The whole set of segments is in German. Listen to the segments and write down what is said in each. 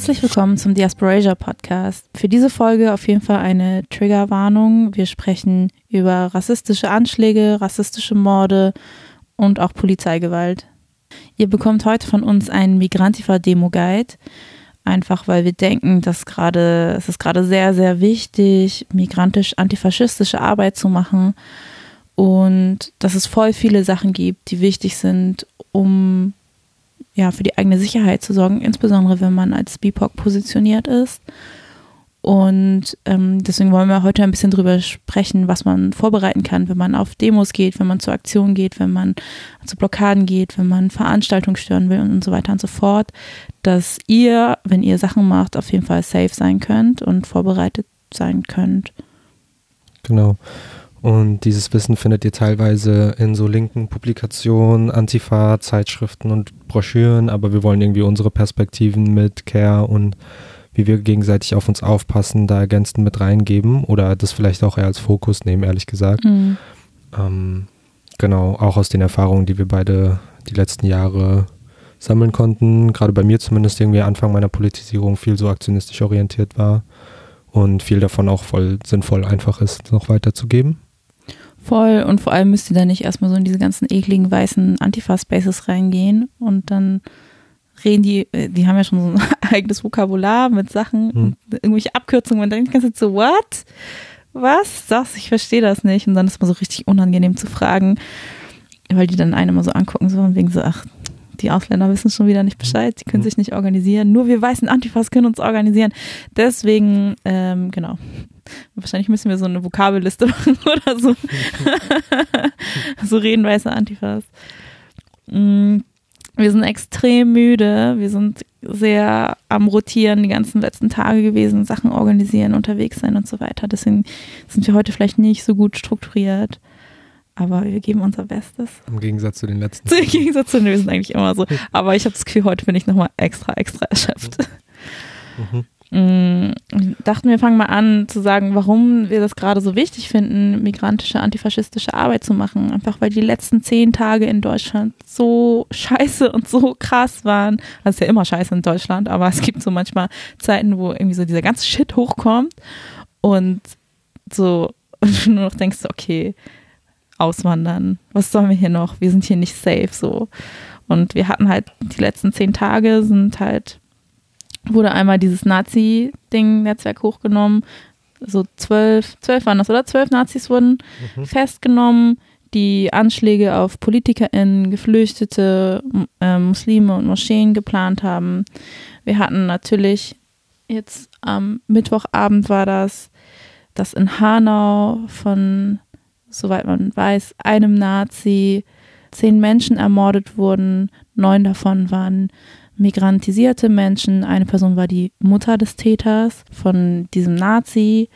Herzlich willkommen zum Diasporasia Podcast. Für diese Folge auf jeden Fall eine Triggerwarnung. Wir sprechen über rassistische Anschläge, rassistische Morde und auch Polizeigewalt. Ihr bekommt heute von uns einen Migrantifa-Demo-Guide, einfach weil wir denken, dass gerade, es ist gerade sehr, sehr wichtig, migrantisch-antifaschistische Arbeit zu machen und dass es voll viele Sachen gibt, die wichtig sind, um ja, für die eigene Sicherheit zu sorgen, insbesondere wenn man als BIPOC positioniert ist. Und ähm, deswegen wollen wir heute ein bisschen drüber sprechen, was man vorbereiten kann, wenn man auf Demos geht, wenn man zur Aktion geht, wenn man zu Blockaden geht, wenn man Veranstaltungen stören will und so weiter und so fort, dass ihr, wenn ihr Sachen macht, auf jeden Fall safe sein könnt und vorbereitet sein könnt. Genau. Und dieses Wissen findet ihr teilweise in so linken Publikationen, Antifa, Zeitschriften und Broschüren, aber wir wollen irgendwie unsere Perspektiven mit Care und wie wir gegenseitig auf uns aufpassen, da ergänzend mit reingeben oder das vielleicht auch eher als Fokus nehmen, ehrlich gesagt. Mhm. Ähm, genau, auch aus den Erfahrungen, die wir beide die letzten Jahre sammeln konnten, gerade bei mir zumindest irgendwie Anfang meiner Politisierung viel so aktionistisch orientiert war und viel davon auch voll sinnvoll einfach ist, noch weiterzugeben. Voll und vor allem müsst ihr da nicht erstmal so in diese ganzen ekligen weißen Antifa-Spaces reingehen und dann reden die, äh, die haben ja schon so ein eigenes Vokabular mit Sachen hm. irgendwelche Abkürzungen und dann denkt man so, what? Was? Das? Ich verstehe das nicht. Und dann ist man so richtig unangenehm zu fragen, weil die dann einen immer so angucken, so und wegen so, ach, die Ausländer wissen schon wieder nicht Bescheid, die können hm. sich nicht organisieren. Nur wir weißen Antifas können uns organisieren. Deswegen, ähm, genau, Wahrscheinlich müssen wir so eine Vokabelliste machen oder so. so reden weiße Antifas. Mm, wir sind extrem müde. Wir sind sehr am Rotieren die ganzen letzten Tage gewesen, Sachen organisieren, unterwegs sein und so weiter. Deswegen sind wir heute vielleicht nicht so gut strukturiert. Aber wir geben unser Bestes. Im Gegensatz zu den letzten. Im Gegensatz zu den, wir sind eigentlich immer so. Aber ich habe das Gefühl, heute bin ich nochmal extra, extra erschöpft. Mhm. Mm, dachten wir fangen mal an zu sagen, warum wir das gerade so wichtig finden, migrantische, antifaschistische Arbeit zu machen. Einfach weil die letzten zehn Tage in Deutschland so scheiße und so krass waren. Also ist ja immer scheiße in Deutschland, aber es gibt so manchmal Zeiten, wo irgendwie so dieser ganze Shit hochkommt und so und du nur noch denkst, okay, auswandern, was sollen wir hier noch? Wir sind hier nicht safe so. Und wir hatten halt die letzten zehn Tage sind halt wurde einmal dieses Nazi-Ding-Netzwerk hochgenommen. So zwölf, zwölf waren das, oder? Zwölf Nazis wurden mhm. festgenommen, die Anschläge auf PolitikerInnen, Geflüchtete, äh, Muslime und Moscheen geplant haben. Wir hatten natürlich jetzt am Mittwochabend war das, dass in Hanau von, soweit man weiß, einem Nazi zehn Menschen ermordet wurden. Neun davon waren migrantisierte Menschen. Eine Person war die Mutter des Täters von diesem Nazi,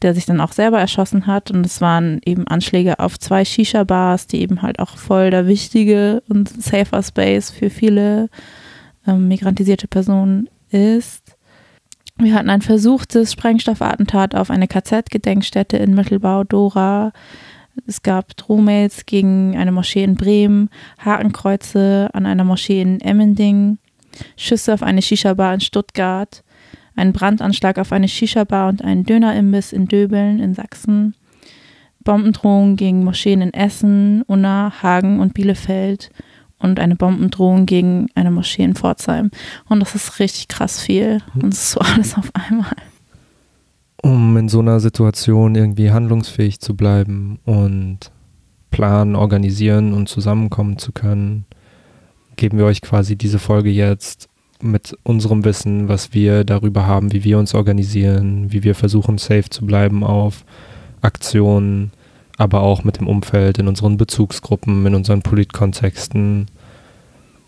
der sich dann auch selber erschossen hat. Und es waren eben Anschläge auf zwei Shisha-Bars, die eben halt auch voll der wichtige und safer Space für viele ähm, migrantisierte Personen ist. Wir hatten ein versuchtes Sprengstoffattentat auf eine KZ-Gedenkstätte in Mittelbau, Dora. Es gab Drohmails gegen eine Moschee in Bremen, Hakenkreuze an einer Moschee in Emmending, Schüsse auf eine Shisha-Bar in Stuttgart, ein Brandanschlag auf eine Shisha-Bar und einen Dönerimbiss in Döbeln in Sachsen, Bombendrohungen gegen Moscheen in Essen, Unna, Hagen und Bielefeld und eine Bombendrohung gegen eine Moschee in Pforzheim. Und das ist richtig krass viel. Und es ist so alles auf einmal. Um in so einer Situation irgendwie handlungsfähig zu bleiben und planen, organisieren und zusammenkommen zu können, geben wir euch quasi diese Folge jetzt mit unserem Wissen, was wir darüber haben, wie wir uns organisieren, wie wir versuchen, safe zu bleiben auf Aktionen, aber auch mit dem Umfeld, in unseren Bezugsgruppen, in unseren Politkontexten.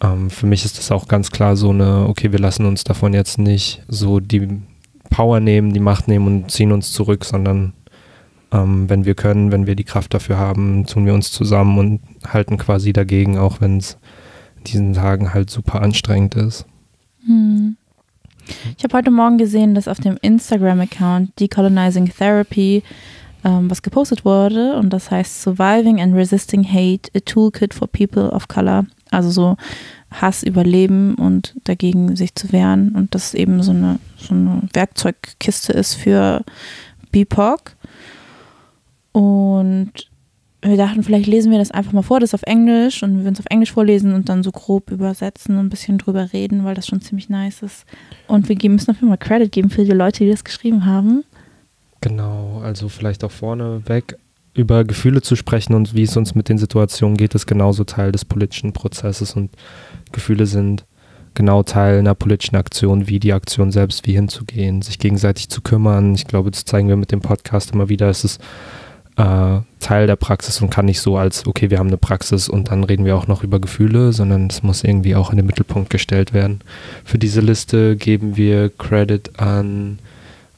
Ähm, für mich ist das auch ganz klar so eine, okay, wir lassen uns davon jetzt nicht so die Power nehmen, die Macht nehmen und ziehen uns zurück, sondern ähm, wenn wir können, wenn wir die Kraft dafür haben, tun wir uns zusammen und halten quasi dagegen, auch wenn es diesen Tagen halt super anstrengend ist. Hm. Ich habe heute Morgen gesehen, dass auf dem Instagram-Account Decolonizing Therapy ähm, was gepostet wurde und das heißt Surviving and Resisting Hate, a Toolkit for People of Color. Also so Hass überleben und dagegen sich zu wehren und das eben so eine, so eine Werkzeugkiste ist für BIPOC. Und wir dachten, vielleicht lesen wir das einfach mal vor, das auf Englisch und wir würden es auf Englisch vorlesen und dann so grob übersetzen und ein bisschen drüber reden, weil das schon ziemlich nice ist. Und wir müssen dafür mal Credit geben für die Leute, die das geschrieben haben. Genau, also vielleicht auch vorne weg über Gefühle zu sprechen und wie es uns mit den Situationen geht, ist genauso Teil des politischen Prozesses und Gefühle sind genau Teil einer politischen Aktion, wie die Aktion selbst, wie hinzugehen, sich gegenseitig zu kümmern. Ich glaube, das zeigen wir mit dem Podcast immer wieder. Es ist äh, Teil der Praxis und kann nicht so als, okay, wir haben eine Praxis und dann reden wir auch noch über Gefühle, sondern es muss irgendwie auch in den Mittelpunkt gestellt werden. Für diese Liste geben wir Credit an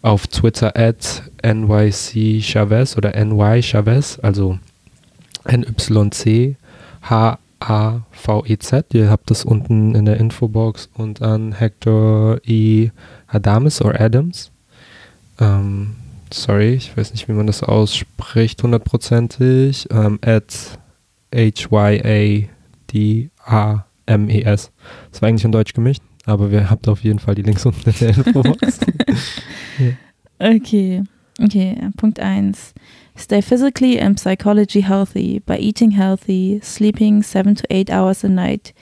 auf Twitter at NYC Chavez oder NY Chavez, also NYC H A V E Z. Ihr habt das unten in der Infobox und an Hector E. Adames oder Adams. Ähm, sorry, ich weiß nicht, wie man das ausspricht, hundertprozentig. Ähm, at H-Y-A-D-A-M-E-S. Das war eigentlich in Deutsch gemischt, aber ihr habt auf jeden Fall die Links unten in der Infobox. Okay, okay, Punkt 1. Stay physically and psychologically healthy by eating healthy, sleeping 7 to 8 hours a night,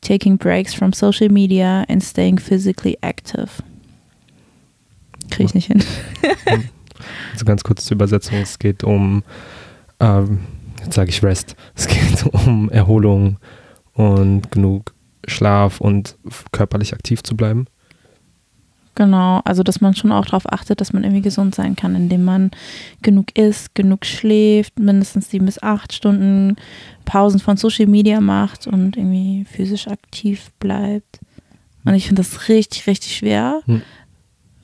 taking breaks from social media and staying physically active. Kriege ich nicht hin. also ganz kurz zur Übersetzung, es geht um, ähm, jetzt sage ich Rest, es geht um Erholung und genug Schlaf und körperlich aktiv zu bleiben. Genau, also dass man schon auch darauf achtet, dass man irgendwie gesund sein kann, indem man genug isst, genug schläft, mindestens sieben bis acht Stunden Pausen von Social Media macht und irgendwie physisch aktiv bleibt. Und ich finde das richtig, richtig schwer, hm.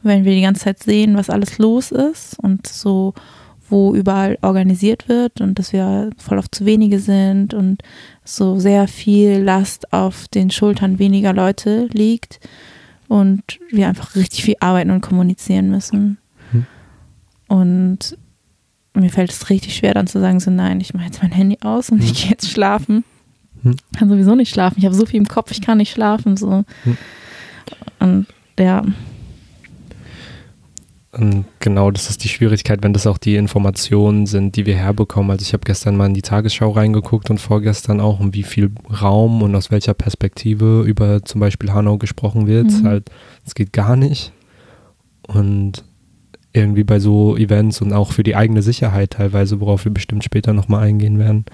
Wenn wir die ganze Zeit sehen, was alles los ist und so, wo überall organisiert wird und dass wir voll auf zu wenige sind und so sehr viel Last auf den Schultern weniger Leute liegt und wir einfach richtig viel arbeiten und kommunizieren müssen. Hm. Und mir fällt es richtig schwer, dann zu sagen, so nein, ich mache jetzt mein Handy aus und hm. ich gehe jetzt schlafen. Hm. Ich kann sowieso nicht schlafen. Ich habe so viel im Kopf, ich kann nicht schlafen. So. Hm. Und ja, genau, das ist die Schwierigkeit, wenn das auch die Informationen sind, die wir herbekommen. Also ich habe gestern mal in die Tagesschau reingeguckt und vorgestern auch, um wie viel Raum und aus welcher Perspektive über zum Beispiel Hanau gesprochen wird. Mhm. Halt, es geht gar nicht. Und irgendwie bei so Events und auch für die eigene Sicherheit teilweise, worauf wir bestimmt später nochmal eingehen werden,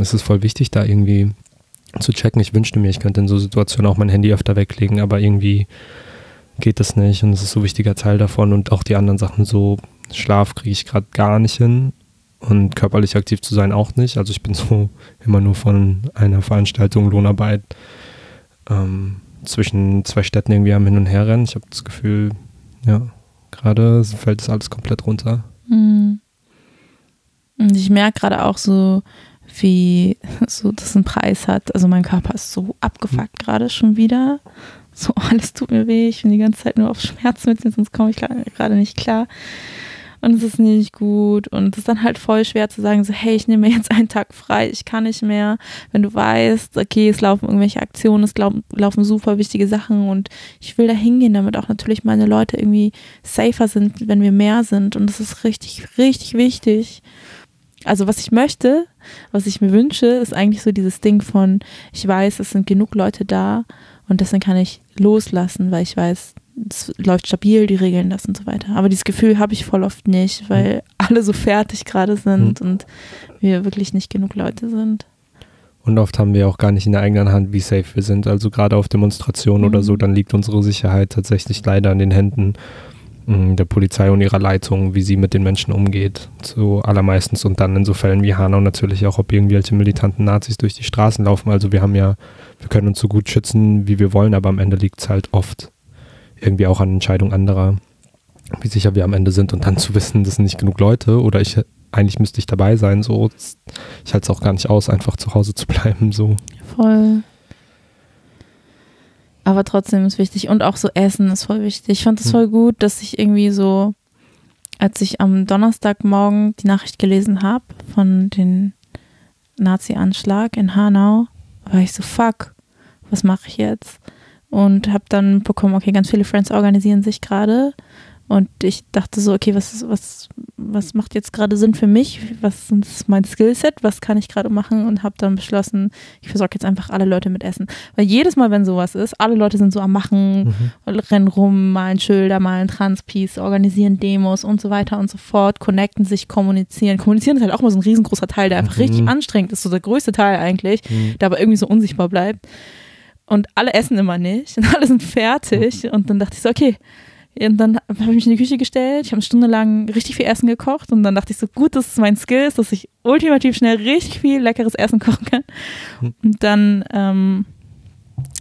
ist es voll wichtig, da irgendwie zu checken. Ich wünschte mir, ich könnte in so Situationen auch mein Handy öfter weglegen, aber irgendwie geht das nicht und es ist so ein wichtiger Teil davon und auch die anderen Sachen so, Schlaf kriege ich gerade gar nicht hin und körperlich aktiv zu sein auch nicht. Also ich bin so immer nur von einer Veranstaltung Lohnarbeit ähm, zwischen zwei Städten irgendwie am Hin und Her rennen. Ich habe das Gefühl, ja, gerade fällt das alles komplett runter. Mhm. Und ich merke gerade auch so, wie so das einen Preis hat. Also mein Körper ist so abgefuckt gerade schon wieder so, alles tut mir weh, ich bin die ganze Zeit nur auf Schmerzmittel, sonst komme ich gerade nicht klar. Und es ist nicht gut. Und es ist dann halt voll schwer zu sagen, so, hey, ich nehme mir jetzt einen Tag frei, ich kann nicht mehr. Wenn du weißt, okay, es laufen irgendwelche Aktionen, es laufen super wichtige Sachen und ich will da hingehen, damit auch natürlich meine Leute irgendwie safer sind, wenn wir mehr sind. Und das ist richtig, richtig wichtig. Also was ich möchte, was ich mir wünsche, ist eigentlich so dieses Ding von, ich weiß, es sind genug Leute da und deswegen kann ich loslassen, weil ich weiß, es läuft stabil, die regeln das und so weiter. Aber dieses Gefühl habe ich voll oft nicht, weil mhm. alle so fertig gerade sind mhm. und wir wirklich nicht genug Leute sind. Und oft haben wir auch gar nicht in der eigenen Hand, wie safe wir sind. Also gerade auf Demonstrationen mhm. oder so, dann liegt unsere Sicherheit tatsächlich leider in den Händen der Polizei und ihrer Leitung, wie sie mit den Menschen umgeht. So allermeistens und dann in so Fällen wie Hanau natürlich auch, ob irgendwelche militanten Nazis durch die Straßen laufen. Also wir haben ja wir können uns so gut schützen, wie wir wollen, aber am Ende liegt es halt oft irgendwie auch an Entscheidungen anderer, wie sicher wir am Ende sind und dann zu wissen, das sind nicht genug Leute oder ich eigentlich müsste ich dabei sein, so ich halte es auch gar nicht aus, einfach zu Hause zu bleiben, so. Voll. Aber trotzdem ist wichtig und auch so Essen ist voll wichtig. Ich fand es hm. voll gut, dass ich irgendwie so, als ich am Donnerstagmorgen die Nachricht gelesen habe von dem Nazi-Anschlag in Hanau, war ich so, fuck, was mache ich jetzt? Und habe dann bekommen, okay, ganz viele Friends organisieren sich gerade und ich dachte so, okay, was, was, was macht jetzt gerade Sinn für mich? Was ist mein Skillset? Was kann ich gerade machen? Und habe dann beschlossen, ich versorge jetzt einfach alle Leute mit Essen. Weil jedes Mal, wenn sowas ist, alle Leute sind so am Machen, mhm. rennen rum, malen Schilder, malen Transpiece, organisieren Demos und so weiter und so fort, connecten sich, kommunizieren. Kommunizieren ist halt auch mal so ein riesengroßer Teil, der einfach mhm. richtig anstrengend ist, so der größte Teil eigentlich, mhm. der aber irgendwie so unsichtbar bleibt. Und alle essen immer nicht und alle sind fertig. Mhm. Und dann dachte ich so, okay, und dann habe ich mich in die Küche gestellt, ich habe eine Stunde lang richtig viel Essen gekocht und dann dachte ich so, gut, das ist mein Skill, dass ich ultimativ schnell richtig viel leckeres Essen kochen kann. Hm. Und dann ähm,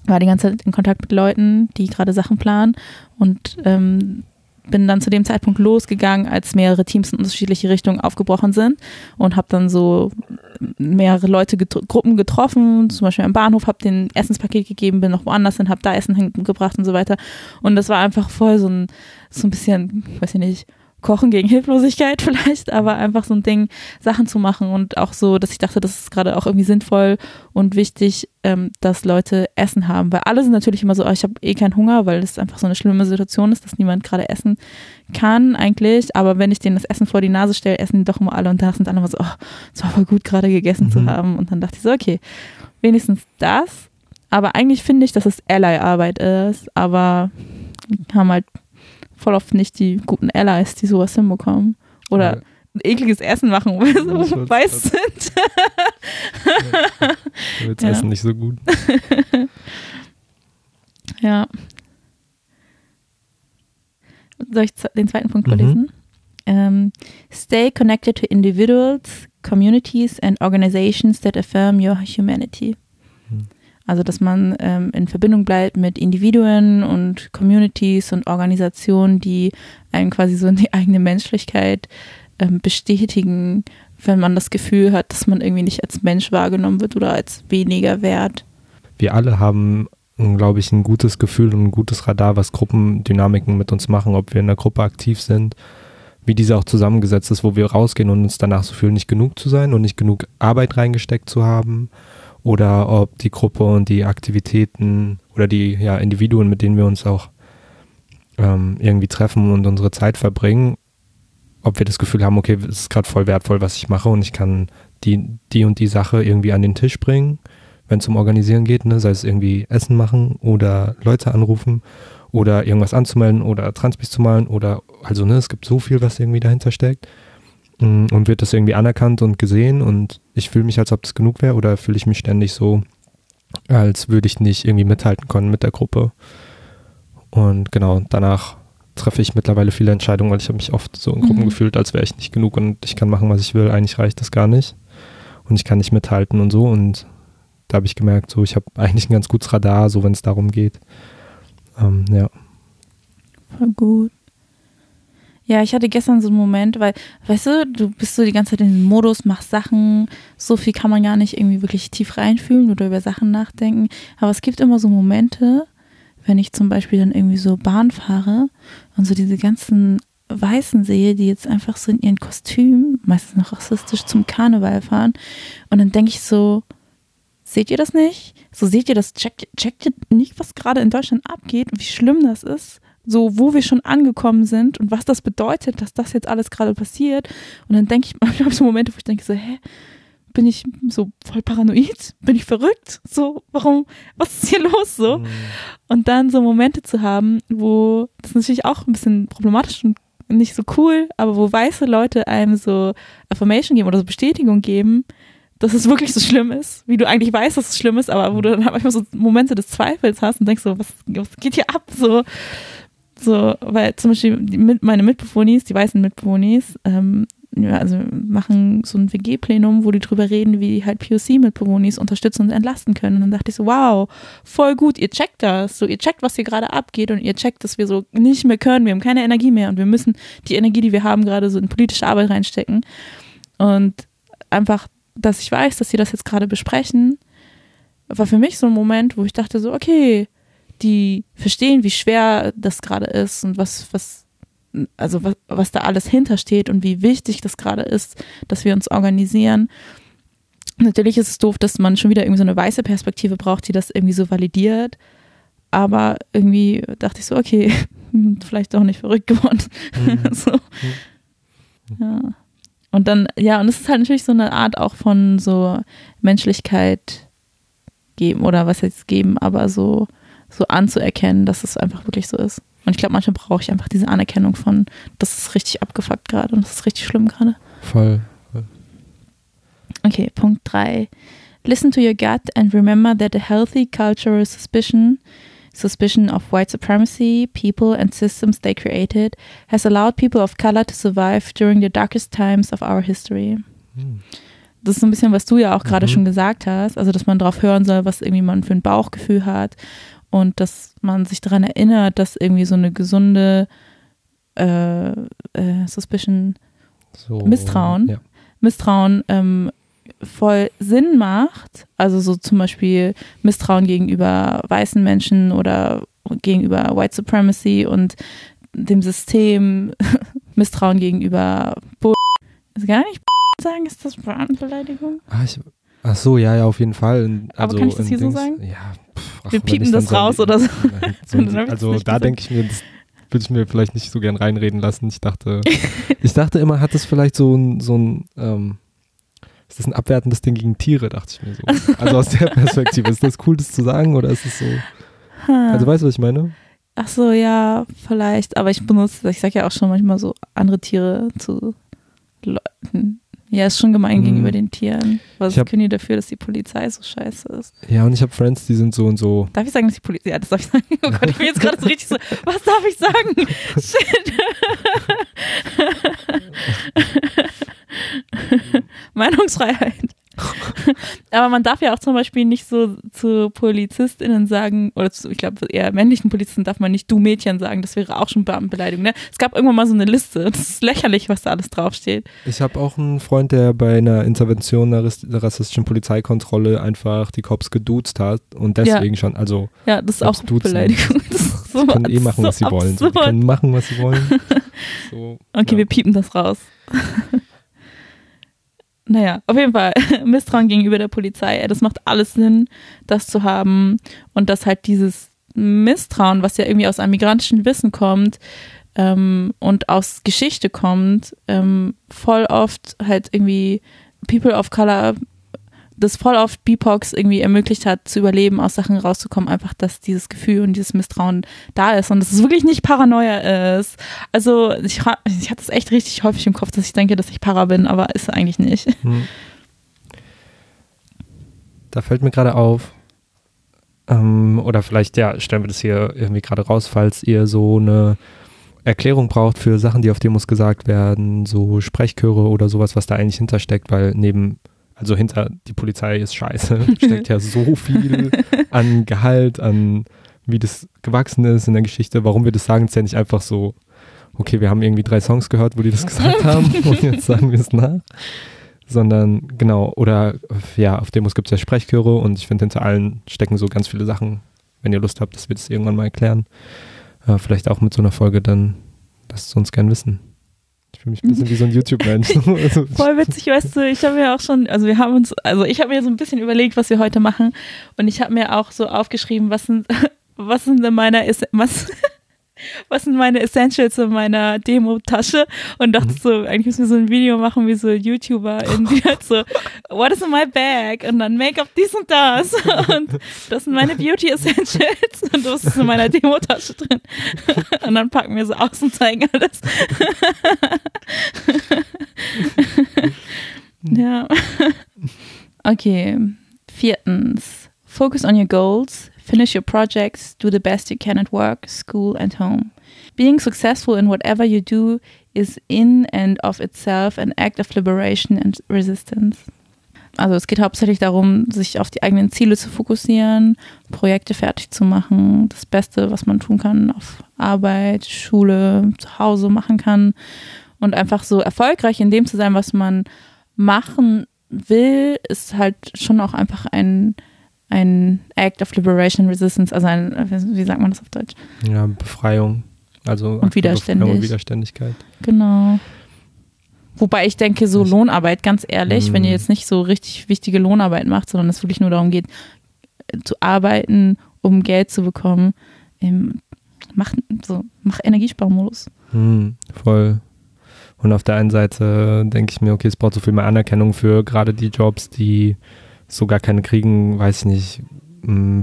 war die ganze Zeit in Kontakt mit Leuten, die gerade Sachen planen und ähm, bin dann zu dem Zeitpunkt losgegangen, als mehrere Teams in unterschiedliche Richtungen aufgebrochen sind und habe dann so mehrere Leute, get Gruppen getroffen, zum Beispiel am Bahnhof, habe den Essenspaket gegeben, bin noch woanders hin, habe da Essen hingebracht und so weiter. Und das war einfach voll so ein, so ein bisschen, weiß ich nicht, Kochen gegen Hilflosigkeit vielleicht, aber einfach so ein Ding, Sachen zu machen und auch so, dass ich dachte, das ist gerade auch irgendwie sinnvoll und wichtig, ähm, dass Leute Essen haben. Weil alle sind natürlich immer so, oh, ich habe eh keinen Hunger, weil es einfach so eine schlimme Situation ist, dass niemand gerade essen kann eigentlich. Aber wenn ich denen das Essen vor die Nase stelle, essen doch immer alle und da sind alle immer so, oh, es war voll gut gerade gegessen mhm. zu haben. Und dann dachte ich so, okay, wenigstens das. Aber eigentlich finde ich, dass es Ally-Arbeit ist, aber haben halt voll oft nicht die guten Allies, die sowas hinbekommen. Oder ja. ein ekliges Essen machen, wo wir so weiß sind. ja. Damit ja. Essen nicht so gut. ja. Soll ich den zweiten Punkt vorlesen? Mhm. Um, stay connected to individuals, communities and organizations that affirm your humanity. Also, dass man ähm, in Verbindung bleibt mit Individuen und Communities und Organisationen, die einem quasi so in die eigene Menschlichkeit ähm, bestätigen, wenn man das Gefühl hat, dass man irgendwie nicht als Mensch wahrgenommen wird oder als weniger wert. Wir alle haben, glaube ich, ein gutes Gefühl und ein gutes Radar, was Gruppendynamiken mit uns machen, ob wir in der Gruppe aktiv sind, wie diese auch zusammengesetzt ist, wo wir rausgehen und uns danach so fühlen, nicht genug zu sein und nicht genug Arbeit reingesteckt zu haben oder ob die Gruppe und die Aktivitäten oder die ja, Individuen, mit denen wir uns auch ähm, irgendwie treffen und unsere Zeit verbringen, ob wir das Gefühl haben, okay, es ist gerade voll wertvoll, was ich mache und ich kann die, die und die Sache irgendwie an den Tisch bringen, wenn es um Organisieren geht, ne? sei es irgendwie Essen machen oder Leute anrufen oder irgendwas anzumelden oder Transpis zu malen oder also ne, es gibt so viel, was irgendwie dahinter steckt. Mm, und wird das irgendwie anerkannt und gesehen und ich fühle mich, als ob das genug wäre oder fühle ich mich ständig so, als würde ich nicht irgendwie mithalten können mit der Gruppe. Und genau, danach treffe ich mittlerweile viele Entscheidungen, weil ich habe mich oft so in Gruppen mhm. gefühlt, als wäre ich nicht genug und ich kann machen, was ich will. Eigentlich reicht das gar nicht. Und ich kann nicht mithalten und so. Und da habe ich gemerkt, so ich habe eigentlich ein ganz gutes Radar, so wenn es darum geht. Ähm, ja. Voll gut. Ja, ich hatte gestern so einen Moment, weil, weißt du, du bist so die ganze Zeit in dem Modus, machst Sachen, so viel kann man gar nicht irgendwie wirklich tief reinfühlen oder über Sachen nachdenken. Aber es gibt immer so Momente, wenn ich zum Beispiel dann irgendwie so Bahn fahre und so diese ganzen Weißen sehe, die jetzt einfach so in ihren Kostümen, meistens noch rassistisch, zum Karneval fahren. Und dann denke ich so, seht ihr das nicht? So seht ihr das, checkt, checkt ihr nicht, was gerade in Deutschland abgeht, wie schlimm das ist? So wo wir schon angekommen sind und was das bedeutet, dass das jetzt alles gerade passiert. Und dann denke ich, ich habe so Momente, wo ich denke so, hä, bin ich so voll paranoid? Bin ich verrückt? So, warum, was ist hier los so? Mhm. Und dann so Momente zu haben, wo das natürlich auch ein bisschen problematisch und nicht so cool, aber wo weiße Leute einem so Affirmation geben oder so Bestätigung geben, dass es wirklich so schlimm ist, wie du eigentlich weißt, dass es schlimm ist, aber wo du dann manchmal so Momente des Zweifels hast und denkst so, was, was geht hier ab? So, so, weil zum Beispiel die, meine Mitbewohnis, die weißen Mitbewohnis, ähm, ja, also machen so ein WG-Plenum, wo die drüber reden, wie die halt POC-Mitbewohnis unterstützen und entlasten können. Und dann dachte ich so, wow, voll gut, ihr checkt das. So, ihr checkt, was hier gerade abgeht und ihr checkt, dass wir so nicht mehr können. Wir haben keine Energie mehr und wir müssen die Energie, die wir haben, gerade so in politische Arbeit reinstecken. Und einfach, dass ich weiß, dass sie das jetzt gerade besprechen, war für mich so ein Moment, wo ich dachte so, okay, die verstehen, wie schwer das gerade ist und was, was, also was, was da alles hintersteht und wie wichtig das gerade ist, dass wir uns organisieren. Natürlich ist es doof, dass man schon wieder irgendwie so eine weiße Perspektive braucht, die das irgendwie so validiert. Aber irgendwie dachte ich so, okay, vielleicht auch nicht verrückt geworden. Mhm. so. Mhm. Ja. Und dann, ja, und es ist halt natürlich so eine Art auch von so Menschlichkeit geben oder was jetzt geben, aber so, so anzuerkennen, dass es einfach wirklich so ist. Und ich glaube, manchmal brauche ich einfach diese Anerkennung von, das ist richtig abgefuckt gerade und das ist richtig schlimm gerade. Voll. Okay, Punkt 3. Listen to your gut and remember that a healthy cultural suspicion, suspicion of white supremacy, people and systems they created, has allowed people of color to survive during the darkest times of our history. Hm. Das ist so ein bisschen, was du ja auch gerade mhm. schon gesagt hast, also dass man darauf hören soll, was irgendwie man für ein Bauchgefühl hat und dass man sich daran erinnert, dass irgendwie so eine gesunde äh, äh, Suspicion, so, Misstrauen, ja. Misstrauen ähm, voll Sinn macht. Also so zum Beispiel Misstrauen gegenüber weißen Menschen oder gegenüber White Supremacy und dem System, Misstrauen gegenüber Bull. Ist gar nicht sagen, ist das Brandbeleidigung? Ah, ich, ach so, ja, ja, auf jeden Fall. Also, Aber kann ich das hier so sagen? Ja, Ach, wir piepen das raus oder so. so also da denke ich mir, das würde ich mir vielleicht nicht so gern reinreden lassen. Ich dachte, ich dachte immer, hat das vielleicht so ein, so ein ähm, ist das ein abwertendes Ding gegen Tiere, dachte ich mir so. Also aus der Perspektive, ist das cool, das zu sagen oder ist es so? Also weißt du, was ich meine? Ach so, ja, vielleicht. Aber ich benutze, ich sage ja auch schon manchmal so andere Tiere zu Leuten. Ja, ist schon gemein mhm. gegenüber den Tieren. Was hab, können die dafür, dass die Polizei so scheiße ist? Ja, und ich habe Friends, die sind so und so. Darf ich sagen, dass die Polizei. Ja, das darf ich sagen. Oh Gott, ich bin jetzt gerade so richtig so. Was darf ich sagen? Shit. Meinungsfreiheit. Aber man darf ja auch zum Beispiel nicht so zu PolizistInnen sagen, oder zu, ich glaube, eher männlichen Polizisten darf man nicht du Mädchen sagen, das wäre auch schon Beamtenbeleidigung. Ne? Es gab irgendwann mal so eine Liste, das ist lächerlich, was da alles draufsteht. Ich habe auch einen Freund, der bei einer Intervention der rassistischen Polizeikontrolle einfach die Cops geduzt hat und deswegen ja. schon, also. Ja, das ist auch Beleidigung. Das ist so können eh machen, was sie wollen. So, die können machen, was sie wollen. So, okay, ja. wir piepen das raus. Naja, auf jeden Fall Misstrauen gegenüber der Polizei. Das macht alles Sinn, das zu haben. Und dass halt dieses Misstrauen, was ja irgendwie aus einem migrantischen Wissen kommt ähm, und aus Geschichte kommt, ähm, voll oft halt irgendwie People of Color das voll oft BIPOX irgendwie ermöglicht hat, zu überleben, aus Sachen rauszukommen, einfach, dass dieses Gefühl und dieses Misstrauen da ist und dass es wirklich nicht Paranoia ist. Also ich, ich hatte es echt richtig häufig im Kopf, dass ich denke, dass ich Para bin, aber ist eigentlich nicht. Hm. Da fällt mir gerade auf, ähm, oder vielleicht, ja, stellen wir das hier irgendwie gerade raus, falls ihr so eine Erklärung braucht für Sachen, die auf Demos gesagt werden, so Sprechchöre oder sowas, was da eigentlich hintersteckt, weil neben also hinter die Polizei ist scheiße, steckt ja so viel an Gehalt, an wie das gewachsen ist in der Geschichte. Warum wir das sagen, ist ja nicht einfach so, okay, wir haben irgendwie drei Songs gehört, wo die das gesagt haben und jetzt sagen wir es nach. Sondern genau, oder ja, auf Demos gibt es ja Sprechchöre und ich finde, hinter allen stecken so ganz viele Sachen. Wenn ihr Lust habt, dass wir das irgendwann mal erklären. Äh, vielleicht auch mit so einer Folge, dann lasst es uns gern wissen. Ich fühle mich ein bisschen wie so ein YouTube-Mensch. also, Voll witzig, weißt du, ich habe mir auch schon, also wir haben uns, also ich habe mir so ein bisschen überlegt, was wir heute machen und ich habe mir auch so aufgeschrieben, was sind, was sind denn meine, was, was sind meine Essentials in meiner Demo-Tasche und dachte mhm. so, eigentlich müssen wir so ein Video machen wie so YouTuber, in die halt so, what is in my bag? Und dann Make-up dies und das. Und das sind meine Beauty Essentials und das ist in meiner Demo-Tasche drin. Und dann packen wir so aus und zeigen alles. ja. Okay. Viertens. Focus on your goals. Finish your projects, do the best you can at work, school, and home. Being successful in whatever you do is in and of itself an act of liberation and resistance. Also es geht hauptsächlich darum, sich auf die eigenen Ziele zu fokussieren, Projekte fertig zu machen, das Beste, was man tun kann, auf Arbeit, Schule, zu Hause machen kann und einfach so erfolgreich in dem zu sein, was man machen will, ist halt schon auch einfach ein ein Act of Liberation Resistance, also ein, wie sagt man das auf Deutsch? Ja, Befreiung. Also und, Widerständig. und Widerständigkeit. Genau. Wobei ich denke, so Lohnarbeit, ganz ehrlich, mm. wenn ihr mhm. jetzt nicht so richtig wichtige Lohnarbeit macht, sondern es wirklich nur darum geht, äh, zu arbeiten, um Geld zu bekommen, ähm, mach, so, mach Energiesparmodus. Mm, voll. Und auf der einen Seite denke ich mir, okay, es braucht so viel mehr Anerkennung für gerade die Jobs, die so gar keine kriegen, weiß ich nicht,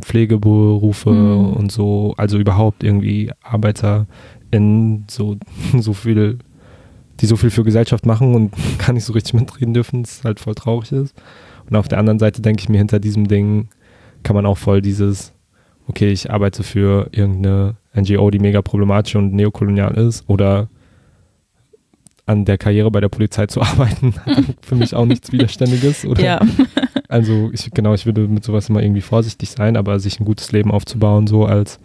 Pflegeberufe mm. und so, also überhaupt irgendwie Arbeiter in so, so viel die so viel für Gesellschaft machen und gar nicht so richtig mitreden dürfen, das halt voll traurig ist. Und auf der anderen Seite denke ich mir, hinter diesem Ding kann man auch voll dieses, okay, ich arbeite für irgendeine NGO, die mega problematisch und neokolonial ist oder an der Karriere bei der Polizei zu arbeiten, für mich auch nichts Widerständiges. Oder? Ja. Also ich, genau, ich würde mit sowas immer irgendwie vorsichtig sein, aber sich ein gutes Leben aufzubauen, so als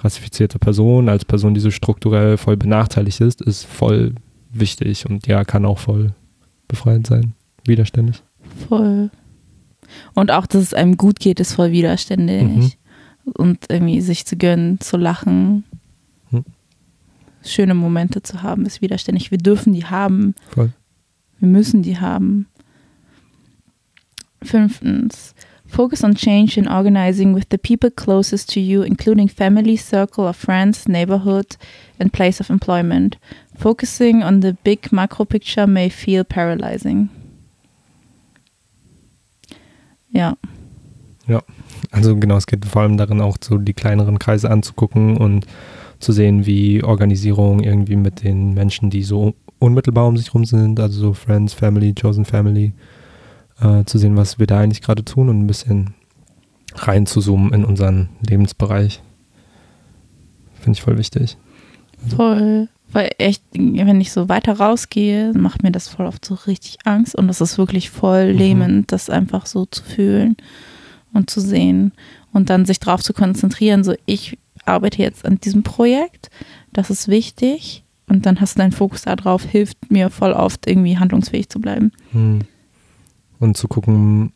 rassifizierte Person, als Person, die so strukturell voll benachteiligt ist, ist voll wichtig und ja, kann auch voll befreiend sein, widerständig. Voll. Und auch, dass es einem gut geht, ist voll widerständig. Mhm. Und irgendwie sich zu gönnen, zu lachen, mhm. schöne Momente zu haben, ist widerständig. Wir dürfen die haben. Voll. Wir müssen die haben. Fünftens, Focus on change in organizing with the people closest to you, including family, circle of friends, neighborhood, and place of employment. Focusing on the big macro picture may feel paralyzing. Ja. Ja, also genau, es geht vor allem darin, auch so die kleineren Kreise anzugucken und zu sehen, wie Organisierung irgendwie mit den Menschen, die so unmittelbar um sich rum sind, also so Friends, Family, Chosen Family, äh, zu sehen, was wir da eigentlich gerade tun und ein bisschen rein zu zoomen in unseren Lebensbereich. Finde ich voll wichtig. Also. Voll. Weil echt, wenn ich so weiter rausgehe, macht mir das voll oft so richtig Angst und das ist wirklich voll mhm. lähmend, das einfach so zu fühlen und zu sehen und dann sich darauf zu konzentrieren, so ich arbeite jetzt an diesem Projekt, das ist wichtig und dann hast du deinen Fokus darauf, hilft mir voll oft irgendwie handlungsfähig zu bleiben. Mhm und zu gucken,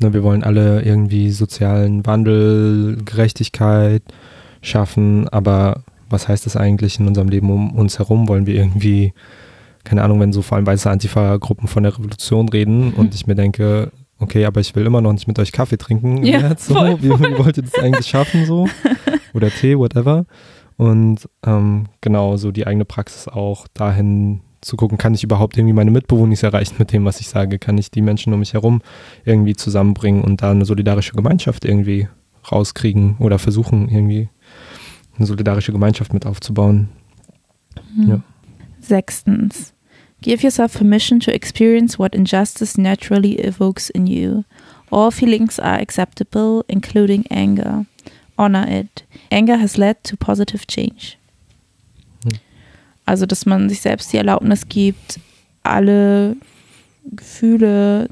na, wir wollen alle irgendwie sozialen Wandel, Gerechtigkeit schaffen, aber was heißt das eigentlich in unserem Leben um uns herum? Wollen wir irgendwie, keine Ahnung, wenn so vor allem weiße Antifa-Gruppen von der Revolution reden mhm. und ich mir denke, okay, aber ich will immer noch nicht mit euch Kaffee trinken. Ja, jetzt, so. Voll, voll. Wie, wie wollt ihr das eigentlich schaffen so? Oder Tee, whatever. Und ähm, genau, so die eigene Praxis auch dahin zu gucken, kann ich überhaupt irgendwie meine Mitbewohner erreichen mit dem, was ich sage? Kann ich die Menschen um mich herum irgendwie zusammenbringen und da eine solidarische Gemeinschaft irgendwie rauskriegen oder versuchen, irgendwie eine solidarische Gemeinschaft mit aufzubauen? Mhm. Ja. Sechstens. Give yourself permission to experience what injustice naturally evokes in you. All feelings are acceptable, including anger. Honor it. Anger has led to positive change. Also, dass man sich selbst die Erlaubnis gibt, alle Gefühle,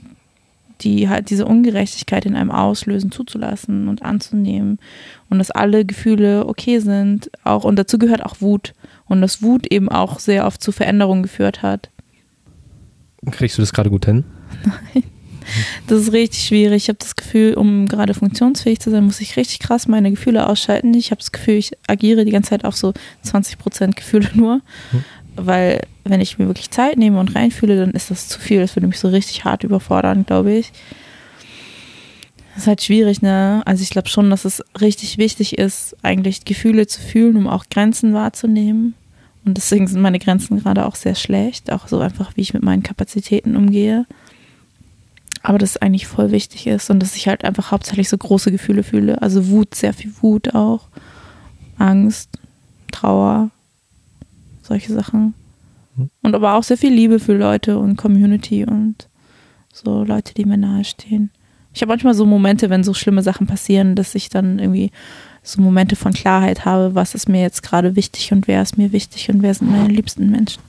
die halt diese Ungerechtigkeit in einem auslösen, zuzulassen und anzunehmen. Und dass alle Gefühle okay sind. Auch, und dazu gehört auch Wut. Und dass Wut eben auch sehr oft zu Veränderungen geführt hat. Kriegst du das gerade gut hin? Nein. Das ist richtig schwierig. Ich habe das Gefühl, um gerade funktionsfähig zu sein, muss ich richtig krass meine Gefühle ausschalten. Ich habe das Gefühl, ich agiere die ganze Zeit auf so 20 Prozent Gefühle nur. Hm. Weil, wenn ich mir wirklich Zeit nehme und reinfühle, dann ist das zu viel. Das würde mich so richtig hart überfordern, glaube ich. Das ist halt schwierig, ne? Also ich glaube schon, dass es richtig wichtig ist, eigentlich Gefühle zu fühlen, um auch Grenzen wahrzunehmen. Und deswegen sind meine Grenzen gerade auch sehr schlecht, auch so einfach, wie ich mit meinen Kapazitäten umgehe aber das eigentlich voll wichtig ist und dass ich halt einfach hauptsächlich so große Gefühle fühle. Also Wut, sehr viel Wut auch, Angst, Trauer, solche Sachen. Hm. Und aber auch sehr viel Liebe für Leute und Community und so Leute, die mir nahestehen. Ich habe manchmal so Momente, wenn so schlimme Sachen passieren, dass ich dann irgendwie so Momente von Klarheit habe, was ist mir jetzt gerade wichtig und wer ist mir wichtig und wer sind meine liebsten Menschen.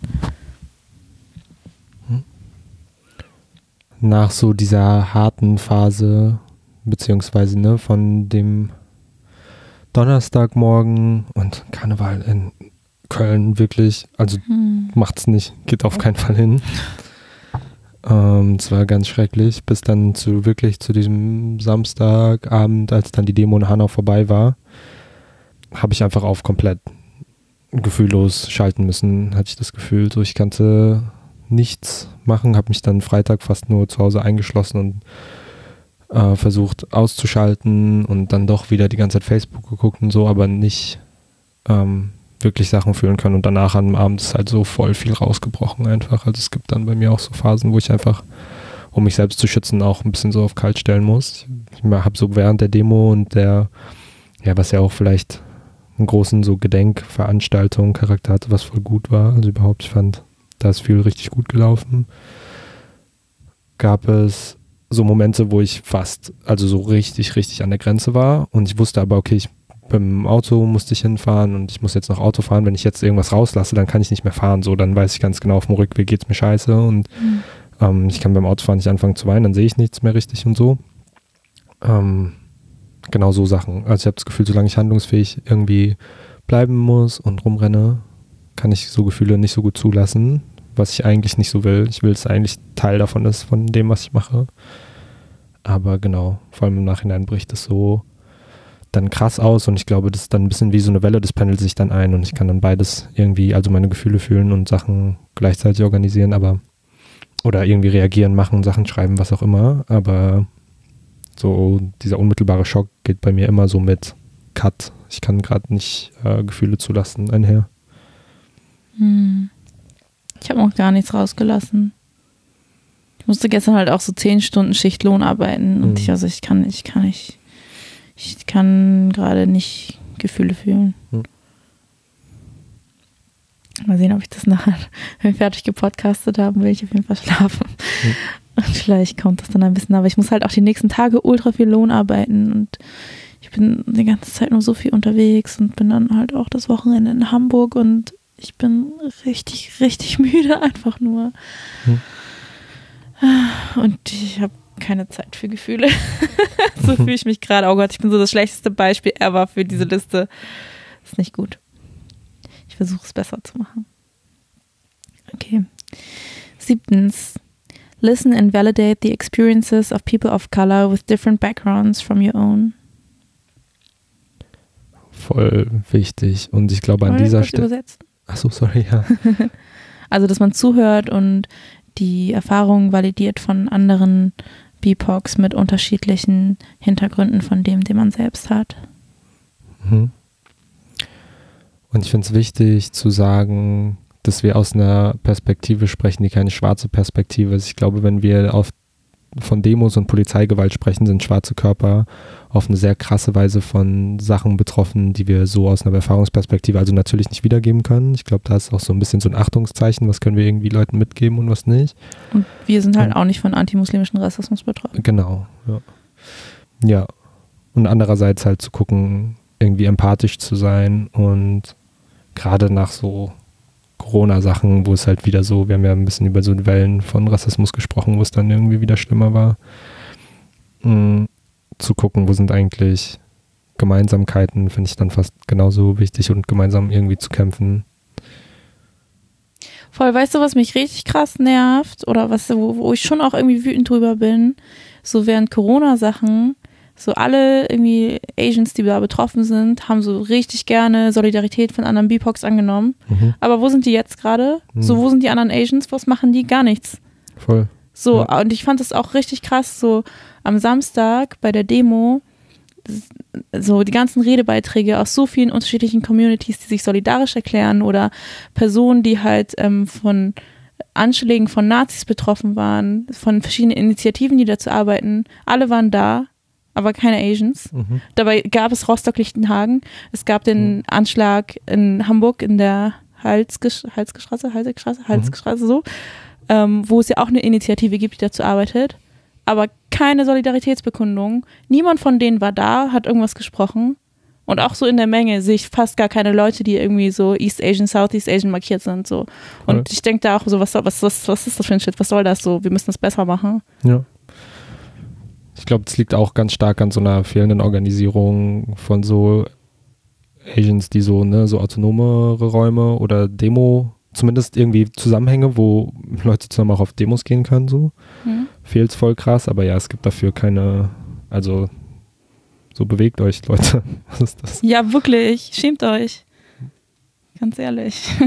Nach so dieser harten Phase, beziehungsweise ne, von dem Donnerstagmorgen und Karneval in Köln wirklich, also hm. macht's nicht, geht auf keinen Fall hin. Ähm, es war ganz schrecklich, bis dann zu wirklich zu diesem Samstagabend, als dann die Demo in Hanau vorbei war, habe ich einfach auf komplett gefühllos schalten müssen, hatte ich das Gefühl. So, ich kannte nichts machen, habe mich dann Freitag fast nur zu Hause eingeschlossen und äh, versucht auszuschalten und dann doch wieder die ganze Zeit Facebook geguckt und so, aber nicht ähm, wirklich Sachen fühlen können. Und danach am Abend ist halt so voll viel rausgebrochen einfach. Also es gibt dann bei mir auch so Phasen, wo ich einfach, um mich selbst zu schützen, auch ein bisschen so auf kalt stellen muss. Ich habe so während der Demo und der, ja, was ja auch vielleicht einen großen so Gedenkveranstaltung Charakter hatte, was voll gut war. Also überhaupt, ich fand, da ist viel richtig gut gelaufen. Gab es so Momente, wo ich fast, also so richtig, richtig an der Grenze war und ich wusste aber, okay, ich beim Auto musste ich hinfahren und ich muss jetzt noch Auto fahren. Wenn ich jetzt irgendwas rauslasse, dann kann ich nicht mehr fahren. So, dann weiß ich ganz genau, auf dem Rückweg geht es mir scheiße und mhm. ähm, ich kann beim Autofahren nicht anfangen zu weinen, dann sehe ich nichts mehr richtig und so. Ähm, genau so Sachen. Also ich habe das Gefühl, solange ich handlungsfähig irgendwie bleiben muss und rumrenne, kann ich so Gefühle nicht so gut zulassen, was ich eigentlich nicht so will. Ich will es eigentlich Teil davon ist, von dem, was ich mache. Aber genau, vor allem im Nachhinein bricht es so dann krass aus und ich glaube, das ist dann ein bisschen wie so eine Welle, das pendelt sich dann ein und ich kann dann beides irgendwie, also meine Gefühle fühlen und Sachen gleichzeitig organisieren, aber oder irgendwie reagieren, machen, Sachen schreiben, was auch immer, aber so dieser unmittelbare Schock geht bei mir immer so mit Cut. Ich kann gerade nicht äh, Gefühle zulassen einher. Hm. Ich habe noch gar nichts rausgelassen. Ich musste gestern halt auch so zehn Stunden Schichtlohn arbeiten und hm. ich, also ich kann ich kann nicht ich kann gerade nicht Gefühle fühlen. Hm. Mal sehen, ob ich das nachher, wenn wir fertig gepodcastet haben, will ich auf jeden Fall schlafen. Hm. Und vielleicht kommt das dann ein bisschen, aber ich muss halt auch die nächsten Tage ultra viel Lohn arbeiten und ich bin die ganze Zeit nur so viel unterwegs und bin dann halt auch das Wochenende in Hamburg und ich bin richtig, richtig müde einfach nur. Hm. Und ich habe keine Zeit für Gefühle. so fühle ich mich gerade. Oh Gott, ich bin so das schlechteste Beispiel ever für diese Liste. Ist nicht gut. Ich versuche es besser zu machen. Okay. Siebtens. Listen and validate the experiences of people of color with different backgrounds from your own. Voll wichtig. Und ich glaube an dieser Stelle. Achso, sorry, ja. also, dass man zuhört und die Erfahrungen validiert von anderen BIPOX mit unterschiedlichen Hintergründen von dem, den man selbst hat. Mhm. Und ich finde es wichtig zu sagen, dass wir aus einer Perspektive sprechen, die keine schwarze Perspektive ist. Ich glaube, wenn wir auf von Demos und Polizeigewalt sprechen, sind schwarze Körper auf eine sehr krasse Weise von Sachen betroffen, die wir so aus einer Erfahrungsperspektive also natürlich nicht wiedergeben können. Ich glaube, da ist auch so ein bisschen so ein Achtungszeichen, was können wir irgendwie Leuten mitgeben und was nicht. Und wir sind halt und, auch nicht von antimuslimischen Rassismus betroffen. Genau, ja. Ja. Und andererseits halt zu gucken, irgendwie empathisch zu sein und gerade nach so Corona-Sachen, wo es halt wieder so, wir haben ja ein bisschen über so Wellen von Rassismus gesprochen, wo es dann irgendwie wieder schlimmer war, mhm. zu gucken, wo sind eigentlich Gemeinsamkeiten, finde ich dann fast genauso wichtig und gemeinsam irgendwie zu kämpfen. Voll, weißt du, was mich richtig krass nervt oder was, wo, wo ich schon auch irgendwie wütend drüber bin? So während Corona-Sachen so alle irgendwie Asians, die da betroffen sind, haben so richtig gerne Solidarität von anderen BIPOX angenommen. Mhm. Aber wo sind die jetzt gerade? Mhm. So, wo sind die anderen Asians? Was machen die? Gar nichts. Voll. So, ja. und ich fand das auch richtig krass, so am Samstag bei der Demo, so die ganzen Redebeiträge aus so vielen unterschiedlichen Communities, die sich solidarisch erklären oder Personen, die halt ähm, von Anschlägen von Nazis betroffen waren, von verschiedenen Initiativen, die dazu arbeiten, alle waren da aber keine Asians. Mhm. Dabei gab es Rostock-Lichtenhagen. Es gab den mhm. Anschlag in Hamburg in der Halsgesch Halsgestraße, Halsgestraße, Halsgestraße mhm. so, ähm, wo es ja auch eine Initiative gibt, die dazu arbeitet. Aber keine Solidaritätsbekundung. Niemand von denen war da, hat irgendwas gesprochen. Und auch so in der Menge sehe ich fast gar keine Leute, die irgendwie so East Asian, Southeast Asian markiert sind. So. Und cool. ich denke da auch so, was, was, was, was ist das für ein Shit? Was soll das so? Wir müssen das besser machen. Ja. Ich glaube, es liegt auch ganz stark an so einer fehlenden Organisierung von so Agents, die so, ne, so autonomere Räume oder Demo, zumindest irgendwie Zusammenhänge, wo Leute zusammen auch auf Demos gehen können, so. Mhm. Fehlt es voll krass, aber ja, es gibt dafür keine, also so bewegt euch, Leute. Was ist das? Ja, wirklich. Schämt euch. Ganz ehrlich.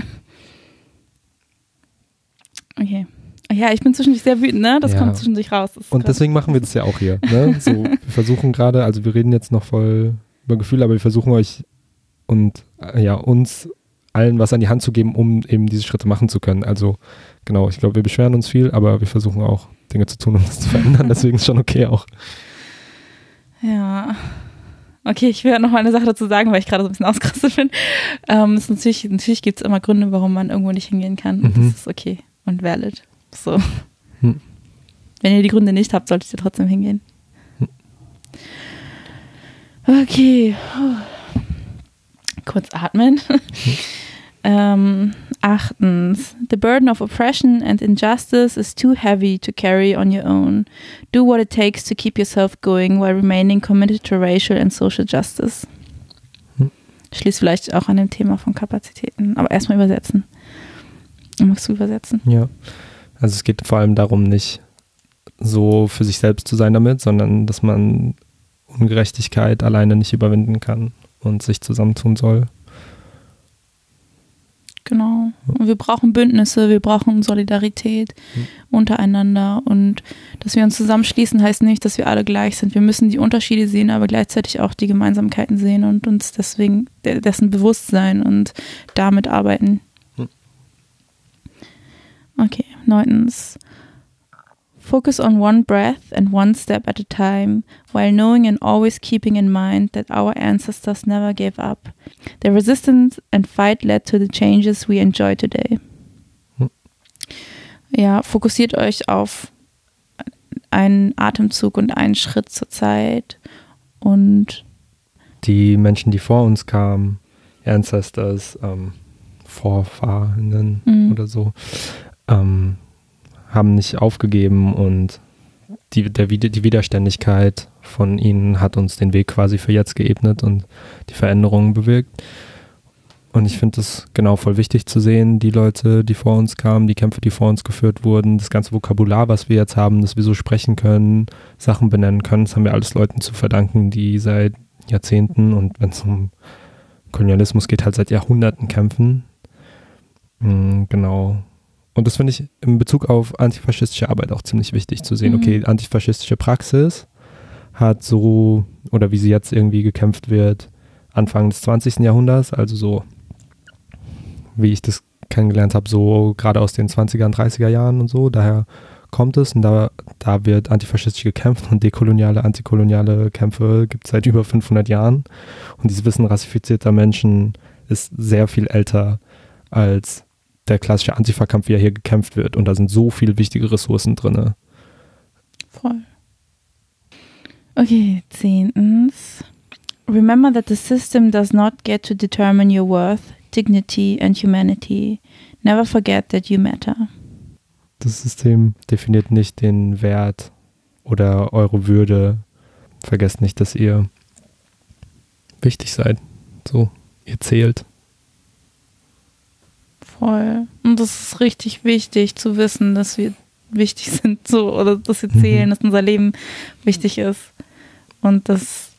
okay. Ja, ich bin zwischendurch sehr wütend, ne? Das Ja. kommt zwischendurch raus. Und deswegen machen wir das ja auch hier. Ne? So, wir versuchen gerade, also wir reden jetzt noch voll über Gefühle, aber wir versuchen euch und äh, ja, uns allen was an die Hand zu geben, um eben diese Schritte machen zu können. Also genau, ich glaube, wir beschweren uns viel, aber wir versuchen auch Dinge zu tun, um das zu verändern. Deswegen ist schon okay auch. Ja. Okay, ich will noch mal eine Sache dazu sagen, weil ich gerade so ein bisschen ausgerastet bin. Ähm, natürlich natürlich gibt es immer Gründe, warum man irgendwo nicht hingehen kann. Und Mhm. das ist okay und valid. So. Hm. Wenn ihr die Gründe nicht habt, solltet ihr trotzdem hingehen. Hm. Okay. Puh. Kurz atmen. ähm, achtens. The burden of oppression and injustice is too heavy to carry on your own. Do what it takes to keep yourself going while remaining committed to racial and social justice. Hm. Schließt vielleicht auch an dem Thema von Kapazitäten. Aber erstmal übersetzen. Magst du übersetzen? Ja. Also es geht vor allem darum, nicht so für sich selbst zu sein damit, sondern dass man Ungerechtigkeit alleine nicht überwinden kann und sich zusammentun soll. Genau. Und wir brauchen Bündnisse, wir brauchen Solidarität Mhm. untereinander. Und dass wir uns zusammenschließen, heißt nicht, dass wir alle gleich sind. Wir müssen die Unterschiede sehen, aber gleichzeitig auch die Gemeinsamkeiten sehen und uns deswegen de- dessen bewusst sein und damit arbeiten. Mhm. Okay, neuntens. Focus on one breath and one step at a time, while knowing and always keeping in mind that our ancestors never gave up. Their resistance and fight led to the changes we enjoy today. Hm. Ja, fokussiert euch auf einen Atemzug und einen Schritt zur Zeit und die Menschen, die vor uns kamen, Ancestors, ähm, Vorfahren Mhm. oder so, ähm, haben nicht aufgegeben und die, der, die Widerständigkeit von ihnen hat uns den Weg quasi für jetzt geebnet und die Veränderungen bewirkt. Und ich finde das genau voll wichtig zu sehen, die Leute, die vor uns kamen, die Kämpfe, die vor uns geführt wurden, das ganze Vokabular, was wir jetzt haben, dass wir so sprechen können, Sachen benennen können, das haben wir alles Leuten zu verdanken, die seit Jahrzehnten und wenn es um Kolonialismus geht, halt seit Jahrhunderten kämpfen. Mm, Genau. Und das finde ich in Bezug auf antifaschistische Arbeit auch ziemlich wichtig zu sehen. Mhm. Okay, antifaschistische Praxis hat so, oder wie sie jetzt irgendwie gekämpft wird, Anfang des 20. Jahrhunderts, also so, wie ich das kennengelernt habe, so gerade aus den 20er und 30er Jahren und so, daher kommt es und da, da wird antifaschistisch gekämpft und dekoloniale, antikoloniale Kämpfe gibt es seit über 500 Jahren und dieses Wissen rassifizierter Menschen ist sehr viel älter als der klassische Antifa-Kampf, wie er hier gekämpft wird und da sind so viele wichtige Ressourcen drin. voll. Okay, zehntens. Remember that the system does not get to determine your worth, dignity and humanity. Never forget that you matter. Das System definiert nicht den Wert oder eure Würde. Vergesst nicht, dass ihr wichtig seid. So, ihr zählt. Voll. Und das ist richtig wichtig zu wissen, dass wir wichtig sind, so, oder dass wir Mhm. zählen, dass unser Leben wichtig ist. Und dass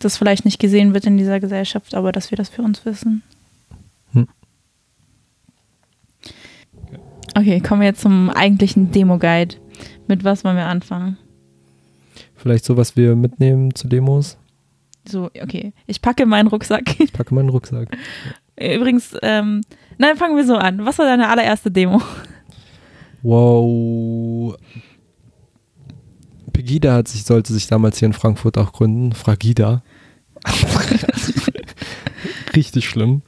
das vielleicht nicht gesehen wird in dieser Gesellschaft, aber dass wir das für uns wissen. Hm. Okay, kommen wir jetzt zum eigentlichen Demo-Guide. Mit was wollen wir anfangen? Vielleicht so, was wir mitnehmen zu Demos. So, okay. Ich packe meinen Rucksack. Ich packe meinen Rucksack. Übrigens, ähm, nein, fangen wir so an. Was war deine allererste Demo? Wow. Pegida hat sich, sollte sich damals hier in Frankfurt auch gründen. Fragida. Richtig schlimm.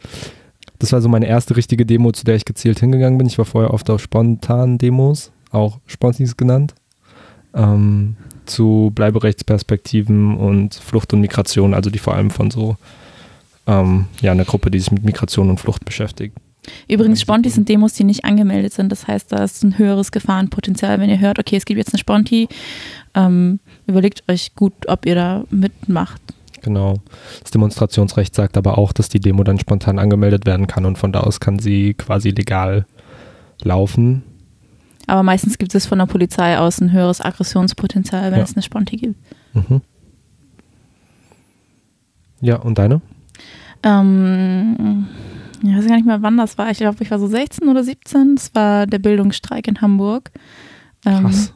Das war so meine erste richtige Demo, zu der ich gezielt hingegangen bin. Ich war vorher oft auf spontanen Demos, auch Spontis genannt, ähm, zu Bleiberechtsperspektiven und Flucht und Migration, also die vor allem von so ähm, ja, einer Gruppe, die sich mit Migration und Flucht beschäftigt. Übrigens, Spontis sind Demos, die nicht angemeldet sind. Das heißt, da ist ein höheres Gefahrenpotenzial. Wenn ihr hört, okay, es gibt jetzt eine Sponti, ähm, überlegt euch gut, ob ihr da mitmacht. Genau. Das Demonstrationsrecht sagt aber auch, dass die Demo dann spontan angemeldet werden kann und von da aus kann sie quasi legal laufen. Aber meistens gibt es von der Polizei aus ein höheres Aggressionspotenzial, wenn Ja. es eine Sponti gibt. Mhm. Ja, und deine? Ähm, ich weiß gar nicht mehr, wann das war. Ich glaube, ich war so 16 oder 17. Das war der Bildungsstreik in Hamburg. Ähm, krass.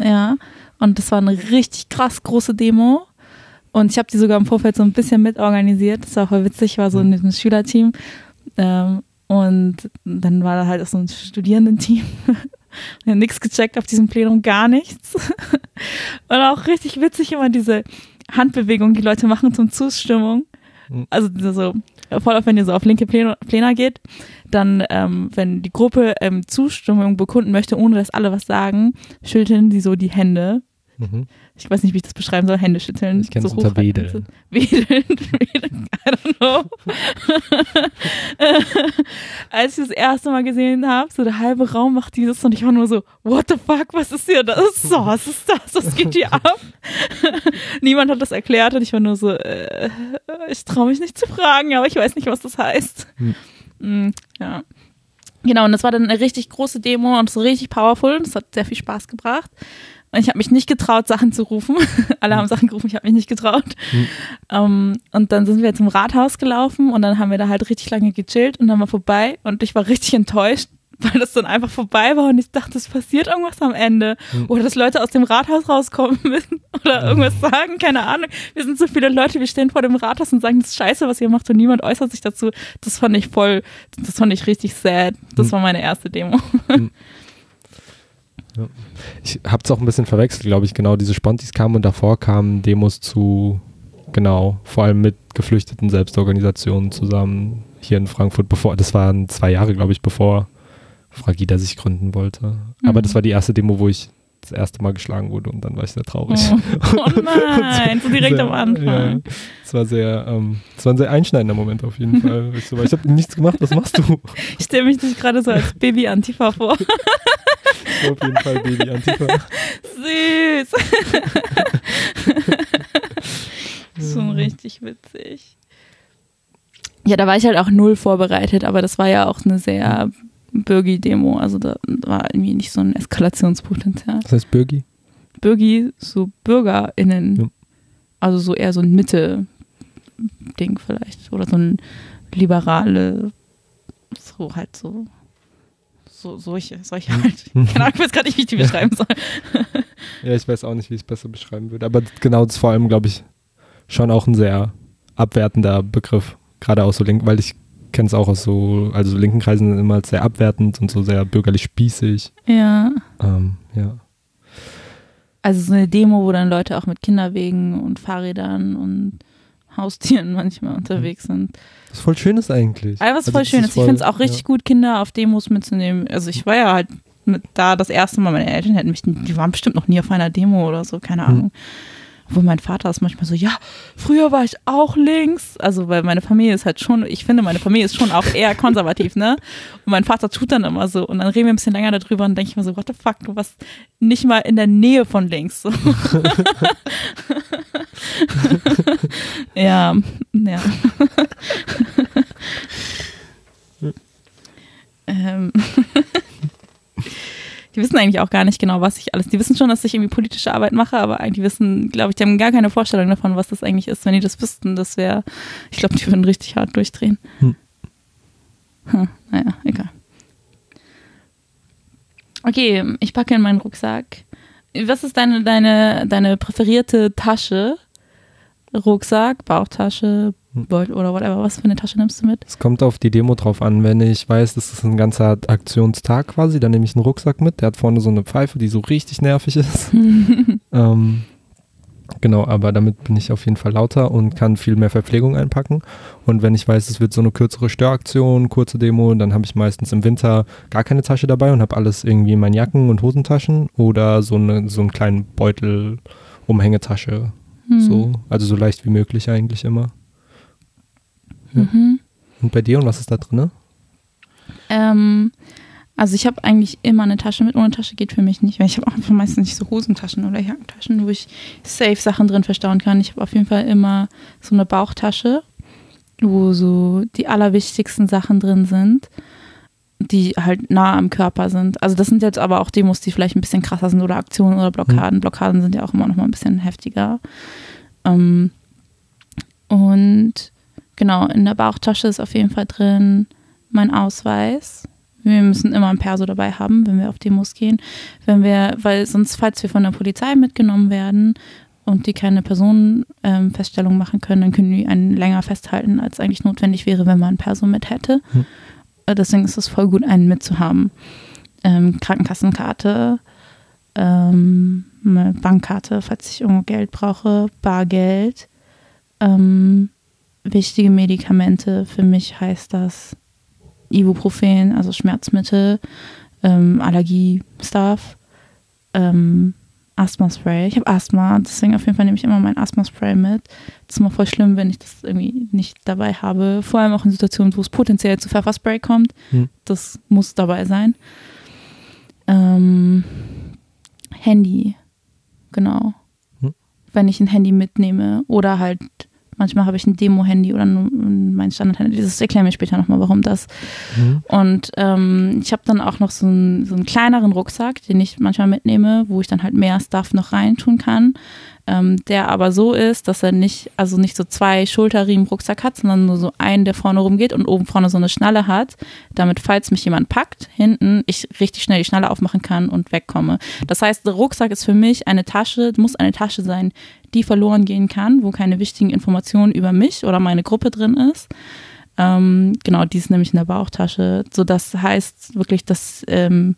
Ja, und das war eine richtig krass große Demo. Und ich habe die sogar im Vorfeld so ein bisschen mitorganisiert. Das war auch voll witzig, ich war so in diesem Schülerteam. Ähm, und dann war da halt auch so ein Studierendenteam. Wir haben nichts gecheckt auf diesem Plenum, gar nichts. Und auch richtig witzig immer diese Handbewegung, die Leute machen zum Zustimmung. Also so, voll auf, wenn ihr so auf linke Pläne geht, dann, ähm, wenn die Gruppe ähm, Zustimmung bekunden möchte, ohne dass alle was sagen, schütteln sie so die Hände. Mhm ich weiß nicht, wie ich das beschreiben soll, Hände schütteln. Ich kenne es so unter Wedeln. Wedeln, Wedeln, I don't know. Als ich das erste Mal gesehen habe, so der halbe Raum macht dieses und ich war nur so, what the fuck, was ist hier das? So, was ist das? Was geht hier ab? Niemand hat das erklärt und ich war nur so, äh, ich traue mich nicht zu fragen, aber ich weiß nicht, was das heißt. Hm. Mm, ja. Genau, und das war dann eine richtig große Demo und so richtig powerful. und Das hat sehr viel Spaß gebracht. Und ich habe mich nicht getraut, Sachen zu rufen. Alle haben Sachen gerufen, ich habe mich nicht getraut. Mhm. Um, und dann sind wir zum Rathaus gelaufen und dann haben wir da halt richtig lange gechillt und dann war vorbei und ich war richtig enttäuscht, weil das dann einfach vorbei war und ich dachte, es passiert irgendwas am Ende. Mhm. Oder dass Leute aus dem Rathaus rauskommen müssen oder irgendwas sagen, keine Ahnung. Wir sind so viele Leute, wir stehen vor dem Rathaus und sagen, das ist scheiße, was ihr macht und niemand äußert sich dazu. Das fand ich voll, das fand ich richtig sad. Das mhm. war meine erste Demo. Ja. Ich habe es auch ein bisschen verwechselt, glaube ich. Genau, diese Spontis kamen und davor kamen Demos zu, genau, vor allem mit geflüchteten Selbstorganisationen zusammen hier in Frankfurt, bevor, das waren zwei Jahre, glaube ich, bevor Fragida sich gründen wollte. Mhm. Aber das war die erste Demo, wo ich das erste Mal geschlagen wurde und dann war ich sehr traurig. Oh, oh nein, so direkt sehr, am Anfang. Ja, es war sehr, ähm, es war ein sehr einschneidender Moment auf jeden Fall. Ich, so, ich habe nichts gemacht, was machst du? Ich stelle mich nicht gerade so als Baby-Antifa vor. auf jeden Fall Baby-Antifa. Süß. Schon richtig witzig. Ja, da war ich halt auch null vorbereitet, aber das war ja auch eine sehr Bürgi-Demo. Also da war irgendwie nicht so ein Eskalationspotenzial. Was heißt Bürgi? Bürgi, so BürgerInnen. Ja. Also so eher so ein Mitte-Ding vielleicht. Oder so ein liberale, so halt so. So, solche, solche mhm. halt. Keine Ahnung, ich weiß gar nicht, wie ich die beschreiben soll. ja, ich weiß auch nicht, wie ich es besser beschreiben würde. Aber genau das ist vor allem, glaube ich, schon auch ein sehr abwertender Begriff. Gerade auch so link, weil ich kenne es auch aus so, also linken Kreisen sind immer sehr abwertend und so sehr bürgerlich spießig. Ja. Ähm, ja. Also so eine Demo, wo dann Leute auch mit Kinderwegen und Fahrrädern und Haustieren manchmal unterwegs sind. Was voll Schönes eigentlich. Also was also voll Schönes. Voll, ich finde es auch richtig ja. gut, Kinder auf Demos mitzunehmen. Also ich war ja halt mit da das erste Mal, meine Eltern hätten mich, die waren bestimmt noch nie auf einer Demo oder so, keine hm. Ahnung. Hm. Wo mein Vater ist manchmal so, ja, früher war ich auch links. Also, weil meine Familie ist halt schon, ich finde, meine Familie ist schon auch eher konservativ, ne? Und mein Vater tut dann immer so. Und dann reden wir ein bisschen länger darüber und denke ich mir so, what the fuck, du warst nicht mal in der Nähe von links. So. ja, ja. ähm die wissen eigentlich auch gar nicht genau, was ich alles. Die wissen schon, dass ich irgendwie politische Arbeit mache, aber eigentlich wissen, glaube ich, die haben gar keine Vorstellung davon, was das eigentlich ist. Wenn die das wüssten, das wäre, ich glaube, die würden richtig hart durchdrehen. Hm. Hm, naja, egal. Okay, ich packe in meinen Rucksack. Was ist deine, deine, deine präferierte Tasche? Rucksack, Bauchtasche, oder whatever. Was für eine Tasche nimmst du mit? Es kommt auf die Demo drauf an. Wenn ich weiß, das ist ein ganzer Aktionstag quasi, dann nehme ich einen Rucksack mit. Der hat vorne so eine Pfeife, die so richtig nervig ist. ähm, genau, aber damit bin ich auf jeden Fall lauter und kann viel mehr Verpflegung einpacken. Und wenn ich weiß, es wird so eine kürzere Störaktion, kurze Demo, dann habe ich meistens im Winter gar keine Tasche dabei und habe alles irgendwie in meinen Jacken und Hosentaschen oder so, eine, so einen kleinen Beutel, Umhängetasche. Hm. So, also so leicht wie möglich eigentlich immer. Mhm. Und bei dir und was ist da drin? Ähm, also ich habe eigentlich immer eine Tasche mit. Ohne Tasche geht für mich nicht, weil ich habe auch einfach meistens nicht so Hosentaschen oder Jackentaschen, wo ich safe Sachen drin verstauen kann. Ich habe auf jeden Fall immer so eine Bauchtasche, wo so die allerwichtigsten Sachen drin sind, die halt nah am Körper sind. Also das sind jetzt aber auch Demos, die vielleicht ein bisschen krasser sind oder Aktionen oder Blockaden. Mhm. Blockaden sind ja auch immer noch mal ein bisschen heftiger. Ähm, und genau, in der Bauchtasche ist auf jeden Fall drin mein Ausweis. Wir müssen immer ein Perso dabei haben, wenn wir auf Demos gehen. Wenn wir, weil sonst, falls wir von der Polizei mitgenommen werden und die keine Personenfeststellung ähm, machen können, dann können die einen länger festhalten, als eigentlich notwendig wäre, wenn man ein Perso mit hätte. Hm. Äh, deswegen ist es voll gut, einen mitzuhaben. Ähm, Krankenkassenkarte, ähm, Bankkarte, falls ich irgendwo Geld brauche, Bargeld, ähm, wichtige Medikamente. Für mich heißt das Ibuprofen, also Schmerzmittel, ähm, Allergie-Stuff, ähm, Asthma-Spray. Ich habe Asthma, deswegen auf jeden Fall nehme ich immer mein Asthma-Spray mit. Das ist immer voll schlimm, wenn ich das irgendwie nicht dabei habe. Vor allem auch in Situationen, wo es potenziell zu Pfefferspray kommt. Hm. Das muss dabei sein. Ähm, Handy, genau. Hm. Wenn ich ein Handy mitnehme oder halt Manchmal habe ich ein Demo-Handy oder mein Standard-Handy. Das erkläre mir später nochmal, warum das. Mhm. Und ähm, ich habe dann auch noch so einen, so einen kleineren Rucksack, den ich manchmal mitnehme, wo ich dann halt mehr Stuff noch reintun kann ähm, der aber so ist, dass er nicht, also nicht so zwei Schulterriemen Rucksack hat, sondern nur so einen, der vorne rumgeht und oben vorne so eine Schnalle hat, damit, falls mich jemand packt, hinten ich richtig schnell die Schnalle aufmachen kann und wegkomme. Das heißt, der Rucksack ist für mich eine Tasche, muss eine Tasche sein, die verloren gehen kann, wo keine wichtigen Informationen über mich oder meine Gruppe drin ist. Ähm, genau, die ist nämlich in der Bauchtasche. So, das heißt wirklich, dass ähm,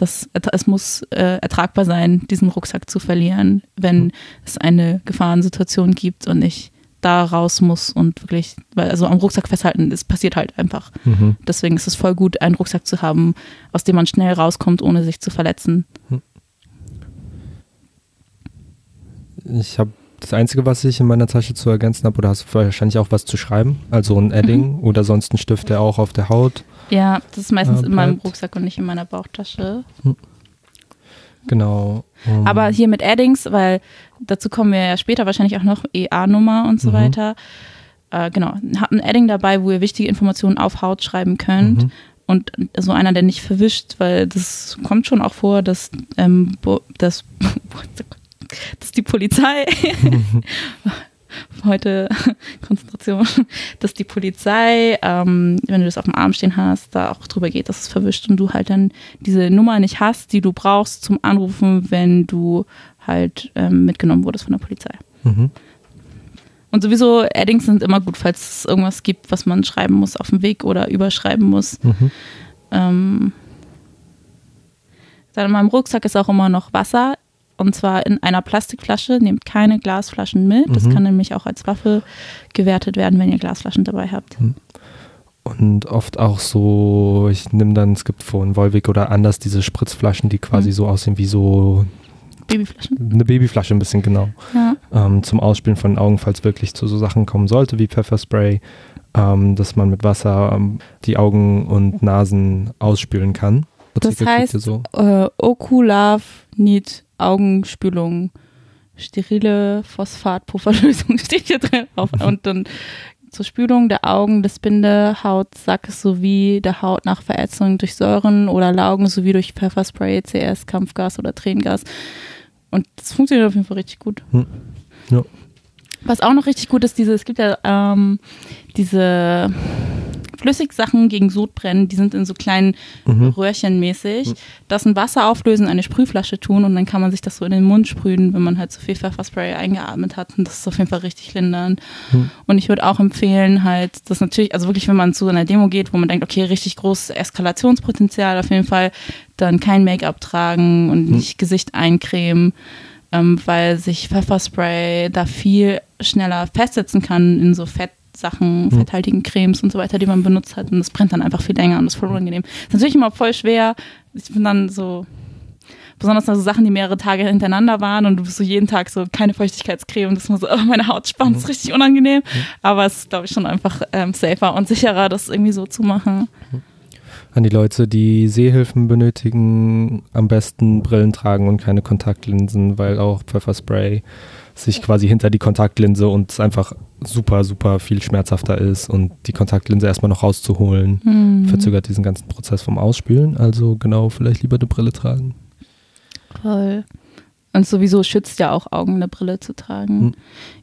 das, es muss äh, ertragbar sein, diesen Rucksack zu verlieren, wenn mhm. es eine Gefahrensituation gibt und ich da raus muss und wirklich, weil also am Rucksack festhalten, es passiert halt einfach. Mhm. Deswegen ist es voll gut, einen Rucksack zu haben, aus dem man schnell rauskommt, ohne sich zu verletzen. Mhm. Ich habe das Einzige, was ich in meiner Tasche zu ergänzen habe, oder hast du wahrscheinlich auch was zu schreiben? Also ein Edding mhm. oder sonst ein Stift, der auch auf der Haut ja, das ist meistens äh, in meinem Rucksack und nicht in meiner Bauchtasche. Hm. Genau. Um. Aber hier mit Addings, weil dazu kommen wir ja später wahrscheinlich auch noch EA-Nummer und so mhm. weiter. Äh, genau, habt ein Adding dabei, wo ihr wichtige Informationen auf Haut schreiben könnt. Mhm. Und so einer, der nicht verwischt, weil das kommt schon auch vor, dass, ähm, dass, dass die Polizei heute Konzentration, dass die Polizei, ähm, wenn du das auf dem Arm stehen hast, da auch drüber geht, dass es verwischt und du halt dann diese Nummer nicht hast, die du brauchst zum Anrufen, wenn du halt ähm, mitgenommen wurdest von der Polizei. Mhm. Und sowieso Addings sind immer gut, falls es irgendwas gibt, was man schreiben muss auf dem Weg oder überschreiben muss. Mhm. Ähm, dann in meinem Rucksack ist auch immer noch Wasser und zwar in einer Plastikflasche. Nehmt keine Glasflaschen mit. Das mhm. kann nämlich auch als Waffe gewertet werden, wenn ihr Glasflaschen dabei habt. Mhm. Und oft auch so, ich nehme dann, es gibt von Volvic oder anders diese Spritzflaschen, die quasi mhm. so aussehen wie so Babyflaschen? Eine Babyflasche ein bisschen genau. Ja. Ähm, zum Ausspielen von Augen, falls wirklich zu so Sachen kommen sollte wie Pfefferspray, ähm, dass man mit Wasser ähm, die Augen und Nasen ausspülen kann. Das heißt, so. äh, Okulav Need Augenspülung, sterile Phosphatpufferlösung steht hier drin auf. Und dann zur Spülung der Augen des Bindehautsacks sowie der Haut nach Verätzung durch Säuren oder Laugen sowie durch Pfefferspray, CS, Kampfgas oder Tränengas. Und das funktioniert auf jeden Fall richtig gut. Hm. Ja. Was auch noch richtig gut ist, diese, es gibt ja ähm, diese Flüssigsachen gegen Sodbrennen, die sind in so kleinen mhm. Röhrchen mäßig. Mhm. Das in Wasser auflösen, eine Sprühflasche tun und dann kann man sich das so in den Mund sprühen, wenn man halt so viel Pfefferspray eingeatmet hat. Und das ist auf jeden Fall richtig lindernd. Mhm. Und ich würde auch empfehlen, halt, das natürlich, also wirklich, wenn man zu einer Demo geht, wo man denkt, okay, richtig großes Eskalationspotenzial, auf jeden Fall dann kein Make-up tragen und mhm. nicht Gesicht eincremen. Ähm, weil sich Pfefferspray da viel schneller festsetzen kann in so Fett Sachen, mhm. fetthaltigen Cremes und so weiter, die man benutzt hat. Und das brennt dann einfach viel länger und das ist voll unangenehm. Das ist natürlich immer voll schwer. Ich bin dann so, besonders so Sachen, die mehrere Tage hintereinander waren und du bist so jeden Tag so keine Feuchtigkeitscreme und das ist so, oh, meine Haut spannt, das ist richtig unangenehm. Mhm. Aber es ist, glaube ich, schon einfach ähm, safer und sicherer, das irgendwie so zu machen. An die Leute, die Sehhilfen benötigen, am besten Brillen tragen und keine Kontaktlinsen, weil auch Pfefferspray sich quasi hinter die Kontaktlinse und es einfach super, super viel schmerzhafter ist und die Kontaktlinse erstmal noch rauszuholen, mhm. verzögert diesen ganzen Prozess vom Ausspülen. Also genau, vielleicht lieber eine Brille tragen. Voll. Und sowieso schützt ja auch Augen, eine Brille zu tragen. Hm.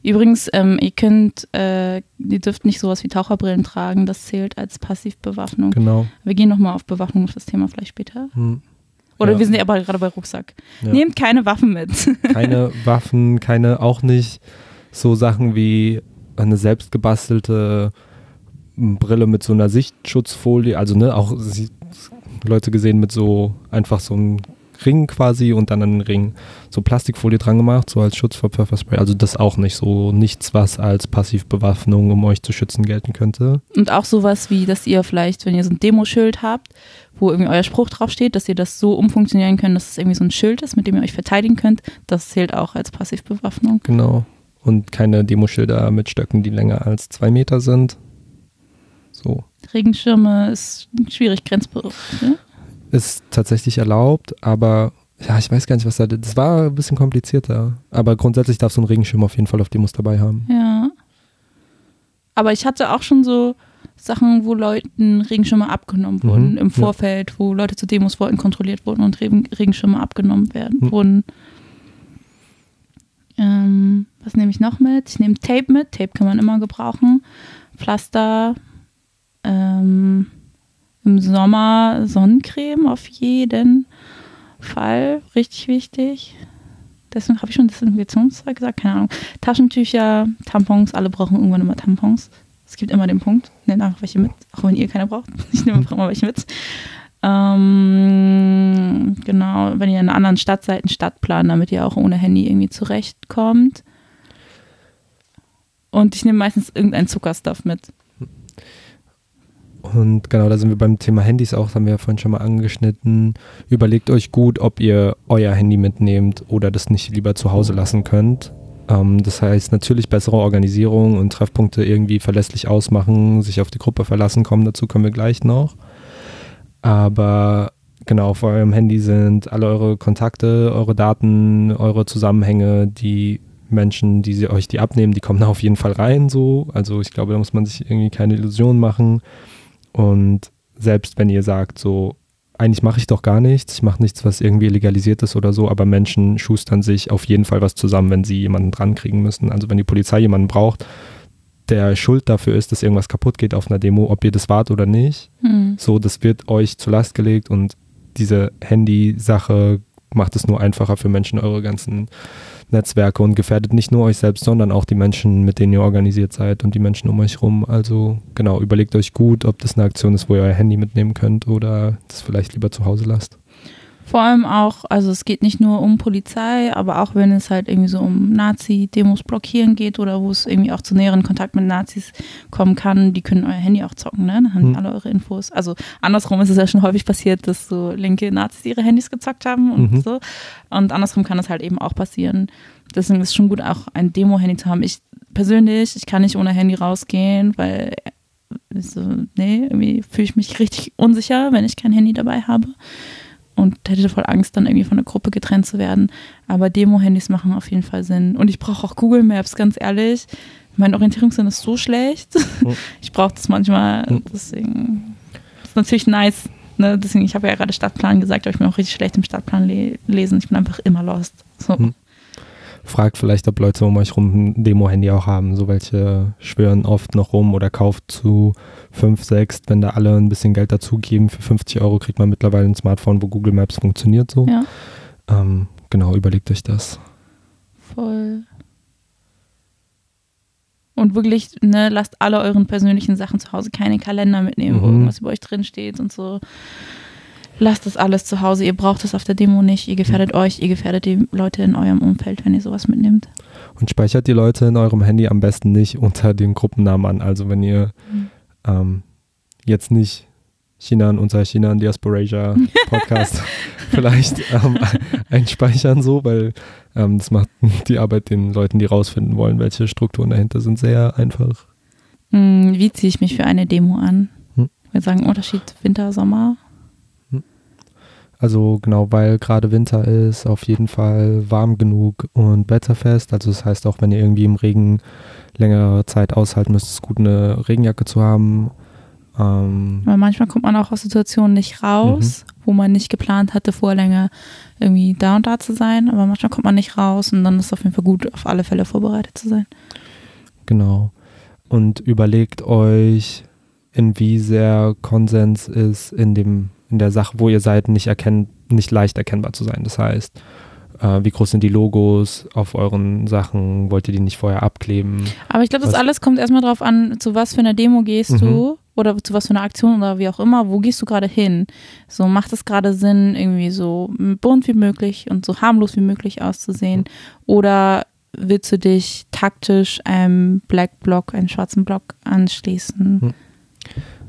Übrigens, ähm, ihr könnt, äh, ihr dürft nicht sowas wie Taucherbrillen tragen, das zählt als Passivbewaffnung. Genau. Wir gehen nochmal auf Bewaffnung, auf das Thema vielleicht später. Hm. Oder Ja. wir sind ja aber gerade bei Rucksack. Ja. Nehmt keine Waffen mit. Keine Waffen, keine, auch nicht so Sachen wie eine selbstgebastelte Brille mit so einer Sichtschutzfolie, also ne, auch Leute gesehen mit so einfach so einem Ring quasi und dann an den Ring so Plastikfolie dran gemacht, so als Schutz vor Pfefferspray. Also das auch nicht so nichts, was als Passivbewaffnung, um euch zu schützen, gelten könnte. Und auch sowas wie, dass ihr vielleicht, wenn ihr so ein Demoschild habt, wo irgendwie euer Spruch draufsteht, dass ihr das so umfunktionieren könnt, dass es irgendwie so ein Schild ist, mit dem ihr euch verteidigen könnt, das zählt auch als Passivbewaffnung. Genau. Und keine Demoschilder mit Stöcken, die länger als zwei Meter sind. So. Regenschirme ist schwierig, grenzberührt. Ne? Ist tatsächlich erlaubt, aber ja, ich weiß gar nicht, was da. Das war ein bisschen komplizierter. Aber grundsätzlich darfst du einen Regenschirm auf jeden Fall auf Demos dabei haben. Ja. Aber ich hatte auch schon so Sachen, wo Leuten Regenschirme abgenommen Mhm, wurden im ja. Vorfeld, wo Leute zu Demos wollten, kontrolliert wurden und Regen Regenschirme abgenommen werden Mhm. wurden. Ähm, was nehme ich noch mit? Ich nehme Tape mit. Tape kann man immer gebrauchen. Pflaster. Ähm, Im Sommer Sonnencreme auf jeden Fall. Richtig wichtig. Deswegen habe ich schon Desinfektionszeug gesagt, keine Ahnung. Taschentücher, Tampons, alle brauchen irgendwann immer Tampons. Es gibt immer den Punkt, nehmt einfach welche mit, auch wenn ihr keine braucht. Ich nehme einfach immer welche mit. Ähm, genau, wenn ihr in einer anderen Stadt seid, einen Stadtplan, damit ihr auch ohne Handy irgendwie zurechtkommt. Und ich nehme meistens irgendeinen Zuckerstuff mit. Und genau, da sind wir beim Thema Handys auch, das haben wir ja vorhin schon mal angeschnitten. Überlegt euch gut, ob ihr euer Handy mitnehmt oder das nicht lieber zu Hause lassen könnt. Ähm, das heißt natürlich bessere Organisierung und Treffpunkte irgendwie verlässlich ausmachen, sich auf die Gruppe verlassen kommen, dazu kommen wir gleich noch. Aber genau, auf eurem Handy sind alle eure Kontakte, eure Daten, eure Zusammenhänge, die Menschen, die sie euch die abnehmen, die kommen da auf jeden Fall rein so. Also ich glaube, da muss man sich irgendwie keine Illusionen machen. Und selbst wenn ihr sagt, so, eigentlich mache ich doch gar nichts, ich mache nichts, was irgendwie legalisiert ist oder so, aber Menschen schustern sich auf jeden Fall was zusammen, wenn sie jemanden dran kriegen müssen. Also wenn die Polizei jemanden braucht, der schuld dafür ist, dass irgendwas kaputt geht auf einer Demo, ob ihr das wart oder nicht, Hm. so, das wird euch zur Last gelegt und diese Handy-Sache macht es nur einfacher für Menschen, eure ganzen Netzwerke und gefährdet nicht nur euch selbst, sondern auch die Menschen, mit denen ihr organisiert seid und die Menschen um euch rum. Also genau, überlegt euch gut, ob das eine Aktion ist, wo ihr euer Handy mitnehmen könnt oder das vielleicht lieber zu Hause lasst. Vor allem auch, also es geht nicht nur um Polizei, aber auch wenn es halt irgendwie so um Nazi-Demos blockieren geht oder wo es irgendwie auch zu näheren Kontakt mit Nazis kommen kann, die können euer Handy auch zocken, ne? Dann haben die Hm. alle eure Infos. Also andersrum ist es ja schon häufig passiert, dass so linke Nazis ihre Handys gezockt haben und Mhm. so. Und andersrum kann das halt eben auch passieren. Deswegen ist es schon gut, auch ein Demo-Handy zu haben. Ich persönlich, ich kann nicht ohne Handy rausgehen, weil so, nee, irgendwie fühle ich mich richtig unsicher, wenn ich kein Handy dabei habe und hätte voll Angst, dann irgendwie von der Gruppe getrennt zu werden. Aber Demo-Handys machen auf jeden Fall Sinn. Und ich brauche auch Google Maps, ganz ehrlich. Mein Orientierungssinn ist so schlecht. Oh. Ich brauche das manchmal. Oh. Deswegen ist natürlich nice. Ne? Deswegen, ich habe ja gerade Stadtplan gesagt, aber ich bin auch richtig schlecht im Stadtplan le lesen. Ich bin einfach immer lost. So. Hm. Fragt vielleicht, ob Leute um euch rum ein Demo-Handy auch haben. So welche schwören oft noch rum oder kauft zu 5, 6. Wenn da alle ein bisschen Geld dazugeben, für 50 Euro kriegt man mittlerweile ein Smartphone, wo Google Maps funktioniert so. Ja, Ähm, genau, überlegt euch das. voll. Und wirklich, ne, lasst alle euren persönlichen Sachen zu Hause, keine Kalender mitnehmen, wo Mhm. irgendwas über euch drin steht und so. Lasst das alles zu Hause. Ihr braucht es auf der Demo nicht. Ihr gefährdet euch, ihr gefährdet die Leute in eurem Umfeld, wenn ihr sowas mitnehmt. Und speichert die Leute in eurem Handy am besten nicht unter den Gruppennamen an. Also wenn ihr Mhm. ähm, jetzt nicht China und unser China Diasporasia Podcast vielleicht ähm, einspeichern so, weil ähm, das macht die Arbeit den Leuten, die rausfinden wollen, welche Strukturen dahinter sind, sehr einfach. Hm, wie ziehe ich mich für eine Demo an? Hm. Wir sagen Unterschied Winter, Sommer. Also genau, weil gerade Winter ist, auf jeden Fall warm genug und wetterfest. Also das heißt auch, wenn ihr irgendwie im Regen längere Zeit aushalten müsst, ist es gut, eine Regenjacke zu haben. Ähm, Aber manchmal kommt man auch aus Situationen nicht raus, mhm. wo man nicht geplant hatte, vorher länger irgendwie da und da zu sein. Aber manchmal kommt man nicht raus und dann ist es auf jeden Fall gut, auf alle Fälle vorbereitet zu sein. Genau. Und überlegt euch, in wie sehr Konsens ist in dem in der Sache, wo ihr seid, nicht erkennen, nicht leicht erkennbar zu sein. Das heißt, äh, wie groß sind die Logos auf euren Sachen? Wollt ihr die nicht vorher abkleben? Aber ich glaube, das alles kommt erstmal drauf an, zu was für einer Demo gehst mhm. du oder zu was für einer Aktion oder wie auch immer, wo gehst du gerade hin? So macht es gerade Sinn, irgendwie so bunt wie möglich und so harmlos wie möglich auszusehen? Mhm. Oder willst du dich taktisch einem Black Block, einem schwarzen Block anschließen? Mhm.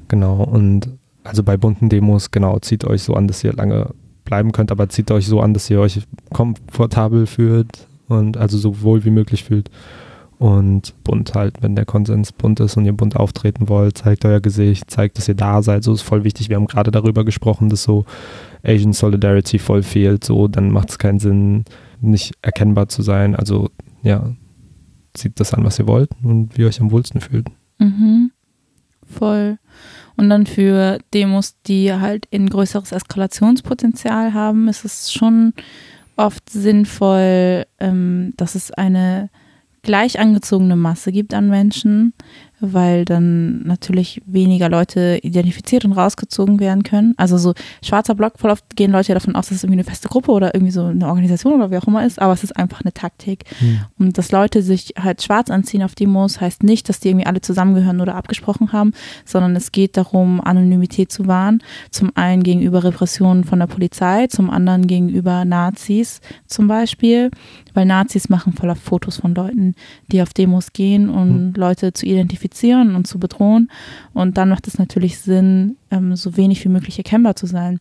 Genau, und also bei bunten Demos, genau, zieht euch so an, dass ihr lange bleiben könnt, aber zieht euch so an, dass ihr euch komfortabel fühlt und also so wohl wie möglich fühlt. Und bunt halt, wenn der Konsens bunt ist und ihr bunt auftreten wollt, zeigt euer Gesicht, zeigt, dass ihr da seid. So ist voll wichtig. Wir haben gerade darüber gesprochen, dass so Asian Solidarity voll fehlt. So, dann macht es keinen Sinn, nicht erkennbar zu sein. Also, ja, zieht das an, was ihr wollt und wie ihr euch am wohlsten fühlt. Mhm. Voll. Und dann für Demos, die halt ein größeres Eskalationspotenzial haben, ist es schon oft sinnvoll, ähm, dass es eine gleich angezogene Masse gibt an Menschen, weil dann natürlich weniger Leute identifiziert und rausgezogen werden können. Also so schwarzer Block, voll oft gehen Leute davon aus, dass es irgendwie eine feste Gruppe oder irgendwie so eine Organisation oder wie auch immer ist, aber es ist einfach eine Taktik. Hm. Und dass Leute sich halt schwarz anziehen auf Demos, heißt nicht, dass die irgendwie alle zusammengehören oder abgesprochen haben, sondern es geht darum, Anonymität zu wahren. Zum einen gegenüber Repressionen von der Polizei, zum anderen gegenüber Nazis zum Beispiel, weil Nazis machen voller Fotos von Leuten, die auf Demos gehen und hm. Leute zu identifizieren identifizieren und zu bedrohen. Und dann macht es natürlich Sinn, ähm, so wenig wie möglich erkennbar zu sein.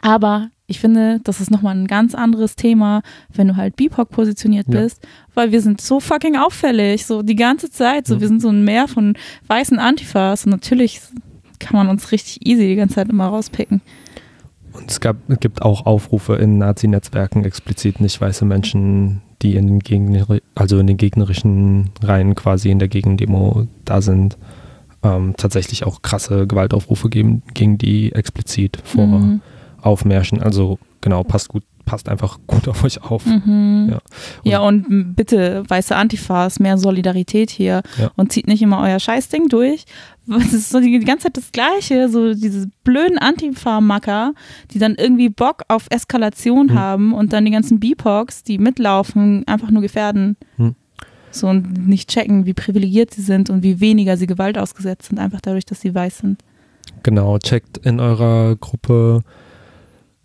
Aber ich finde, das ist nochmal ein ganz anderes Thema, wenn du halt BIPOC positioniert ja. bist, weil wir sind so fucking auffällig, so die ganze Zeit, so mhm. wir sind so ein Meer von weißen Antifas und natürlich kann man uns richtig easy die ganze Zeit immer rauspicken. Und es, gab, gibt auch Aufrufe in Nazi-Netzwerken explizit nicht weiße Menschen die in den, Gegner, also in den gegnerischen Reihen quasi in der Gegendemo da sind, ähm, tatsächlich auch krasse Gewaltaufrufe geben, gegen die explizit vor mhm. Aufmärschen. Also genau, passt gut, passt einfach gut auf euch auf. Mhm. Ja. Und, ja, und bitte, weiße Antifas, mehr Solidarität hier ja. und zieht nicht immer euer Scheißding durch, es ist so die, die, ganze Zeit das Gleiche, so diese blöden Antifa-Macker, die dann irgendwie Bock auf Eskalation hm. haben und dann die ganzen BIPOCs, die mitlaufen, einfach nur gefährden. Hm. So und nicht checken, wie privilegiert sie sind und wie weniger sie Gewalt ausgesetzt sind, einfach dadurch, dass sie weiß sind. Genau, checkt in eurer Gruppe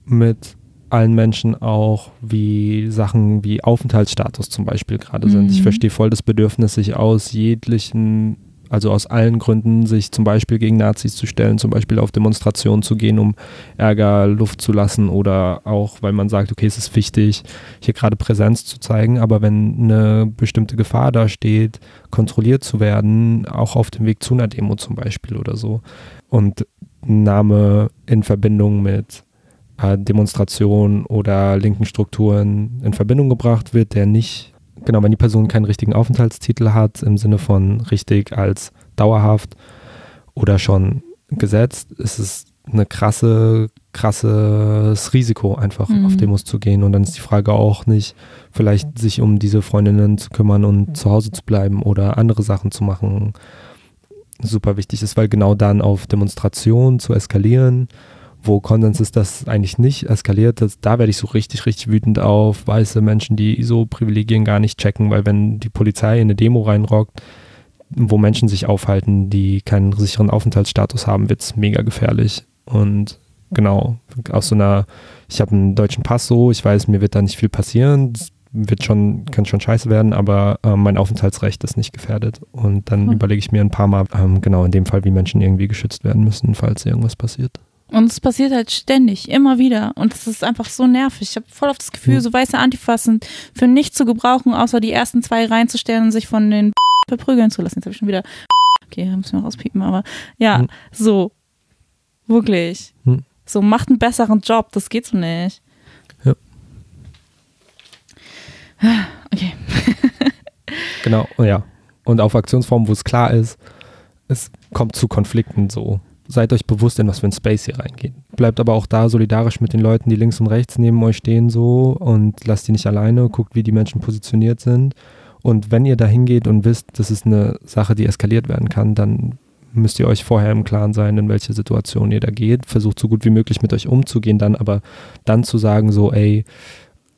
mit allen Menschen auch, wie Sachen wie Aufenthaltsstatus zum Beispiel gerade mhm. sind. Ich mhm. verstehe voll das Bedürfnis, sich aus jeglichen also aus allen Gründen, sich zum Beispiel gegen Nazis zu stellen, zum Beispiel auf Demonstrationen zu gehen, um Ärger Luft zu lassen oder auch, weil man sagt, okay, es ist wichtig, hier gerade Präsenz zu zeigen, aber wenn eine bestimmte Gefahr da steht, kontrolliert zu werden, auch auf dem Weg zu einer Demo zum Beispiel oder so. Und Name in Verbindung mit äh, Demonstrationen oder linken Strukturen in Verbindung gebracht wird, der nicht genau, wenn die Person keinen richtigen Aufenthaltstitel hat, im Sinne von richtig als dauerhaft oder schon gesetzt, ist es eine krasse, krasses Risiko, einfach mhm. auf Demos zu gehen. Und dann ist die Frage auch nicht, vielleicht sich um diese Freundinnen zu kümmern und zu Hause zu bleiben oder andere Sachen zu machen. Super wichtig ist, weil genau dann auf Demonstrationen zu eskalieren wo Konsens ist, dass eigentlich nicht eskaliert. Das, da werde ich so richtig, richtig wütend auf weiße Menschen, die so Privilegien gar nicht checken, weil wenn die Polizei in eine Demo reinrockt, wo Menschen sich aufhalten, die keinen sicheren Aufenthaltsstatus haben, wird es mega gefährlich. Und genau, aus so einer, ich habe einen deutschen Pass so, ich weiß, mir wird da nicht viel passieren, das wird schon, kann schon scheiße werden, aber äh, mein Aufenthaltsrecht ist nicht gefährdet. Und dann mhm. überlege ich mir ein paar Mal, ähm, genau in dem Fall, wie Menschen irgendwie geschützt werden müssen, falls irgendwas passiert. Und es passiert halt ständig, immer wieder. Und es ist einfach so nervig. Ich habe voll auf das Gefühl, so weiße Antifas sind für nichts zu gebrauchen, außer die ersten zwei reinzustellen und sich von den verprügeln zu lassen. Jetzt habe ich schon wieder. Okay, müssen wir rauspiepen, aber ja, hm. so. Wirklich. Hm. So, macht einen besseren Job, das geht so nicht. Ja. Okay. genau, ja. Und auf Aktionsformen, wo es klar ist, es kommt zu Konflikten so seid euch bewusst, in was für ein Space ihr reingeht. Bleibt aber auch da solidarisch mit den Leuten, die links und rechts neben euch stehen so und lasst die nicht alleine, guckt, wie die Menschen positioniert sind. Und wenn ihr da hingeht und wisst, das ist eine Sache, die eskaliert werden kann, dann müsst ihr euch vorher im Klaren sein, in welche Situation ihr da geht. Versucht so gut wie möglich mit euch umzugehen, dann aber dann zu sagen, so, ey,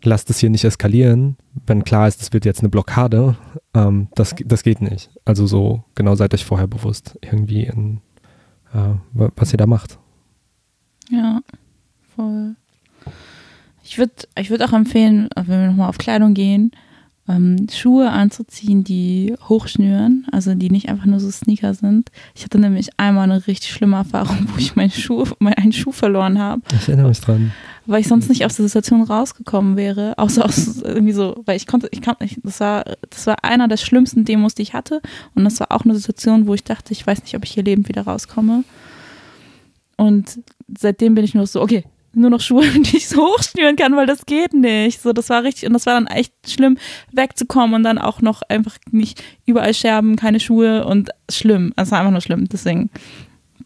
lasst es hier nicht eskalieren, wenn klar ist, es wird jetzt eine Blockade, ähm, das, das geht nicht. Also so, genau seid euch vorher bewusst, irgendwie in was ihr da macht. Ja, voll. Ich würde ich würd auch empfehlen, wenn wir nochmal auf Kleidung gehen, ähm, Schuhe anzuziehen, die hochschnüren, also die nicht einfach nur so Sneaker sind. Ich hatte nämlich einmal eine richtig schlimme Erfahrung, wo ich meinen Schuh, meinen Schuh verloren habe. Ich erinnere mich dran. Weil ich sonst nicht aus der Situation rausgekommen wäre, außer aus irgendwie so, weil ich konnte, ich kann nicht, das war, das war einer der schlimmsten Demos, die ich hatte. Und das war auch eine Situation, wo ich dachte, ich weiß nicht, ob ich hier lebend wieder rauskomme. Und seitdem bin ich nur so, okay, nur noch Schuhe, die ich so hochschnüren kann, weil das geht nicht. So, das war richtig, und das war dann echt schlimm, wegzukommen und dann auch noch einfach nicht überall Scherben, keine Schuhe und schlimm. Es war einfach nur schlimm. Deswegen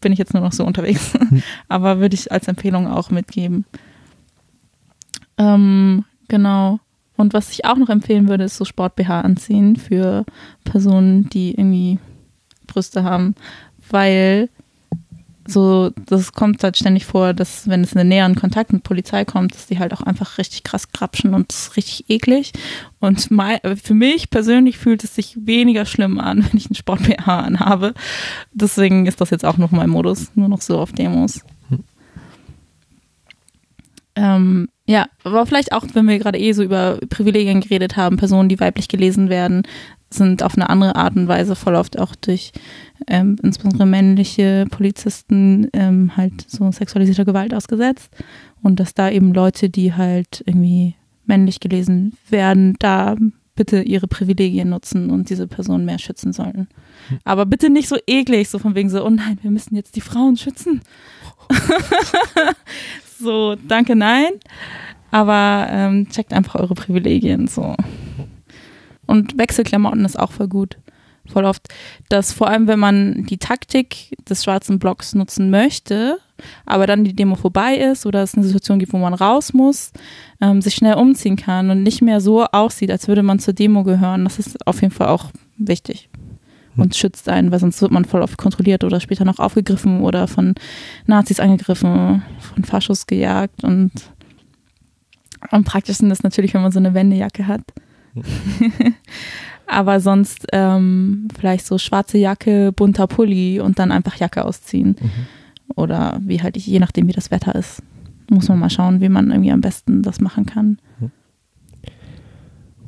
bin ich jetzt nur noch so unterwegs. Aber würde ich als Empfehlung auch mitgeben. Ähm, genau. Und was ich auch noch empfehlen würde, ist so Sport-BH anziehen für Personen, die irgendwie Brüste haben, weil so, das kommt halt ständig vor, dass wenn es in den näheren Kontakt mit Polizei kommt, dass die halt auch einfach richtig krass krapschen und das ist richtig eklig. Und mein, für mich persönlich fühlt es sich weniger schlimm an, wenn ich einen Sport BH anhabe. Deswegen ist das jetzt auch noch mein Modus, nur noch so auf Demos. Hm. Ähm, ja, aber vielleicht auch, wenn wir gerade eh so über Privilegien geredet haben, Personen, die weiblich gelesen werden, sind auf eine andere Art und Weise voll oft auch durch ähm, insbesondere männliche Polizisten ähm, halt so sexualisierter Gewalt ausgesetzt. Und dass da eben Leute, die halt irgendwie männlich gelesen werden, da bitte ihre Privilegien nutzen und diese Personen mehr schützen sollten. Hm. Aber bitte nicht so eklig, so von wegen so, oh nein, wir müssen jetzt die Frauen schützen. so, danke, nein. Aber ähm, checkt einfach eure Privilegien so. Und Wechselklamotten ist auch voll gut. Voll oft, dass vor allem, wenn man die Taktik des schwarzen Blocks nutzen möchte, aber dann die Demo vorbei ist oder es eine Situation gibt, wo man raus muss, ähm, sich schnell umziehen kann und nicht mehr so aussieht, als würde man zur Demo gehören. Das ist auf jeden Fall auch wichtig. Und schützt einen, weil sonst wird man voll oft kontrolliert oder später noch aufgegriffen oder von Nazis angegriffen, von Faschos gejagt und am praktischsten ist natürlich, wenn man so eine Wendejacke hat. Aber sonst ähm, vielleicht so schwarze Jacke, bunter Pulli und dann einfach Jacke ausziehen. Mhm. Oder wie halt, je nachdem, wie das Wetter ist. Muss man mal schauen, wie man irgendwie am besten das machen kann. Mhm.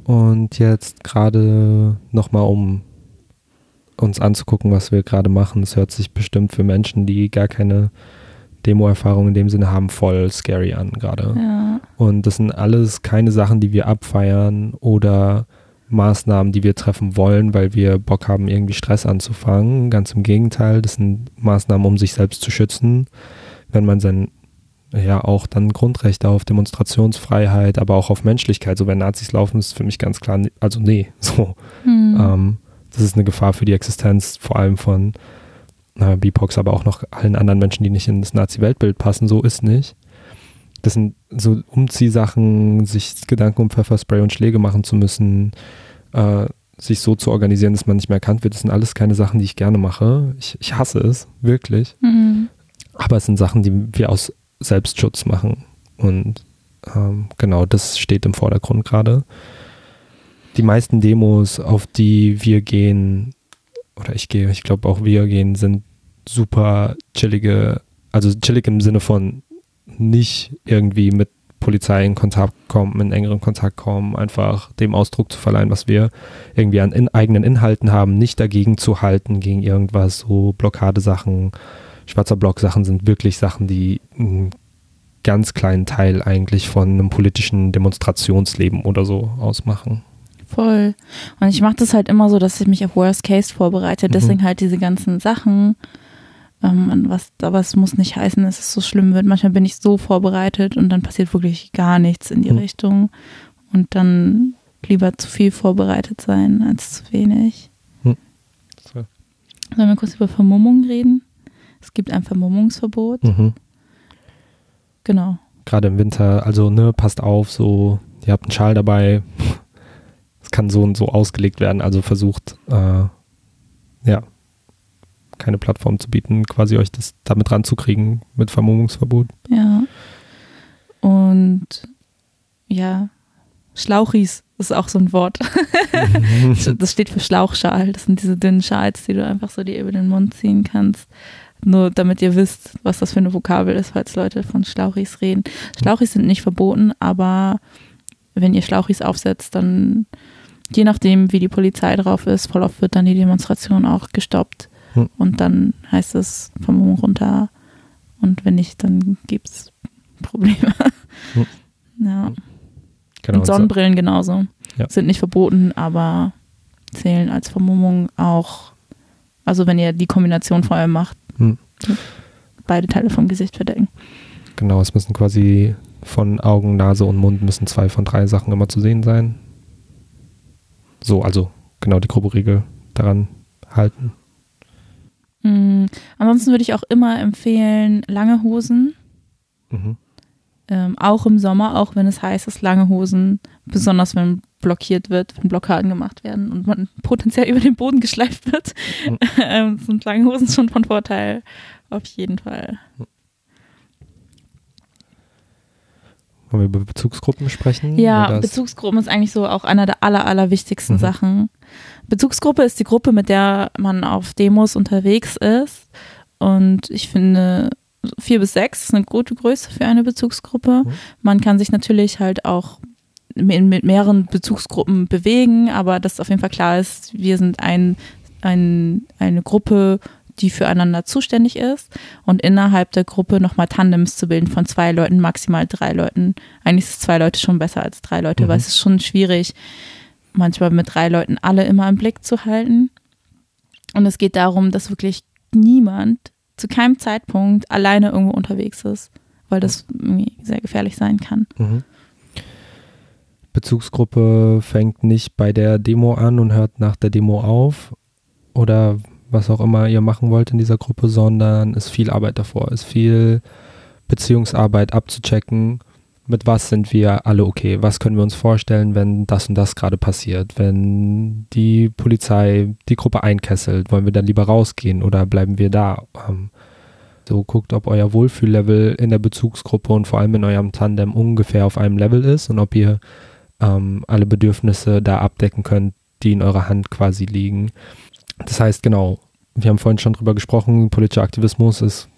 Und jetzt gerade nochmal, um uns anzugucken, was wir gerade machen. Es hört sich bestimmt für Menschen, die gar keine Demo-Erfahrung in dem Sinne haben, voll scary an gerade. Ja. Und das sind alles keine Sachen, die wir abfeiern oder Maßnahmen, die wir treffen wollen, weil wir Bock haben, irgendwie Stress anzufangen. Ganz im Gegenteil, das sind Maßnahmen, um sich selbst zu schützen. Wenn man sein, ja, auch dann Grundrechte auf Demonstrationsfreiheit, aber auch auf Menschlichkeit, so wenn Nazis laufen, ist für mich ganz klar, also nee, so. Mhm. Ähm, das ist eine Gefahr für die Existenz, vor allem von äh, BIPOX, aber auch noch allen anderen Menschen, die nicht in das Nazi-Weltbild passen. So ist nicht. Das sind so Umziehsachen, sich Gedanken um Pfefferspray und Schläge machen zu müssen, äh, sich so zu organisieren, dass man nicht mehr erkannt wird. Das sind alles keine Sachen, die ich gerne mache. Ich, ich hasse es, wirklich. Mhm. Aber es sind Sachen, die wir aus Selbstschutz machen. Und ähm, genau das steht im Vordergrund gerade. Die meisten Demos, auf die wir gehen, oder ich gehe, ich glaube auch wir gehen, sind super chillige, also chillig im Sinne von nicht irgendwie mit Polizei in Kontakt kommen, in engeren Kontakt kommen, einfach dem Ausdruck zu verleihen, was wir irgendwie an in eigenen Inhalten haben, nicht dagegen zu halten, gegen irgendwas, so Blockadesachen, schwarzer Block-Sachen sind wirklich Sachen, die einen ganz kleinen Teil eigentlich von einem politischen Demonstrationsleben oder so ausmachen. Voll. Und ich mache das halt immer so, dass ich mich auf Worst Case vorbereite. Mhm. Deswegen halt diese ganzen Sachen, ähm, was, aber es muss nicht heißen, dass es so schlimm wird. Manchmal bin ich so vorbereitet und dann passiert wirklich gar nichts in die mhm. Richtung. Und dann lieber zu viel vorbereitet sein als zu wenig. Mhm. Sollen wir kurz über Vermummung reden? Es gibt ein Vermummungsverbot. Mhm. Genau. Gerade im Winter, also ne, passt auf, so, ihr habt einen Schal dabei. Kann so und so ausgelegt werden, also versucht, äh, ja, keine Plattform zu bieten, quasi euch das damit ranzukriegen mit Vermummungsverbot. Ja. Und ja, Schlauchis ist auch so ein Wort. das steht für Schlauchschal. Das sind diese dünnen Schals, die du einfach so dir über den Mund ziehen kannst. Nur damit ihr wisst, was das für eine Vokabel ist, falls Leute von Schlauchis reden. Schlauchis sind nicht verboten, aber wenn ihr Schlauchis aufsetzt, dann je nachdem, wie die Polizei drauf ist, voll oft wird dann die Demonstration auch gestoppt. Hm. Und dann heißt es vom runter. Und wenn nicht, dann gibt es Probleme. Hm. Ja. Genau, und Sonnenbrillen genauso. Ja. Sind nicht verboten, aber zählen als Vermummung auch. Also wenn ihr die Kombination vor allem macht, Hm. beide Teile vom Gesicht verdecken. Genau, es müssen quasi von Augen, Nase und Mund müssen zwei von drei Sachen immer zu sehen sein. So, also genau die grobe Regel daran halten. Mm, ansonsten würde ich auch immer empfehlen, lange Hosen. Mhm. Ähm, auch im Sommer, auch wenn es heiß ist, lange Hosen, besonders wenn blockiert wird, wenn Blockaden gemacht werden und man potenziell über den Boden geschleift wird, Mhm. ähm, sind lange Hosen schon von Vorteil. Auf jeden Fall. Wollen wir über Bezugsgruppen sprechen? Ja, Bezugsgruppen ist eigentlich so auch einer der aller, aller wichtigsten Mhm. Sachen. Bezugsgruppe ist die Gruppe, mit der man auf Demos unterwegs ist. Und ich finde, vier bis sechs ist eine gute Größe für eine Bezugsgruppe. Mhm. Man kann sich natürlich halt auch mit, mit mehreren Bezugsgruppen bewegen, aber dass auf jeden Fall klar ist, wir sind ein, ein, eine Gruppe, die füreinander zuständig ist und innerhalb der Gruppe nochmal Tandems zu bilden von zwei Leuten, maximal drei Leuten. Eigentlich ist zwei Leute schon besser als drei Leute, Mhm. weil es ist schon schwierig, manchmal mit drei Leuten alle immer im Blick zu halten. Und es geht darum, dass wirklich niemand zu keinem Zeitpunkt alleine irgendwo unterwegs ist, weil das irgendwie sehr gefährlich sein kann. Mhm. Bezugsgruppe fängt nicht bei der Demo an und hört nach der Demo auf oder was auch immer ihr machen wollt in dieser Gruppe, sondern ist viel Arbeit davor, ist viel Beziehungsarbeit abzuchecken, mit was sind wir alle okay, was können wir uns vorstellen, wenn das und das gerade passiert, wenn die Polizei die Gruppe einkesselt, wollen wir dann lieber rausgehen oder bleiben wir da? Ähm, so guckt, ob euer Wohlfühllevel in der Bezugsgruppe und vor allem in eurem Tandem ungefähr auf einem Level ist und ob ihr ähm, alle Bedürfnisse da abdecken könnt, die in eurer Hand quasi liegen. Das heißt, genau, wir haben vorhin schon drüber gesprochen, politischer Aktivismus ist,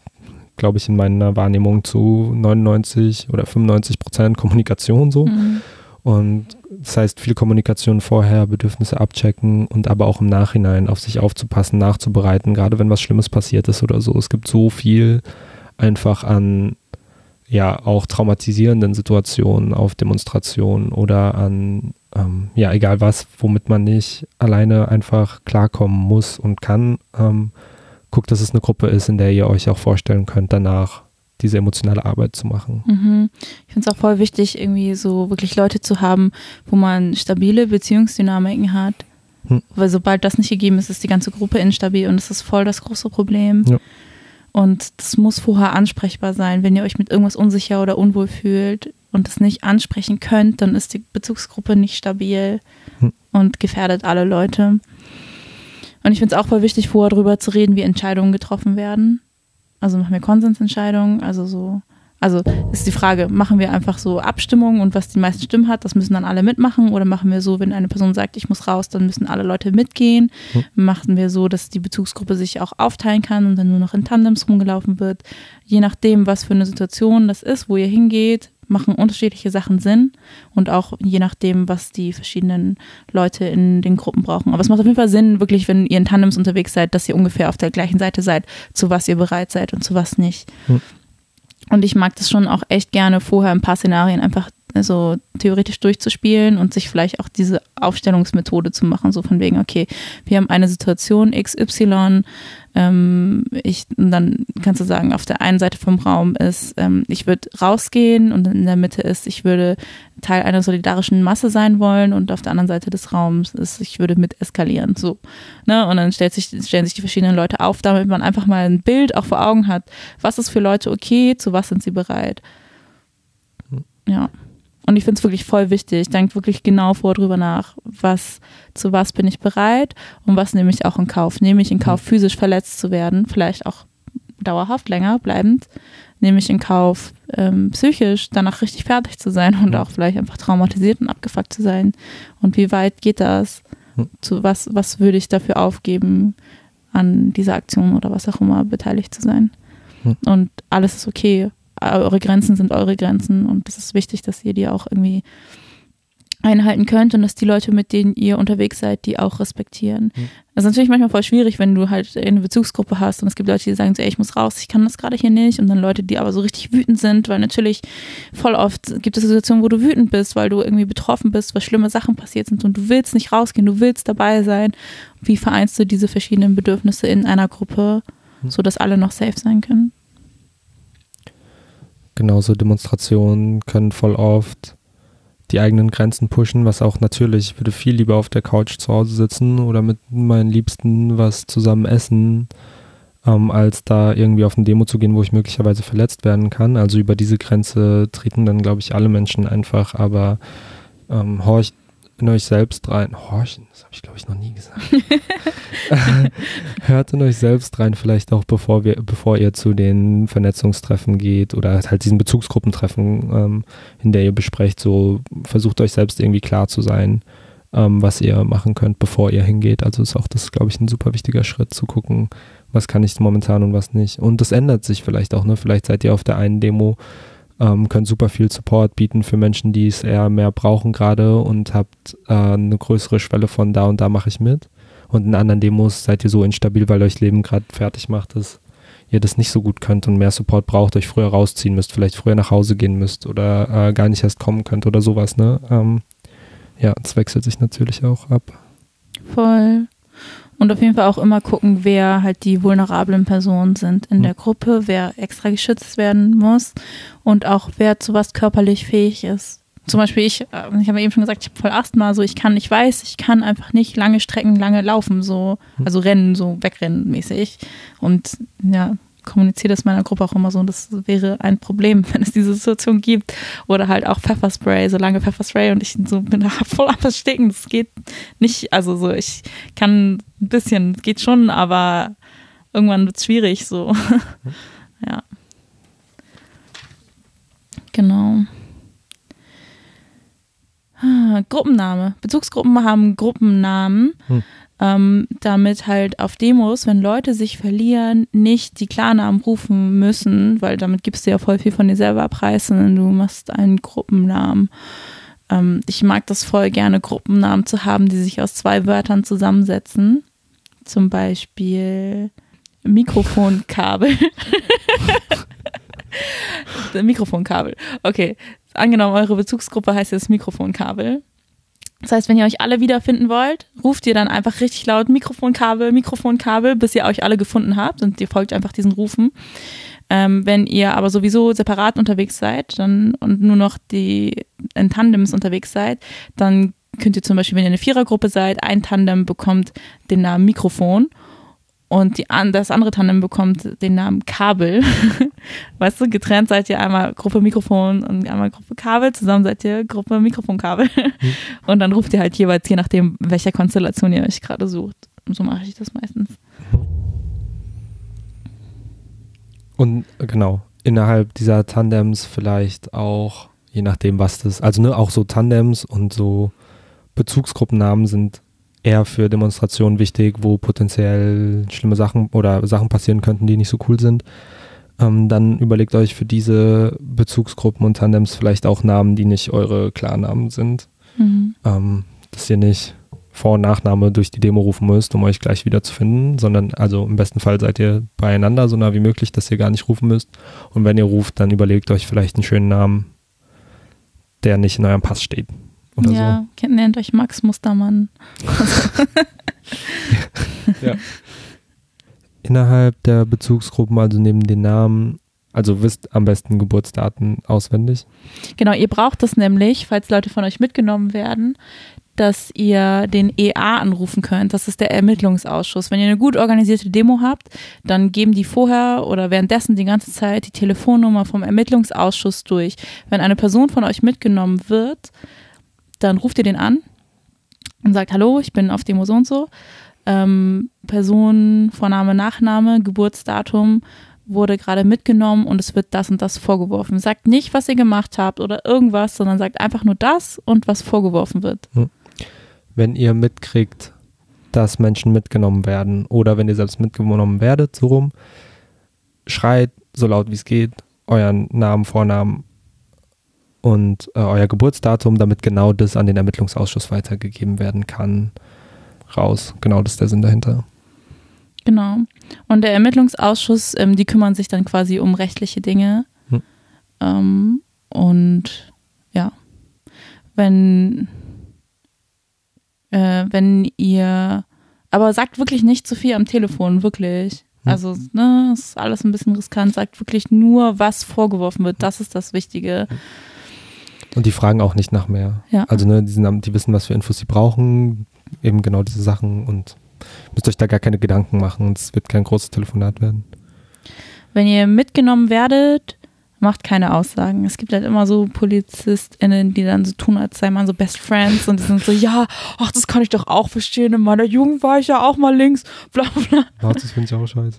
glaube ich, in meiner Wahrnehmung zu 99 oder 95 Prozent Kommunikation so. Mhm. Und das heißt, viel Kommunikation vorher, Bedürfnisse abchecken und aber auch im Nachhinein auf sich aufzupassen, nachzubereiten, gerade wenn was Schlimmes passiert ist oder so. Es gibt so viel einfach an, ja, auch traumatisierenden Situationen auf Demonstrationen oder an, ähm, ja, egal was, womit man nicht alleine einfach klarkommen muss und kann. Ähm, guckt, dass es eine Gruppe ist, in der ihr euch auch vorstellen könnt, danach diese emotionale Arbeit zu machen. Mhm. Ich finde es auch voll wichtig, irgendwie so wirklich Leute zu haben, wo man stabile Beziehungsdynamiken hat. Hm. Weil sobald das nicht gegeben ist, ist die ganze Gruppe instabil und das ist voll das große Problem. Ja. Und das muss vorher ansprechbar sein. Wenn ihr euch mit irgendwas unsicher oder unwohl fühlt und es nicht ansprechen könnt, dann ist die Bezugsgruppe nicht stabil Hm. und gefährdet alle Leute. Und ich finde es auch voll wichtig, vorher darüber zu reden, wie Entscheidungen getroffen werden. Also machen wir Konsensentscheidungen, also so, also ist die Frage, machen wir einfach so Abstimmungen und was die meisten Stimmen hat, das müssen dann alle mitmachen oder machen wir so, wenn eine Person sagt, ich muss raus, dann müssen alle Leute mitgehen. Hm. Machen wir so, dass die Bezugsgruppe sich auch aufteilen kann und dann nur noch in Tandems rumgelaufen wird. Je nachdem, was für eine Situation das ist, wo ihr hingeht, machen unterschiedliche Sachen Sinn und auch je nachdem, was die verschiedenen Leute in den Gruppen brauchen. Aber es macht auf jeden Fall Sinn, wirklich, wenn ihr in Tandems unterwegs seid, dass ihr ungefähr auf der gleichen Seite seid, zu was ihr bereit seid und zu was nicht. Hm. Und ich mag das schon auch echt gerne, vorher ein paar Szenarien einfach also theoretisch durchzuspielen und sich vielleicht auch diese Aufstellungsmethode zu machen, so von wegen, okay, wir haben eine Situation XY, ähm, ich, und dann kannst du sagen, auf der einen Seite vom Raum ist, ähm, ich würde rausgehen und in der Mitte ist, ich würde Teil einer solidarischen Masse sein wollen und auf der anderen Seite des Raums ist, ich würde mit eskalieren, so. Ne? Und dann stellt sich, stellen sich die verschiedenen Leute auf, damit man einfach mal ein Bild auch vor Augen hat, was ist für Leute okay, zu was sind sie bereit. Ja. Und ich finde es wirklich voll wichtig. Denkt wirklich genau vor drüber nach, was, zu was bin ich bereit und was nehme ich auch in Kauf. Nehme ich in Kauf, physisch verletzt zu werden, vielleicht auch dauerhaft, länger bleibend. Nehme ich in Kauf, ähm, psychisch danach richtig fertig zu sein und auch vielleicht einfach traumatisiert und abgefuckt zu sein. Und wie weit geht das? Zu was, was würde ich dafür aufgeben, an dieser Aktion oder was auch immer beteiligt zu sein? Und alles ist okay eure Grenzen sind eure Grenzen und es ist wichtig, dass ihr die auch irgendwie einhalten könnt und dass die Leute, mit denen ihr unterwegs seid, die auch respektieren. Mhm. Das ist natürlich manchmal voll schwierig, wenn du halt eine Bezugsgruppe hast und es gibt Leute, die sagen so, ey, ich muss raus, ich kann das gerade hier nicht und dann Leute, die aber so richtig wütend sind, weil natürlich voll oft gibt es Situationen, wo du wütend bist, weil du irgendwie betroffen bist, weil schlimme Sachen passiert sind und du willst nicht rausgehen, du willst dabei sein. Wie vereinst du diese verschiedenen Bedürfnisse in einer Gruppe, mhm. sodass alle noch safe sein können? Genauso Demonstrationen können voll oft die eigenen Grenzen pushen, was auch natürlich, ich würde viel lieber auf der Couch zu Hause sitzen oder mit meinen Liebsten was zusammen essen, ähm, als da irgendwie auf eine Demo zu gehen, wo ich möglicherweise verletzt werden kann. Also über diese Grenze treten dann, glaube ich, alle Menschen einfach, aber ähm, horcht in euch selbst rein. Horchen, das habe ich glaube ich noch nie gesagt. Hört in euch selbst rein, vielleicht auch bevor wir, bevor ihr zu den Vernetzungstreffen geht oder halt diesen Bezugsgruppentreffen, ähm, in der ihr besprecht, so versucht euch selbst irgendwie klar zu sein, ähm, was ihr machen könnt, bevor ihr hingeht. Also ist auch das, glaube ich, ein super wichtiger Schritt zu gucken, was kann ich momentan und was nicht. Und das ändert sich vielleicht auch, ne? Vielleicht seid ihr auf der einen Demo ähm, könnt super viel Support bieten für Menschen, die es eher mehr brauchen gerade und habt äh, eine größere Schwelle von da und da mache ich mit. Und in anderen Demos seid ihr so instabil, weil euch Leben gerade fertig macht, dass ihr das nicht so gut könnt und mehr Support braucht, euch früher rausziehen müsst, vielleicht früher nach Hause gehen müsst oder äh, gar nicht erst kommen könnt oder sowas, ne? Ähm, ja, es wechselt sich natürlich auch ab. Voll. Und auf jeden Fall auch immer gucken, wer halt die vulnerablen Personen sind in mhm. der Gruppe, wer extra geschützt werden muss und auch wer zu was körperlich fähig ist. Zum Beispiel ich, äh, ich habe eben schon gesagt, ich habe voll Asthma, so ich kann, ich weiß, ich kann einfach nicht lange Strecken, lange laufen, so, mhm. also rennen, so wegrennen mäßig. Und ja, kommuniziere das meiner Gruppe auch immer so, das wäre ein Problem, wenn es diese Situation gibt. Oder halt auch Pfefferspray, so lange Pfefferspray und ich so bin da voll am Versticken. Das geht nicht, also so, ich kann ein bisschen, geht schon, aber irgendwann wird es schwierig, so. ja. Genau. Ah, Gruppenname. Bezugsgruppen haben Gruppennamen. Hm ähm, damit halt auf Demos, wenn Leute sich verlieren, nicht die Klarnamen rufen müssen, weil damit gibst du ja voll viel von dir selber preis, sondern du machst einen Gruppennamen. Ähm, ich mag das voll gerne, Gruppennamen zu haben, die sich aus zwei Wörtern zusammensetzen. Zum Beispiel Mikrofonkabel. Mikrofonkabel. Okay. Angenommen, eure Bezugsgruppe heißt jetzt Mikrofonkabel. Das heißt, wenn ihr euch alle wiederfinden wollt, ruft ihr dann einfach richtig laut Mikrofonkabel, Mikrofonkabel, bis ihr euch alle gefunden habt und ihr folgt einfach diesen Rufen. Ähm, wenn ihr aber sowieso separat unterwegs seid dann, und nur noch die in Tandems unterwegs seid, dann könnt ihr zum Beispiel, wenn ihr eine Vierergruppe seid, ein Tandem bekommt den Namen Mikrofon und die, das andere Tandem bekommt den Namen Kabel. weißt du, getrennt seid ihr einmal Gruppe Mikrofon und einmal Gruppe Kabel, zusammen seid ihr Gruppe Mikrofonkabel. Mhm. Und dann ruft ihr halt jeweils, je nachdem, welcher Konstellation ihr euch gerade sucht. Und so mache ich das meistens. Und genau, innerhalb dieser Tandems vielleicht auch, je nachdem, was das, also ne, auch so Tandems und so Bezugsgruppennamen sind eher für Demonstrationen wichtig, wo potenziell schlimme Sachen oder Sachen passieren könnten, die nicht so cool sind. Ähm, dann überlegt euch für diese Bezugsgruppen und Tandems vielleicht auch Namen, die nicht eure Klarnamen sind. Mhm. Ähm, dass ihr nicht Vor- und Nachname durch die Demo rufen müsst, um euch gleich wieder zu finden, sondern also im besten Fall seid ihr beieinander so nah wie möglich, dass ihr gar nicht rufen müsst. Und wenn ihr ruft, dann überlegt euch vielleicht einen schönen Namen, der nicht in eurem Pass steht. Oder ja, so. nennt euch Max Mustermann. ja. Innerhalb der Bezugsgruppen, also neben den Namen, also wisst am besten Geburtsdaten auswendig. Genau, ihr braucht das nämlich, falls Leute von euch mitgenommen werden, dass ihr den EA anrufen könnt. Das ist der Ermittlungsausschuss. Wenn ihr eine gut organisierte Demo habt, dann geben die vorher oder währenddessen die ganze Zeit die Telefonnummer vom Ermittlungsausschuss durch. Wenn eine Person von euch mitgenommen wird, dann ruft ihr den an und sagt, hallo, ich bin auf Demo so und so. Ähm, Person, Vorname, Nachname, Geburtsdatum wurde gerade mitgenommen und es wird das und das vorgeworfen. Sagt nicht, was ihr gemacht habt oder irgendwas, sondern sagt einfach nur das und was vorgeworfen wird. Hm. Wenn ihr mitkriegt, dass Menschen mitgenommen werden oder wenn ihr selbst mitgenommen werdet, so rum, schreit so laut wie es geht euren Namen, Vornamen und äh, euer Geburtsdatum, damit genau das an den Ermittlungsausschuss weitergegeben werden kann, raus. Genau das ist der Sinn dahinter. Genau. Und der Ermittlungsausschuss, ähm, die kümmern sich dann quasi um rechtliche Dinge. Hm. Ähm, und ja, wenn, äh, wenn ihr, aber sagt wirklich nicht zu viel am Telefon, wirklich. Hm. Also, ne, ist alles ein bisschen riskant. Sagt wirklich nur, was vorgeworfen wird. Das ist das Wichtige. Und die fragen auch nicht nach mehr. Ja. Also, ne, die, sind, die wissen, was für Infos sie brauchen. Eben genau diese Sachen und müsst euch da gar keine Gedanken machen. Es wird kein großes Telefonat werden. Wenn ihr mitgenommen werdet, macht keine Aussagen. Es gibt halt immer so PolizistInnen, die dann so tun, als sei man so Best Friends und die sind so, ja, ach, das kann ich doch auch verstehen. In meiner Jugend war ich ja auch mal links, bla bla. Nazis finde ich auch scheiße.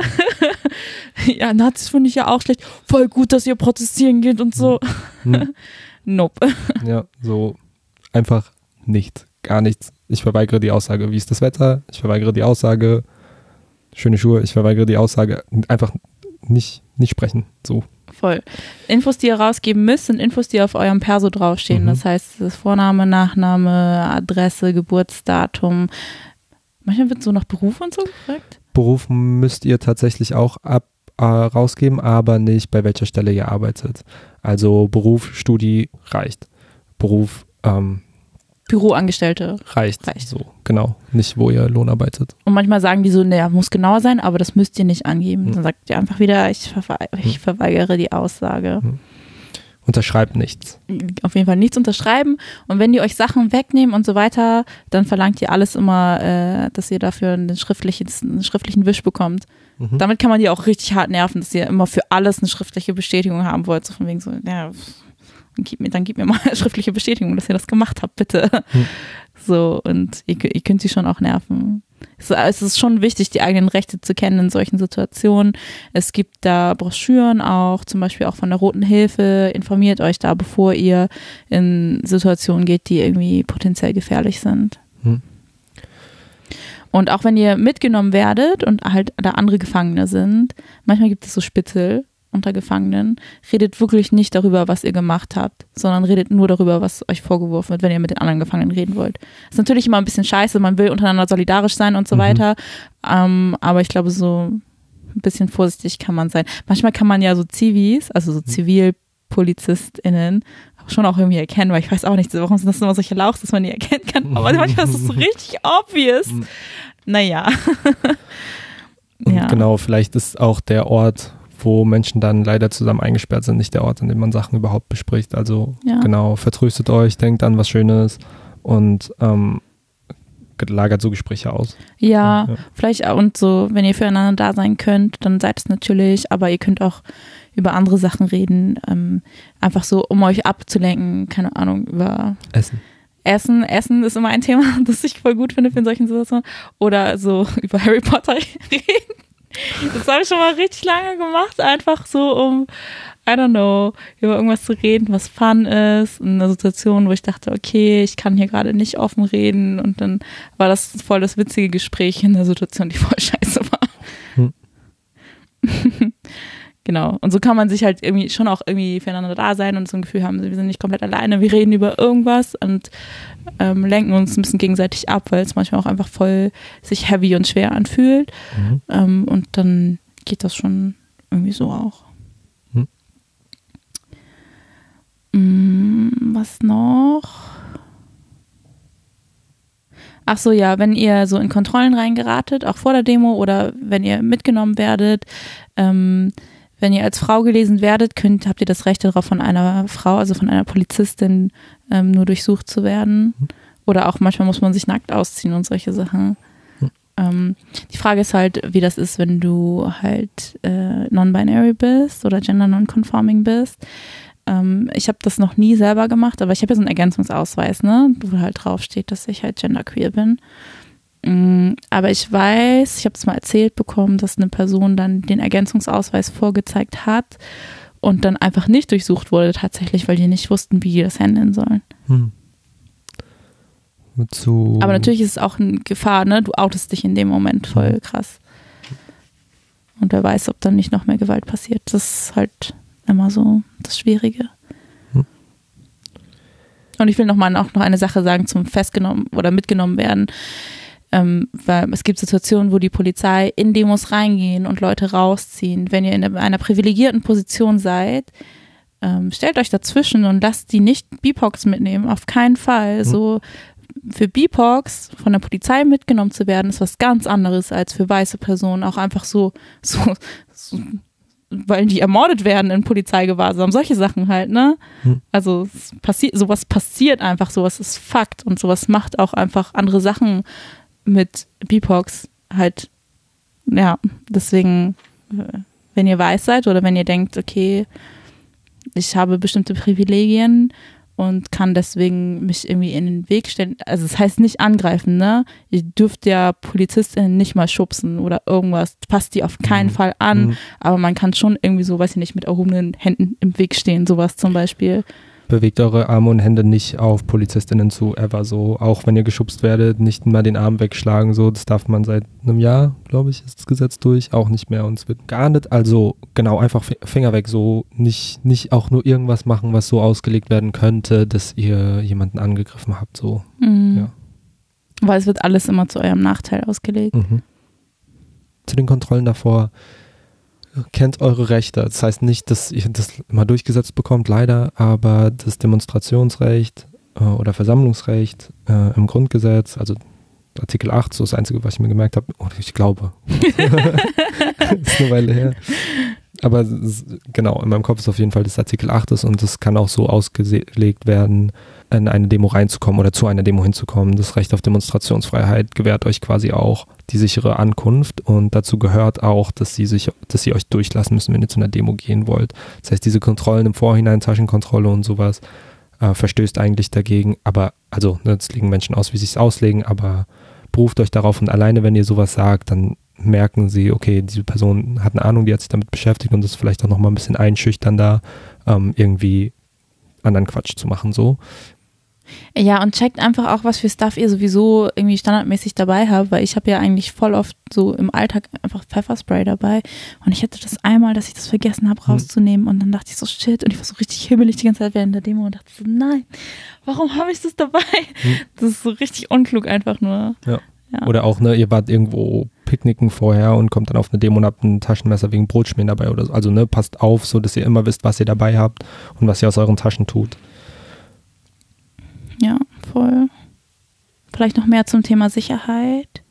ja, Nazis finde ich ja auch schlecht. Voll gut, dass ihr protestieren geht und so. Hm. nope. Ja, so einfach nichts, gar nichts. Ich verweigere die Aussage, wie ist das Wetter? Ich verweigere die Aussage, schöne Schuhe. Ich verweigere die Aussage, einfach nicht, nicht sprechen. So. Voll. Infos, die ihr rausgeben müsst, sind Infos, die auf eurem Perso draufstehen. Mhm. Das heißt, das Vorname, Nachname, Adresse, Geburtsdatum. Manchmal wird so nach Beruf und so gefragt. Beruf müsst ihr tatsächlich auch ab, äh, rausgeben, aber nicht bei welcher Stelle ihr arbeitet. Also Beruf, Studie reicht. Beruf, ähm, Büroangestellte. Reicht. Reicht. So, genau. Nicht, wo ihr Lohn arbeitet. Und manchmal sagen die so, naja, muss genauer sein, aber das müsst ihr nicht angeben. Hm. Dann sagt ihr einfach wieder, ich, verwe ich hm. verweigere die Aussage. Hm. Unterschreibt nichts. Auf jeden Fall nichts unterschreiben. Und wenn die euch Sachen wegnehmen und so weiter, dann verlangt ihr alles immer, äh, dass ihr dafür einen schriftlichen, einen schriftlichen Wisch bekommt. Mhm. Damit kann man die auch richtig hart nerven, dass ihr immer für alles eine schriftliche Bestätigung haben wollt. So von wegen so, ja, dann gib mir, dann gib mir mal eine schriftliche Bestätigung, dass ihr das gemacht habt, bitte. Hm. So, und ihr, ihr, könnt sie schon auch nerven. Es ist schon wichtig, die eigenen Rechte zu kennen in solchen Situationen. Es gibt da Broschüren auch, zum Beispiel auch von der Roten Hilfe. Informiert euch da, bevor ihr in Situationen geht, die irgendwie potenziell gefährlich sind. Hm. Und auch wenn ihr mitgenommen werdet und halt da andere Gefangene sind, manchmal gibt es so Spitzel, unter Gefangenen, redet wirklich nicht darüber, was ihr gemacht habt, sondern redet nur darüber, was euch vorgeworfen wird, wenn ihr mit den anderen Gefangenen reden wollt. Ist natürlich immer ein bisschen scheiße, man will untereinander solidarisch sein und so mhm. weiter, ähm, aber ich glaube, so ein bisschen vorsichtig kann man sein. Manchmal kann man ja so Zivis, also so mhm. ZivilpolizistInnen, schon auch irgendwie erkennen, weil ich weiß auch nicht, warum sind das immer solche Lauchs, dass man die erkennen kann, aber manchmal ist es so richtig obvious. Mhm. Naja. Und ja. genau, vielleicht ist auch der Ort, wo Menschen dann leider zusammen eingesperrt sind, nicht der Ort, an dem man Sachen überhaupt bespricht. Also ja. genau, vertröstet euch, denkt an was Schönes und ähm, lagert so Gespräche aus. Ja, ja, vielleicht auch und so, wenn ihr füreinander da sein könnt, dann seid es natürlich, aber ihr könnt auch über andere Sachen reden, ähm, einfach so, um euch abzulenken, keine Ahnung, über Essen. Essen, Essen ist immer ein Thema, das ich voll gut finde in solchen Situationen. Oder so über Harry Potter reden. Das habe ich schon mal richtig lange gemacht, einfach so, um, I don't know, über irgendwas zu reden, was fun ist. In einer Situation, wo ich dachte, okay, ich kann hier gerade nicht offen reden. Und dann war das voll das witzige Gespräch in einer Situation, die voll scheiße war. Hm. genau. Und so kann man sich halt irgendwie schon auch irgendwie füreinander da sein und so ein Gefühl haben, wir sind nicht komplett alleine, wir reden über irgendwas und ähm, lenken uns ein bisschen gegenseitig ab, weil es manchmal auch einfach voll sich heavy und schwer anfühlt. Mhm. Ähm, und dann geht das schon irgendwie so auch. Mhm. Mm, was noch? Ach so, ja, wenn ihr so in Kontrollen reingeratet, auch vor der Demo oder wenn ihr mitgenommen werdet, ähm, wenn ihr als Frau gelesen werdet, könnt, habt ihr das Recht darauf, von einer Frau, also von einer Polizistin, ähm, nur durchsucht zu werden. Mhm. Oder auch manchmal muss man sich nackt ausziehen und solche Sachen. Mhm. Ähm, die Frage ist halt, wie das ist, wenn du halt äh, non-binary bist oder gender non-conforming bist. Ähm, ich habe das noch nie selber gemacht, aber ich habe ja so einen Ergänzungsausweis, ne, wo halt draufsteht, dass ich halt genderqueer bin. Mm, aber ich weiß, ich habe es mal erzählt bekommen, dass eine Person dann den Ergänzungsausweis vorgezeigt hat und dann einfach nicht durchsucht wurde tatsächlich, weil die nicht wussten, wie die das handeln sollen. Hm. So. Aber natürlich ist es auch eine Gefahr, ne? Du outest dich in dem Moment voll krass. Und wer weiß, ob dann nicht noch mehr Gewalt passiert. Das ist halt immer so das Schwierige. Hm. Und ich will noch mal auch noch eine Sache sagen zum festgenommen oder mitgenommen werden. Ähm, weil es gibt Situationen, wo die Polizei in Demos reingehen und Leute rausziehen. Wenn ihr in einer privilegierten Position seid, ähm, stellt euch dazwischen und lasst die nicht BIPOX mitnehmen. Auf keinen Fall. Hm. So für BIPOX von der Polizei mitgenommen zu werden, ist was ganz anderes als für weiße Personen. Auch einfach so, so, so weil die ermordet werden in Polizeigewahrsam, solche Sachen halt, ne? Hm. Also passiert, sowas passiert einfach, sowas ist Fakt und sowas macht auch einfach andere Sachen mit BIPOX halt, ja, deswegen, äh, wenn ihr weiß seid oder wenn ihr denkt, okay, ich habe bestimmte Privilegien und kann deswegen mich irgendwie in den Weg stellen. Also es das heißt nicht angreifen, ne? Ihr dürft ja PolizistInnen nicht mal schubsen oder irgendwas. Passt die auf keinen mhm. Fall an, mhm. aber man kann schon irgendwie so, weiß ich nicht, mit erhobenen Händen im Weg stehen, sowas zum Beispiel bewegt eure Arme und Hände nicht auf Polizistinnen zu, ever so. Auch wenn ihr geschubst werdet, nicht mal den Arm wegschlagen, so. Das darf man seit einem Jahr, glaube ich, ist das Gesetz durch, auch nicht mehr und es wird geahndet. Also genau, einfach Finger weg, so. Nicht, nicht auch nur irgendwas machen, was so ausgelegt werden könnte, dass ihr jemanden angegriffen habt, so. Mhm. Ja. Weil es wird alles immer zu eurem Nachteil ausgelegt. Mhm. Zu den Kontrollen davor kennt eure Rechte. Das heißt nicht, dass ihr das immer durchgesetzt bekommt, leider, aber das Demonstrationsrecht äh, oder Versammlungsrecht äh, im Grundgesetz, also Artikel 8, so das Einzige, was ich mir gemerkt habe, oder ich glaube. ist eine Weile her. Aber genau, in meinem Kopf ist auf jeden Fall das Artikel 8 ist und das kann auch so ausgelegt werden, in eine Demo reinzukommen oder zu einer Demo hinzukommen. Das Recht auf Demonstrationsfreiheit gewährt euch quasi auch die sichere Ankunft und dazu gehört auch, dass sie sich, dass sie euch durchlassen müssen, wenn ihr zu einer Demo gehen wollt. Das heißt, diese Kontrollen im Vorhinein, Taschenkontrolle und sowas, äh, verstößt eigentlich dagegen. Aber, also, ne, das legen Menschen aus, wie sie es auslegen, aber beruft euch darauf und alleine, wenn ihr sowas sagt, dann merken sie, okay, diese Person hat eine Ahnung, die hat sich damit beschäftigt und ist vielleicht auch nochmal ein bisschen einschüchternder, ähm, irgendwie anderen Quatsch zu machen, so. Ja, und checkt einfach auch, was für Stuff ihr sowieso irgendwie standardmäßig dabei habt, weil ich habe ja eigentlich voll oft so im Alltag einfach Pfefferspray dabei und ich hatte das einmal, dass ich das vergessen habe hm. rauszunehmen und dann dachte ich so, shit, und ich war so richtig himmelig die ganze Zeit während der Demo und dachte so, nein, warum habe ich das dabei? Hm. Das ist so richtig unklug einfach nur. Ja. ja. Oder auch, ne, ihr wart irgendwo picknicken vorher und kommt dann auf eine Demo und habt ein Taschenmesser wegen Brotschmieren dabei oder so. Also, ne, passt auf, so dass ihr immer wisst, was ihr dabei habt und was ihr aus euren Taschen tut. Ja, voll. Vielleicht noch mehr zum Thema Sicherheit.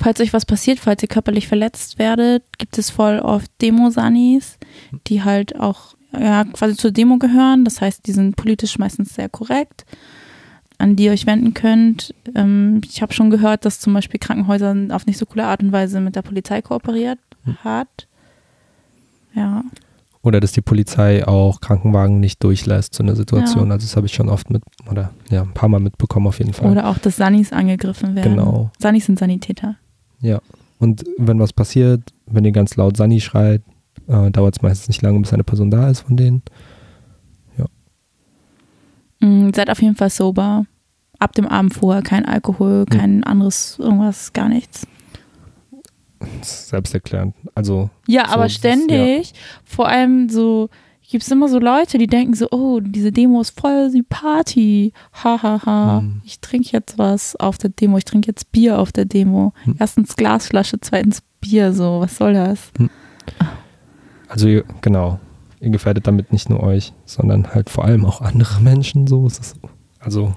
Falls euch was passiert, falls ihr körperlich verletzt werdet, gibt es voll oft Demosanis, die halt auch ja, quasi zur Demo gehören. Das heißt, die sind politisch meistens sehr korrekt, an die ihr euch wenden könnt. Ähm, ich habe schon gehört, dass zum Beispiel Krankenhäuser auf nicht so coole Art und Weise mit der Polizei kooperiert hm. hat. Ja. Oder dass die Polizei auch Krankenwagen nicht durchlässt, so eine Situation. Ja. Also das habe ich schon oft mit, oder ja, ein paar Mal mitbekommen auf jeden Fall. Oder auch, dass Sanis angegriffen werden. Genau. Sanis sind Sanitäter. Ja. Und wenn was passiert, wenn ihr ganz laut Sani schreit, äh, dauert es meistens nicht lange, bis eine Person da ist von denen. Ja. Mhm, seid auf jeden Fall sober. Ab dem Abend vorher kein Alkohol, kein mhm. anderes, irgendwas, gar nichts selbsterklärend. Also. Ja, so aber ständig, ja. vor allem so, gibt es immer so Leute, die denken so, oh, diese Demo ist voll die Party. Hahaha. Ha, ha. Hm. Ich trinke jetzt was auf der Demo. Ich trinke jetzt Bier auf der Demo. Hm. Erstens Glasflasche, zweitens Bier. So, was soll das? Hm. Also, genau. ihr gefährdet damit nicht nur euch, sondern halt vor allem auch andere Menschen. So ist es. Also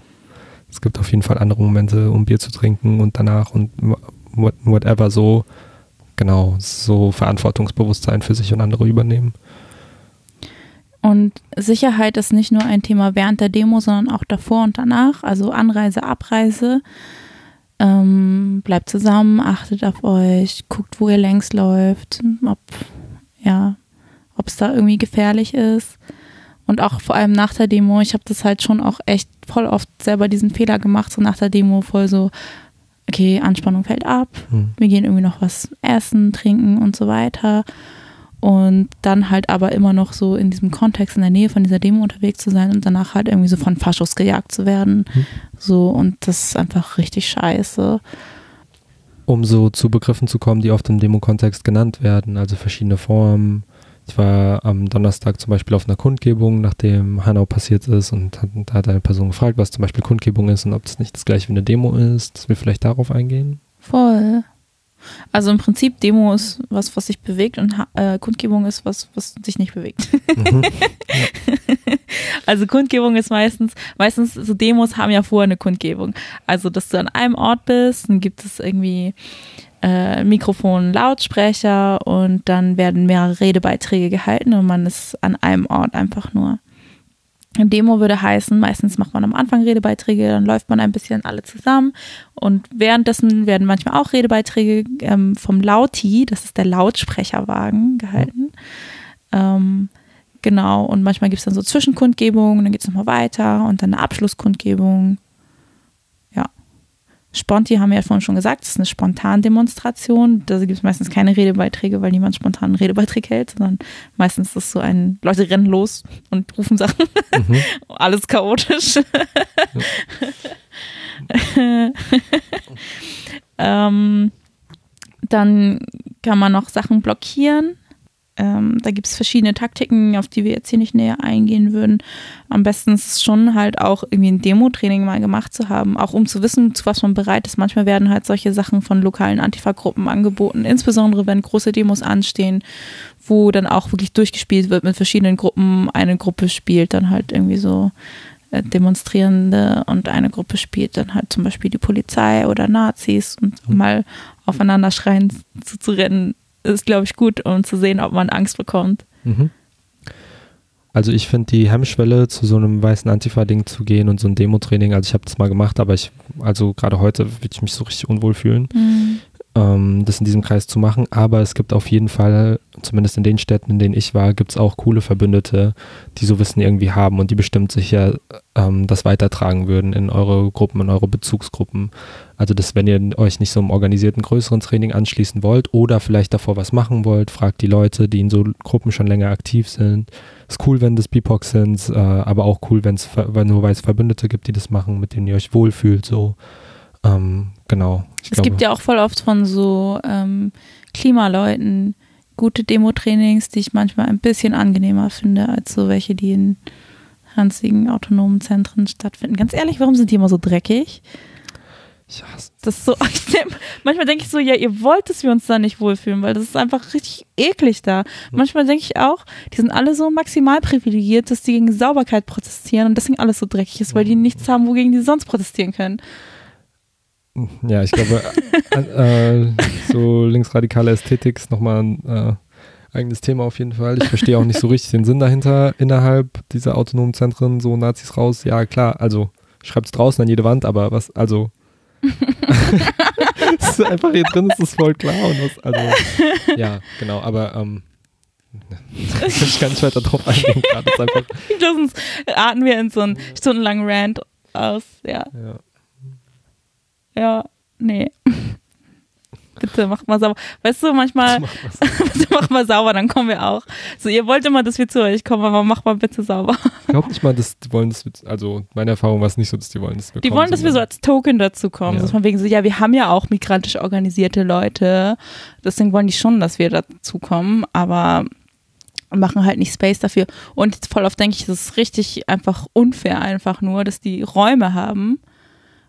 es gibt auf jeden Fall andere Momente, um Bier zu trinken und danach und whatever so, genau, so Verantwortungsbewusstsein für sich und andere übernehmen. Und Sicherheit ist nicht nur ein Thema während der Demo, sondern auch davor und danach, also Anreise, Abreise. Ähm, bleibt zusammen, achtet auf euch, guckt, wo ihr längs läuft, ob ja, ob es da irgendwie gefährlich ist. Und auch vor allem nach der Demo, ich habe das halt schon auch echt voll oft selber diesen Fehler gemacht, so nach der Demo voll so, okay, Anspannung fällt ab, hm. wir gehen irgendwie noch was essen, trinken und so weiter. Und dann halt aber immer noch so in diesem Kontext in der Nähe von dieser Demo unterwegs zu sein und danach halt irgendwie so von Faschos gejagt zu werden. Hm. So, und das ist einfach richtig scheiße. Um so zu Begriffen zu kommen, die oft im Demo-Kontext genannt werden, also verschiedene Formen, ich war am Donnerstag zum Beispiel auf einer Kundgebung, nachdem Hanau passiert ist und hat, da hat eine Person gefragt, was zum Beispiel Kundgebung ist und ob das nicht das gleiche wie eine Demo ist, dass wir vielleicht darauf eingehen. Voll. Also im Prinzip Demo ist was, was sich bewegt und äh, Kundgebung ist was, was sich nicht bewegt. Mhm. also Kundgebung ist meistens, meistens so Demos haben ja vorher eine Kundgebung. Also dass du an einem Ort bist, dann gibt es irgendwie äh, Mikrofon, Lautsprecher und dann werden mehrere Redebeiträge gehalten und man ist an einem Ort einfach nur. Demo würde heißen, meistens macht man am Anfang Redebeiträge, dann läuft man ein bisschen alle zusammen und währenddessen werden manchmal auch Redebeiträge ähm, vom Lauti, das ist der Lautsprecherwagen, gehalten. Ähm, genau, und manchmal gibt es dann so Zwischenkundgebungen, dann geht es nochmal weiter und dann eine Abschlusskundgebung Sponti haben wir ja vorhin schon gesagt, das ist eine Spontandemonstration. Da gibt es meistens keine Redebeiträge, weil niemand spontan einen Redebeitrag hält, sondern meistens ist es so ein, Leute rennen los und rufen Sachen. Mhm. Alles chaotisch. ähm, dann kann man noch Sachen blockieren. Ähm, da gibt es verschiedene Taktiken, auf die wir jetzt hier nicht näher eingehen würden. Am besten ist es schon halt auch irgendwie ein Demo-Training mal gemacht zu haben, auch um zu wissen, zu was man bereit ist. Manchmal werden halt solche Sachen von lokalen Antifa-Gruppen angeboten, insbesondere wenn große Demos anstehen, wo dann auch wirklich durchgespielt wird mit verschiedenen Gruppen. Eine Gruppe spielt dann halt irgendwie so äh, Demonstrierende und eine Gruppe spielt dann halt zum Beispiel die Polizei oder Nazis und mal aufeinander schreien zu, zu rennen ist, glaube ich, gut, um zu sehen, ob man Angst bekommt. Mhm. Also ich finde die Hemmschwelle, zu so einem weißen Antifa-Ding zu gehen und so ein Demo-Training, also ich habe das mal gemacht, aber ich, also gerade heute würde ich mich so richtig unwohl fühlen. Mhm ähm, das in diesem Kreis zu machen. Aber es gibt auf jeden Fall, zumindest in den Städten, in denen ich war, gibt es auch coole Verbündete, die so Wissen irgendwie haben und die bestimmt sicher ähm, das weitertragen würden in eure Gruppen, in eure Bezugsgruppen. Also, dass wenn ihr euch nicht so einem organisierten größeren Training anschließen wollt oder vielleicht davor was machen wollt, fragt die Leute, die in so Gruppen schon länger aktiv sind. Ist cool, wenn das BIPOC sind, äh, aber auch cool, wenn es nur weil es Verbündete gibt, die das machen, mit denen ihr euch wohlfühlt. So. Ähm, genau. es glaube, gibt ja auch voll oft von so ähm, Klimaleuten gute Demo-Trainings, die ich manchmal ein bisschen angenehmer finde, als so welche, die in ranzigen autonomen Zentren stattfinden. Ganz ehrlich, warum sind die immer so dreckig? Ich hasse das. so, manchmal denke ich so, ja, ihr wollt, dass wir uns da nicht wohlfühlen, weil das ist einfach richtig eklig da. Manchmal denke ich auch, die sind alle so maximal privilegiert, dass die gegen Sauberkeit protestieren und deswegen alles so dreckig ist, weil die nichts haben, wogegen die sonst protestieren können. Ja, ich glaube, äh, äh, so linksradikale Ästhetik ist nochmal ein äh, eigenes Thema auf jeden Fall. Ich verstehe auch nicht so richtig den Sinn dahinter, innerhalb dieser autonomen Zentren so Nazis raus. Ja, klar, also schreibt es draußen an jede Wand, aber was, also. ist einfach hier drin ist es voll klar und was, also. Ja, genau, aber ähm, ich kann nicht weiter drauf eingehen gerade. Sonst atmen wir in so einen stundenlangen Rant aus, ja. ja. Ja, nee. Bitte mach mal sauber. Weißt du, manchmal, mach, bitte mach mal sauber, dann kommen wir auch. So, ihr wollt immer, dass wir zu euch kommen, aber mach mal bitte sauber. Ich glaube nicht mal, dass die wollen, dass wir, also meine Erfahrung war es nicht so, dass die wollen, dass wir Die kommen, wollen, dass wir so als Token dazu kommen. Ja. So von wegen so, ja, wir haben ja auch migrantisch organisierte Leute. Deswegen wollen die schon, dass wir dazu kommen, aber machen halt nicht Space dafür. Und voll oft denke ich, das ist richtig einfach unfair einfach nur, dass die Räume haben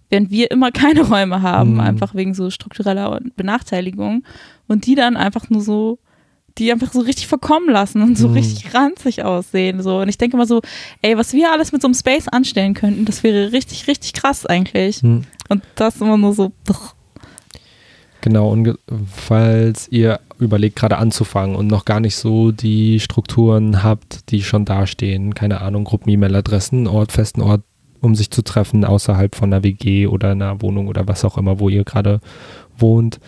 während wir immer keine Räume haben, mhm. einfach wegen so struktureller Benachteiligung und die dann einfach nur so die einfach so richtig verkommen lassen und so mhm. richtig ranzig aussehen. So. Und ich denke mal so, ey, was wir alles mit so einem Space anstellen könnten, das wäre richtig, richtig krass eigentlich. Mhm. Und das immer nur so. Pff. Genau, und falls ihr überlegt, gerade anzufangen und noch gar nicht so die Strukturen habt, die schon dastehen, keine Ahnung, Gruppen-E-Mail-Adressen, Ort, festen Ort, um sich zu treffen, außerhalb von einer WG oder einer Wohnung oder was auch immer, wo ihr gerade wohnt,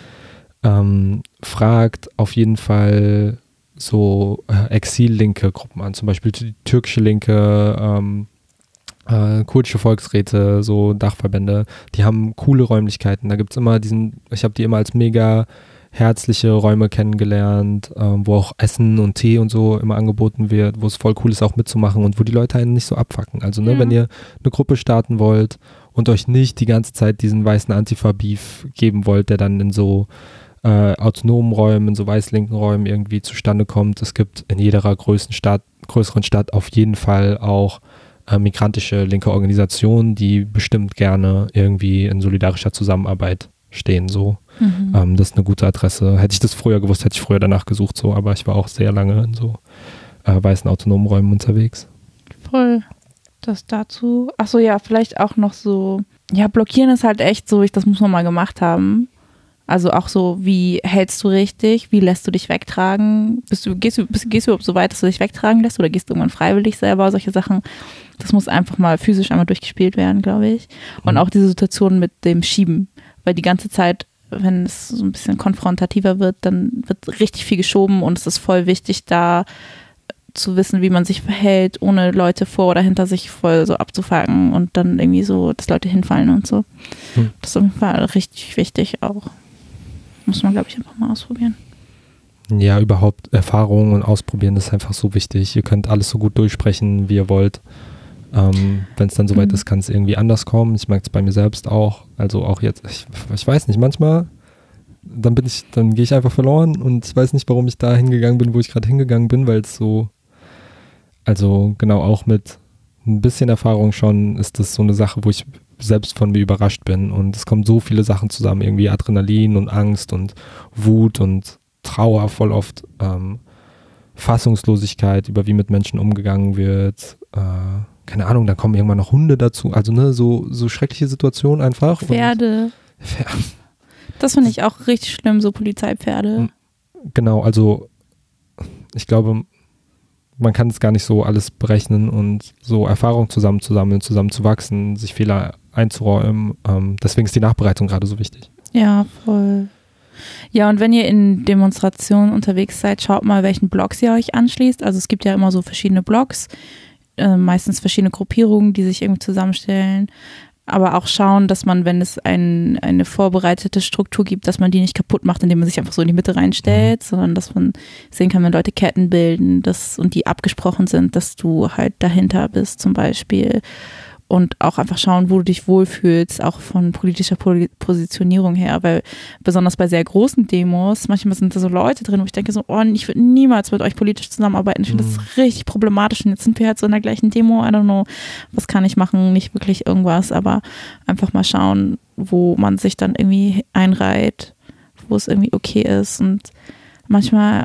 ähm, fragt auf jeden Fall so äh, exil-linke Gruppen an, zum Beispiel die türkische Linke, ähm, äh, kurdische Volksräte, so Dachverbände, die haben coole Räumlichkeiten. Da gibt es immer diesen, ich habe die immer als mega herzliche Räume kennengelernt, äh, wo auch Essen und Tee und so immer angeboten wird, wo es voll cool ist, auch mitzumachen und wo die Leute einen nicht so abfacken. Also, ne, ja. wenn ihr eine Gruppe starten wollt und euch nicht die ganze Zeit diesen weißen Antifa-Beef geben wollt, der dann in so äh, autonomen Räumen, in so weiß-linken Räumen irgendwie zustande kommt. Es gibt in jeder größeren Stadt, größeren Stadt auf jeden Fall auch äh, migrantische linke Organisationen, die bestimmt gerne irgendwie in solidarischer Zusammenarbeit stehen. So, mhm. ähm, das ist eine gute Adresse. Hätte ich das früher gewusst, hätte ich früher danach gesucht. So, aber ich war auch sehr lange in so äh, weißen autonomen Räumen unterwegs. Voll. Das dazu. Achso, ja, vielleicht auch noch so. Ja, blockieren ist halt echt so, ich, das muss man mal gemacht haben. Also auch so, wie hältst du richtig? Wie lässt du dich wegtragen? Bist du, gehst du, bist, gehst du überhaupt so weit, dass du dich wegtragen lässt oder gehst du irgendwann freiwillig selber? Solche Sachen. Das muss einfach mal physisch einmal durchgespielt werden, glaube ich. Und mhm. auch diese Situation mit dem Schieben. Weil die ganze Zeit, wenn es so ein bisschen konfrontativer wird, dann wird richtig viel geschoben und es ist voll wichtig, da zu wissen, wie man sich verhält, ohne Leute vor oder hinter sich voll so abzufangen und dann irgendwie so, dass Leute hinfallen und so. Mhm. Das ist auf jeden Fall richtig wichtig auch. Muss man, glaube ich, einfach mal ausprobieren. Ja, überhaupt Erfahrungen und Ausprobieren ist einfach so wichtig. Ihr könnt alles so gut durchsprechen, wie ihr wollt. Ähm, Wenn es dann soweit mhm. ist, kann es irgendwie anders kommen. Ich merke es bei mir selbst auch. Also auch jetzt, ich, ich weiß nicht, manchmal, dann bin ich, dann gehe ich einfach verloren und ich weiß nicht, warum ich da hingegangen bin, wo ich gerade hingegangen bin, weil es so, also genau auch mit ein bisschen Erfahrung schon ist das so eine Sache, wo ich selbst von mir überrascht bin. Und es kommen so viele Sachen zusammen, irgendwie Adrenalin und Angst und Wut und Trauer voll oft, ähm, Fassungslosigkeit über wie mit Menschen umgegangen wird. Äh, keine Ahnung, da kommen irgendwann noch Hunde dazu. Also ne, so, so schreckliche Situationen einfach. Pferde. Pferde. Das finde ich auch richtig schlimm, so Polizeipferde. Genau, also ich glaube, man kann es gar nicht so alles berechnen und so Erfahrung zusammenzusammeln, zusammenzuwachsen, sich Fehler einzuräumen. Ähm, deswegen ist die Nachbereitung gerade so wichtig. Ja, voll. Ja, und wenn ihr in Demonstrationen unterwegs seid, schaut mal, welchen Blogs ihr euch anschließt. Also es gibt ja immer so verschiedene Blogs, äh, meistens verschiedene Gruppierungen, die sich irgendwie zusammenstellen aber auch schauen, dass man, wenn es ein, eine vorbereitete Struktur gibt, dass man die nicht kaputt macht, indem man sich einfach so in die Mitte reinstellt, mhm. sondern dass man sehen kann, wenn Leute Ketten bilden dass, und die abgesprochen sind, dass du halt dahinter bist zum Beispiel und auch einfach schauen, wo du dich wohlfühlst, auch von politischer Positionierung her, weil besonders bei sehr großen Demos, manchmal sind da so Leute drin, wo ich denke so, oh, ich würde niemals mit euch politisch zusammenarbeiten. Ich finde mhm. das richtig problematisch und jetzt sind wir halt so in der gleichen Demo, I don't know, was kann ich machen, nicht wirklich irgendwas, aber einfach mal schauen, wo man sich dann irgendwie einreiht, wo es irgendwie okay ist und manchmal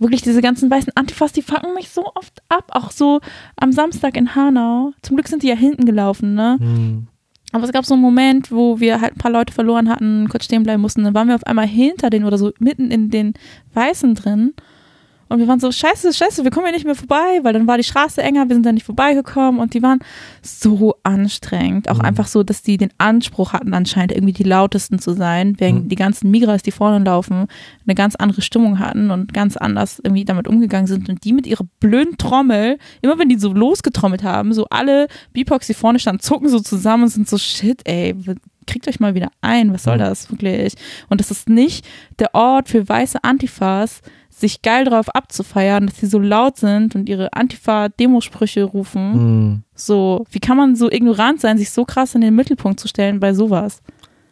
wirklich diese ganzen weißen Antifas, die fangen mich so oft ab. Auch so am Samstag in Hanau. Zum Glück sind die ja hinten gelaufen, ne? Mhm. Aber es gab so einen Moment, wo wir halt ein paar Leute verloren hatten, kurz stehen bleiben mussten. Dann waren wir auf einmal hinter denen oder so mitten in den Weißen drin. Und wir waren so, scheiße, scheiße, wir kommen hier nicht mehr vorbei, weil dann war die Straße enger, wir sind da nicht vorbeigekommen und die waren so anstrengend. Auch mhm. einfach so, dass die den Anspruch hatten, anscheinend irgendwie die lautesten zu sein, während mhm. die ganzen Migras, die vorne laufen, eine ganz andere Stimmung hatten und ganz anders irgendwie damit umgegangen sind. Und die mit ihrer blöden Trommel, immer wenn die so losgetrommelt haben, so alle Beatbox, die vorne standen, zucken so zusammen und sind so, shit, ey, kriegt euch mal wieder ein, was soll das wirklich? Und das ist nicht der Ort für weiße Antifas, sich geil drauf abzufeiern, dass sie so laut sind und ihre Antifa-Demosprüche rufen. Mhm. So, wie kann man so ignorant sein, sich so krass in den Mittelpunkt zu stellen bei sowas?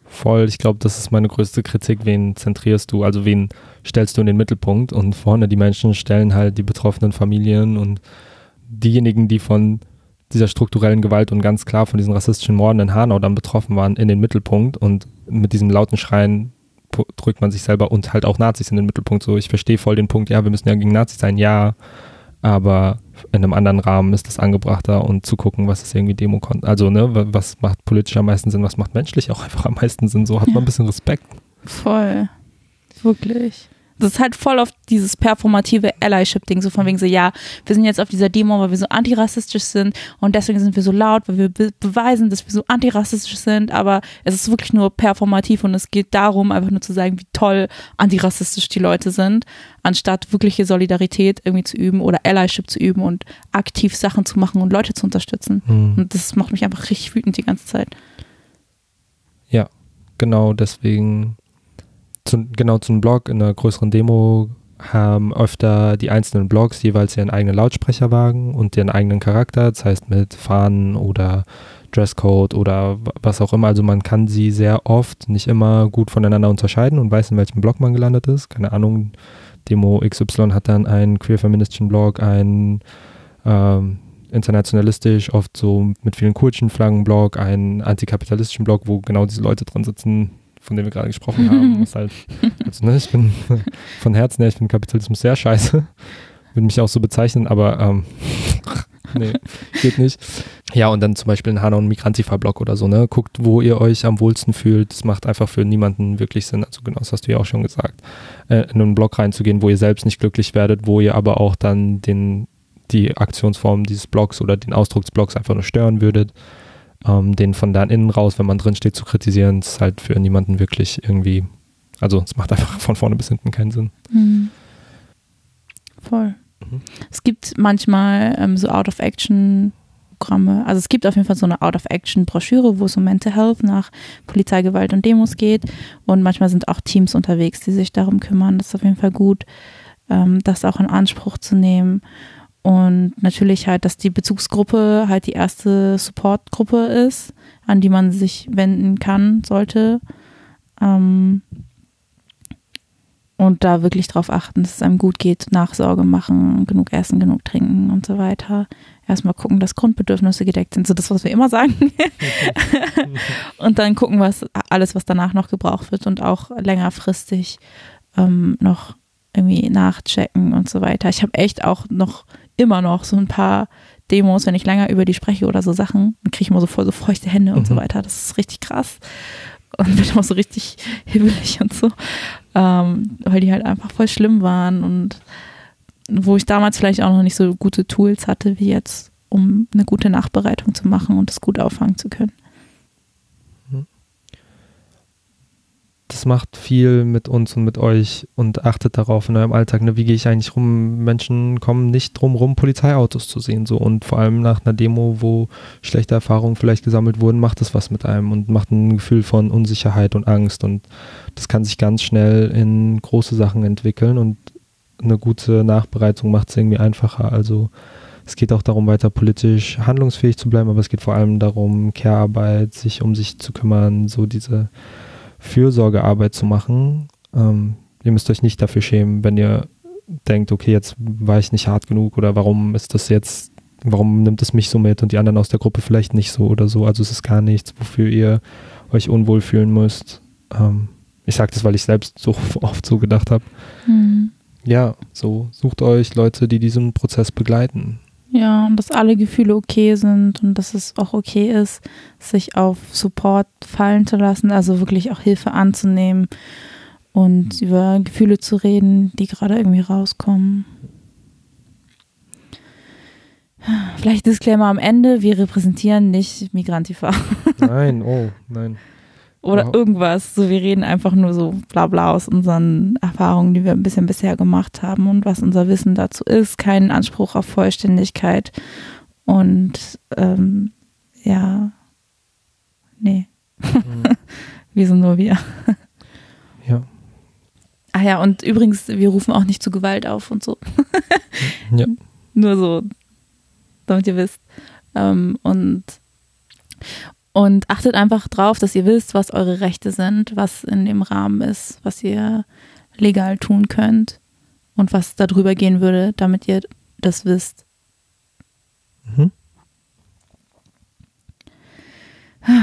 Voll, ich glaube, das ist meine größte Kritik. Wen zentrierst du? Also wen stellst du in den Mittelpunkt? Und vorne die Menschen stellen halt die betroffenen Familien und diejenigen, die von dieser strukturellen Gewalt und ganz klar von diesen rassistischen Morden in Hanau dann betroffen waren, in den Mittelpunkt und mit diesem lauten Schreien drückt man sich selber und halt auch Nazis in den Mittelpunkt. So, ich verstehe voll den Punkt, ja, wir müssen ja gegen Nazis sein, ja, aber in einem anderen Rahmen ist das angebrachter und zu gucken, was ist irgendwie Demo also ne, was macht politisch am meisten Sinn, was macht menschlich auch einfach am meisten Sinn, so hat man ein bisschen Respekt. Voll. Wirklich das ist halt voll auf dieses performative Allyship-Ding, so von wegen so, ja, wir sind jetzt auf dieser Demo, weil wir so antirassistisch sind und deswegen sind wir so laut, weil wir be beweisen, dass wir so antirassistisch sind, aber es ist wirklich nur performativ und es geht darum, einfach nur zu sagen, wie toll antirassistisch die Leute sind, anstatt wirkliche Solidarität irgendwie zu üben oder Allyship zu üben und aktiv Sachen zu machen und Leute zu unterstützen. Mhm. Und das macht mich einfach richtig wütend die ganze Zeit. Ja, genau deswegen zu, genau zum Blog in einer größeren Demo haben öfter die einzelnen Blogs jeweils ihren eigenen Lautsprecherwagen und ihren eigenen Charakter, das heißt mit Fahnen oder Dresscode oder was auch immer. Also man kann sie sehr oft nicht immer gut voneinander unterscheiden und weiß, in welchem Blog man gelandet ist. Keine Ahnung, Demo XY hat dann einen queer-feministischen Blog, einen ähm, internationalistisch, oft so mit vielen kurzen Flaggen-Blog, einen antikapitalistischen Blog, wo genau diese Leute drin sitzen, von dem wir gerade gesprochen haben. Was halt, also, ne, ich bin von Herzen her, ich finde Kapitalismus sehr scheiße. Würde mich auch so bezeichnen, aber ähm, nee, geht nicht. Ja, und dann zum Beispiel ein Hanau- und Migrantifa-Blog oder so, ne? Guckt, wo ihr euch am wohlsten fühlt. Das macht einfach für niemanden wirklich Sinn. Also genau, das hast du ja auch schon gesagt. Äh, in einen Blog reinzugehen, wo ihr selbst nicht glücklich werdet, wo ihr aber auch dann den, die Aktionsform dieses Blogs oder den Ausdruck des Blogs einfach nur stören würdet ähm, den von da innen raus, wenn man drin steht, zu kritisieren, ist halt für niemanden wirklich irgendwie, also es macht einfach von vorne bis hinten keinen Sinn. Mhm. Voll. Mhm. Es gibt manchmal ähm, so Out-of-Action Programme. Also es gibt auf jeden Fall so eine Out-of-Action-Broschüre, wo es um Mental Health nach Polizeigewalt und Demos geht. Und manchmal sind auch Teams unterwegs, die sich darum kümmern. Das ist auf jeden Fall gut, ähm, das auch in Anspruch zu nehmen. Und natürlich halt, dass die Bezugsgruppe halt die erste Supportgruppe ist, an die man sich wenden kann, sollte. Ähm und da wirklich darauf achten, dass es einem gut geht, Nachsorge machen, genug essen, genug trinken und so weiter. Erstmal gucken, dass Grundbedürfnisse gedeckt sind, so das, was wir immer sagen. und dann gucken, was alles, was danach noch gebraucht wird und auch längerfristig ähm, noch irgendwie nachchecken und so weiter. Ich habe echt auch noch immer noch so ein paar Demos, wenn ich länger über die spreche oder so Sachen, dann kriege ich immer so voll so feuchte Hände und mhm. so weiter. Das ist richtig krass. Und bin auch so richtig hibbelig und so. Ähm, weil die halt einfach voll schlimm waren und wo ich damals vielleicht auch noch nicht so gute Tools hatte wie jetzt, um eine gute Nachbereitung zu machen und das gut auffangen zu können. Das macht viel mit uns und mit euch und achtet darauf in eurem Alltag. Ne? Wie gehe ich eigentlich rum? Menschen kommen nicht drum rum, Polizeiautos zu sehen. So. Und vor allem nach einer Demo, wo schlechte Erfahrungen vielleicht gesammelt wurden, macht das was mit einem und macht ein Gefühl von Unsicherheit und Angst. Und das kann sich ganz schnell in große Sachen entwickeln und eine gute Nachbereitung macht es irgendwie einfacher. Also es geht auch darum, weiter politisch handlungsfähig zu bleiben, aber es geht vor allem darum, Care-Arbeit, sich um sich zu kümmern, so diese Fürsorgearbeit zu machen. Ähm, ihr müsst euch nicht dafür schämen, wenn ihr denkt, okay, jetzt war ich nicht hart genug oder warum ist das jetzt, warum nimmt es mich so mit und die anderen aus der Gruppe vielleicht nicht so oder so. Also es ist gar nichts, wofür ihr euch unwohl fühlen müsst. Ähm, ich sage das, weil ich selbst so oft so gedacht habe. Mhm. Ja, so sucht euch Leute, die diesen Prozess begleiten. Ja, und dass alle Gefühle okay sind und dass es auch okay ist, sich auf Support fallen zu lassen, also wirklich auch Hilfe anzunehmen und über Gefühle zu reden, die gerade irgendwie rauskommen. Vielleicht Disclaimer am Ende, wir repräsentieren nicht Migrantifa. Nein, oh, nein oder ja. irgendwas. So, wir reden einfach nur so bla bla aus unseren Erfahrungen, die wir ein bisschen bisher gemacht haben und was unser Wissen dazu ist. Keinen Anspruch auf Vollständigkeit. Und ähm, ja, nee. Mhm. wir sind nur wir. ja. Ach ja, und übrigens, wir rufen auch nicht zu Gewalt auf und so. ja. Nur so, damit ihr wisst. Ähm, und und achtet einfach drauf, dass ihr wisst, was eure Rechte sind, was in dem Rahmen ist, was ihr legal tun könnt und was darüber gehen würde, damit ihr das wisst. Mhm.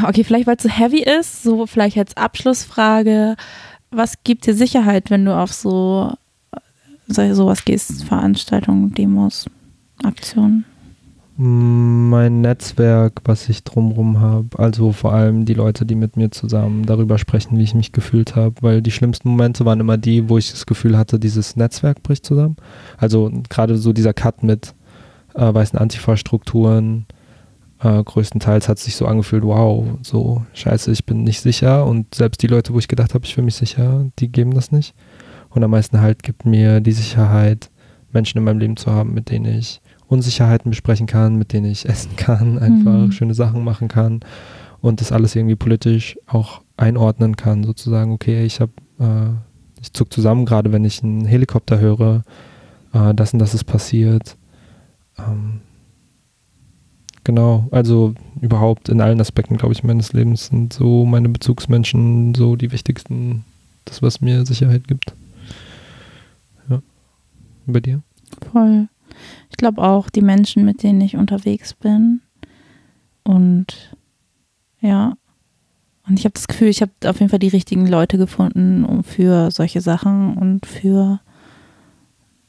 Okay, vielleicht weil es so heavy ist, so vielleicht als Abschlussfrage. was gibt dir Sicherheit, wenn du auf so, so sowas gehst? Veranstaltungen, Demos, Aktionen? Mein Netzwerk, was ich drumherum habe, also vor allem die Leute, die mit mir zusammen darüber sprechen, wie ich mich gefühlt habe, weil die schlimmsten Momente waren immer die, wo ich das Gefühl hatte, dieses Netzwerk bricht zusammen. Also gerade so dieser Cut mit äh, weißen Antifa-Strukturen, äh, größtenteils hat es sich so angefühlt, wow, so scheiße, ich bin nicht sicher und selbst die Leute, wo ich gedacht habe, ich fühle mich sicher, die geben das nicht. Und am meisten halt gibt mir die Sicherheit, Menschen in meinem Leben zu haben, mit denen ich Unsicherheiten besprechen kann, mit denen ich essen kann, einfach mhm. schöne Sachen machen kann und das alles irgendwie politisch auch einordnen kann, sozusagen, okay, ich habe, äh, ich zuck zusammen, gerade wenn ich einen Helikopter höre, äh, das und das ist passiert. Ähm, genau, also überhaupt in allen Aspekten, glaube ich, meines Lebens sind so meine Bezugsmenschen so die wichtigsten, das, was mir Sicherheit gibt. Ja. Bei dir? Voll. Ich glaube auch die Menschen, mit denen ich unterwegs bin. Und ja. Und ich habe das Gefühl, ich habe auf jeden Fall die richtigen Leute gefunden um für solche Sachen und für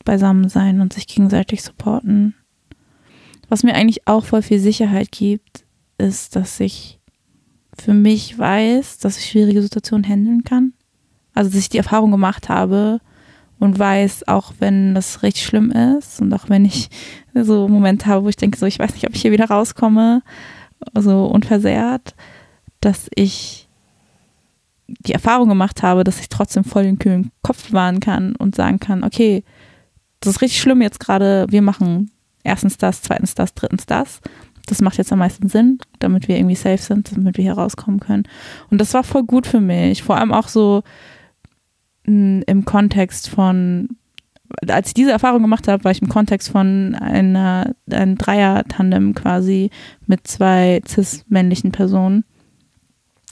Beisammensein und sich gegenseitig supporten. Was mir eigentlich auch voll viel Sicherheit gibt, ist, dass ich für mich weiß, dass ich schwierige Situationen handeln kann. Also, dass ich die Erfahrung gemacht habe, und weiß, auch wenn das richtig schlimm ist und auch wenn ich so Momente habe, wo ich denke, so ich weiß nicht, ob ich hier wieder rauskomme, so unversehrt, dass ich die Erfahrung gemacht habe, dass ich trotzdem voll den kühlen Kopf bewahren kann und sagen kann, okay, das ist richtig schlimm jetzt gerade, wir machen erstens das, zweitens das, drittens das. Das macht jetzt am meisten Sinn, damit wir irgendwie safe sind, damit wir hier rauskommen können. Und das war voll gut für mich. Vor allem auch so, im Kontext von, als ich diese Erfahrung gemacht habe, war ich im Kontext von einer, einem Dreier-Tandem quasi mit zwei cis-männlichen Personen.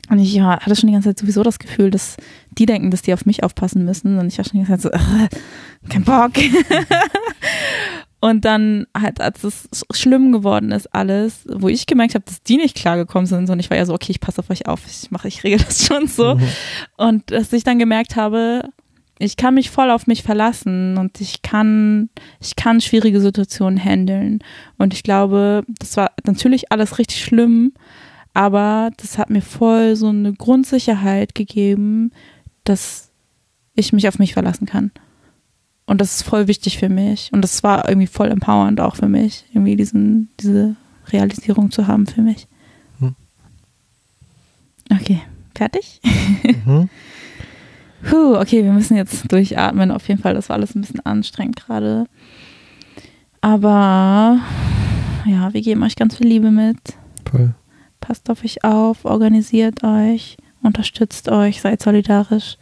Und ich ja, hatte schon die ganze Zeit sowieso das Gefühl, dass die denken, dass die auf mich aufpassen müssen. Und ich war schon die ganze Zeit so, kein Bock. und dann halt, als es schlimm geworden ist, alles, wo ich gemerkt habe, dass die nicht klargekommen sind, und ich war ja so, okay, ich passe auf euch auf, ich mache, ich regel das schon so. Mhm. Und dass ich dann gemerkt habe, ich kann mich voll auf mich verlassen und ich kann, ich kann schwierige Situationen handeln. Und ich glaube, das war natürlich alles richtig schlimm, aber das hat mir voll so eine Grundsicherheit gegeben, dass ich mich auf mich verlassen kann. Und das ist voll wichtig für mich. Und das war irgendwie voll empowernd auch für mich, irgendwie diesen, diese Realisierung zu haben für mich. Hm. Okay, fertig? Mhm. Puh, okay, wir müssen jetzt durchatmen. Auf jeden Fall, das war alles ein bisschen anstrengend gerade. Aber ja, wir geben euch ganz viel Liebe mit. Voll. Passt auf euch auf, organisiert euch, unterstützt euch, seid solidarisch.